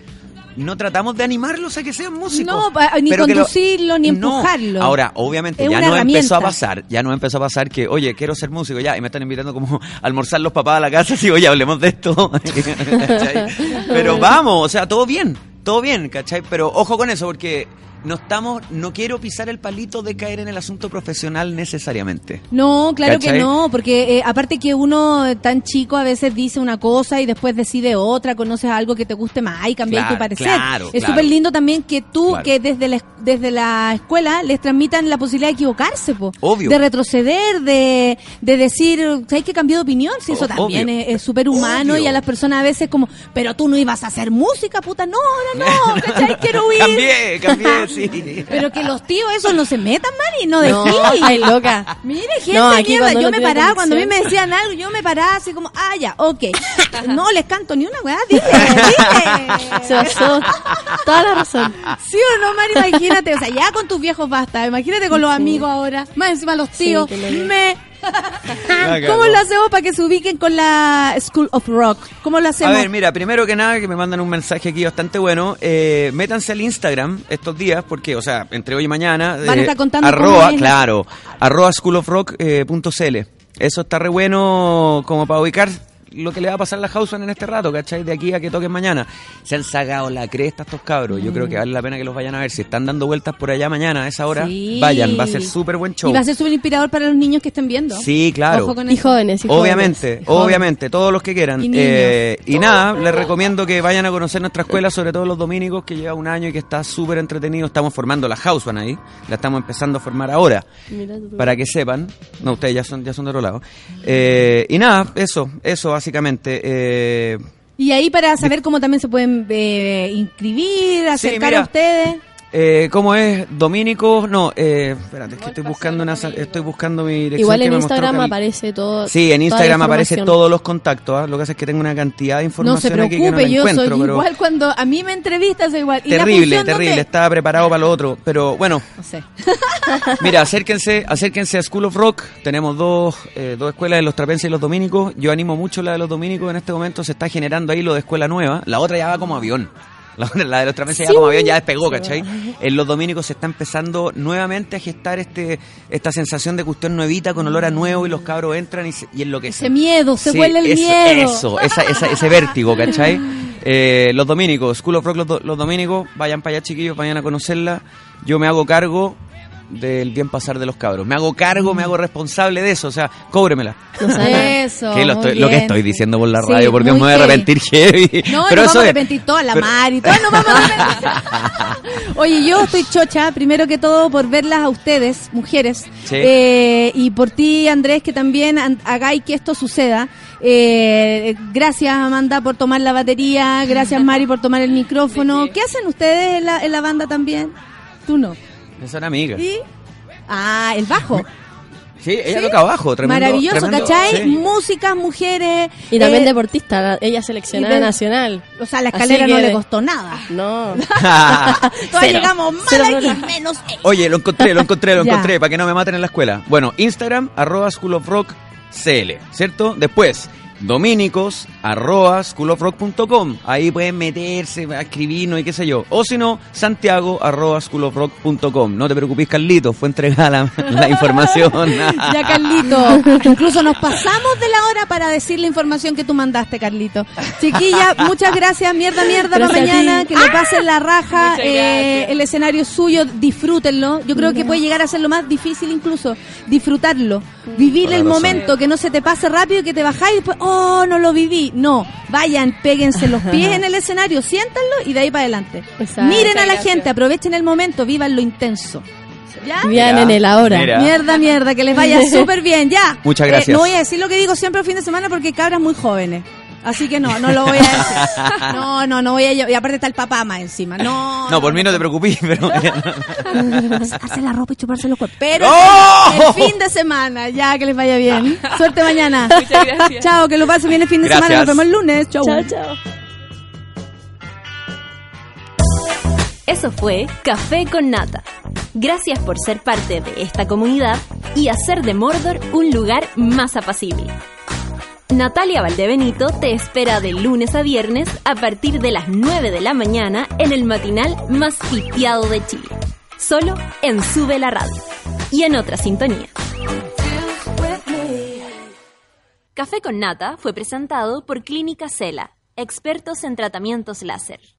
No tratamos de animarlos a que sean músicos. No, ni lo- conducirlo, ni No. empujarlo. Ahora, obviamente, Es ya no empezó a pasar, ya no empezó a pasar que, oye, quiero ser músico ya, y me están invitando como a almorzar los papás a la casa, así, oye, hablemos de esto. Pero vamos, o sea, todo bien, todo bien, ¿cachai? Pero ojo con eso, porque no estamos, no quiero pisar el palito de caer en el asunto profesional necesariamente. No, claro que no, porque eh, aparte que uno eh, tan chico a veces dice una cosa y después decide otra, conoces algo que te guste más y cambias Claro, tu parecer. claro, es claro. súper lindo también que tú, que desde la, es- desde la escuela les transmitan la posibilidad de equivocarse, po. Obvio. de retroceder, de, de decir, ¿sabes que cambió de opinión? Si eso también obvio. es súper humano y a las personas a veces como, pero tú no ibas a hacer música, puta, no, no, no, ¿cachai? Quiero huir. Cambié, cambié, sí. Pero que los tíos esos no se metan, Mari, no No, dejí. estáis loca. Mire, gente, No, aquí mierda, yo no me paraba, cuando a mí me decían algo, yo me paraba así como, ah, ya, ok. No les canto ni una weá, dile, dile. Se basó. Toda la razón. ¿Sí o no, Mari? Imagínate, o sea, ya con tus viejos basta, imagínate con los amigos ahora, más encima los tíos, le- me... La ¿Cómo lo hacemos para que se ubiquen con la School of Rock? ¿Cómo lo A hacemos? ver, mira, primero que nada, que me mandan un mensaje aquí bastante bueno. Eh, métanse al Instagram estos días, porque, o sea, entre hoy y mañana. Van a eh, estar contando Arroba, cómo es. claro. Arroba schoolofrock.cl. Eso está re bueno como para ubicar lo que le va a pasar a la Houseman en este rato, ¿cachai? De aquí a que toquen mañana. Se han sacado la cresta estos cabros. Yo creo que vale la pena que los vayan a ver. Si están dando vueltas por allá mañana a esa hora, Sí. vayan. Va a ser súper buen show. Y va a ser súper inspirador para los niños que estén viendo. Sí, claro. Ojo con Y jóvenes, y Obviamente, jóvenes. obviamente, todos los que quieran. Y niños. Eh, y nada, les recomiendo que vayan a conocer nuestra escuela, sobre todo los dominicos, que lleva un año y que está súper entretenido. Estamos formando la House Band ahí, la estamos empezando a formar ahora, Mira tú. para que sepan. No, ustedes ya son, ya son de otro lado. Eh, y nada, eso, eso básicamente. Eh, Y ahí para saber cómo también se pueden eh, inscribir, acercar mira. a ustedes. Eh, ¿Cómo es? Dominicos, no, eh, espérate, es que estoy buscando, una, estoy buscando mi dirección. Igual que en me Instagram aparece todo. Sí, en Instagram información. todos los contactos. ¿ah? Lo que pasa es que tengo una cantidad de No información se aquí que no preocupe, yo encuentro. soy pero igual cuando a mí me entrevistas, igual. ¿Y la terrible, terrible. Estaba preparado para lo otro. Pero bueno, No sé. mira, acérquense, acérquense a School of Rock. Tenemos dos, eh, dos escuelas de los trapenses y los dominicos. Yo animo mucho la de los dominicos. En este momento se está generando ahí lo de escuela nueva. La otra ya va como avión. La, la de los trapenses ya como avión ya despegó, ¿cachai? En los dominicos se está empezando nuevamente a gestar este esta sensación de cuestión nuevita con olor a nuevo y los cabros entran y, se, y enloquecen. Ese miedo, se Sí, huele el eso, miedo. Eso, esa- esa- ese vértigo, ¿cachai? Eh, los dominicos, School of Rock, los, los dominicos, vayan para allá chiquillos, vayan a conocerla. Yo me hago cargo del bien pasar de los cabros. Me hago cargo, me hago responsable de eso, o sea, cóbremela. Eso. Que lo, estoy- lo que estoy diciendo por la Sí, radio, porque me voy a arrepentir heavy. No, Pero nos eso vamos a es- arrepentir toda la pero- mar y todos nos vamos a arrepentir. Oye, yo estoy chocha, primero que todo, por verlas a ustedes, mujeres, Sí. eh, y por ti, Andrés, que también hagáis que esto suceda. Eh, gracias, Amanda, por tomar la batería. Gracias, Mari, por tomar el micrófono. ¿Qué hacen ustedes en la, en la banda también? Tú no. Son amigas. ¿Y? Ah, el bajo. Sí, ella ¿Sí? toca abajo, tremendo. Maravilloso, tremendo- ¿cachai? sí. Músicas, mujeres. Y también eh, deportista, la- ella seleccionada y de- nacional. O sea, la escalera no le costó nada. No. Todas Cero. llegamos mal Cero aquí, problema. menos ella. Oye, lo encontré, lo encontré, lo encontré, para que no me maten en la escuela. Bueno, Instagram, arroba School of Rock CL, ¿cierto? Después, dominicos, arroba schoolofrock.com. Ahí pueden meterse, escribirnos y qué sé yo. O si no, santiago, arroba schoolofrock.com. No te preocupes, Carlito, fue entregada la, la información. Ya, Carlito. Incluso nos pasamos de la hora para decir la información que tú mandaste, Carlito. Chiquilla, muchas gracias. Mierda, mierda para mañana. Que le pasen la raja. Eh, el escenario es suyo. Disfrútenlo. Yo creo que puede llegar a ser lo más difícil incluso. Disfrutarlo. Vivir el momento. Que no se te pase rápido y que te bajáis y después, oh, no lo viví. No. Vayan, péguense los pies en el escenario, siéntanlo y de ahí para adelante. Exacto. Miren a la Gracias. gente, aprovechen el momento, vivan lo intenso. ¿Ya? En el ahora. mira. Mierda, mierda, que les vaya súper bien, ya. Muchas Eh, gracias. no voy a decir lo que digo siempre el fin de semana porque hay cabras muy jóvenes. Así que no, no lo voy a decir. No, no, no voy a... Y aparte está el papá más encima. No, No, por mí no te preocupes, pero... Sacarse la ropa y chuparse los cuerpos. Pero ¡No! el fin de semana, ya, que les vaya bien. Suerte mañana. Muchas gracias. Chao, que lo pasen bien el fin de Gracias. semana. Nos vemos el lunes. Chao. Chao, chao. Eso fue Café con Nata. Gracias por ser parte de esta comunidad y hacer de Mordor un lugar más apacible. Natalia Valdebenito te espera de lunes a viernes a partir de las 9 de la mañana en el matinal más pitiado de Chile. Solo en Sube la Radio y en otra sintonía. Café con Nata fue presentado por Clínica Cela, expertos en tratamientos láser.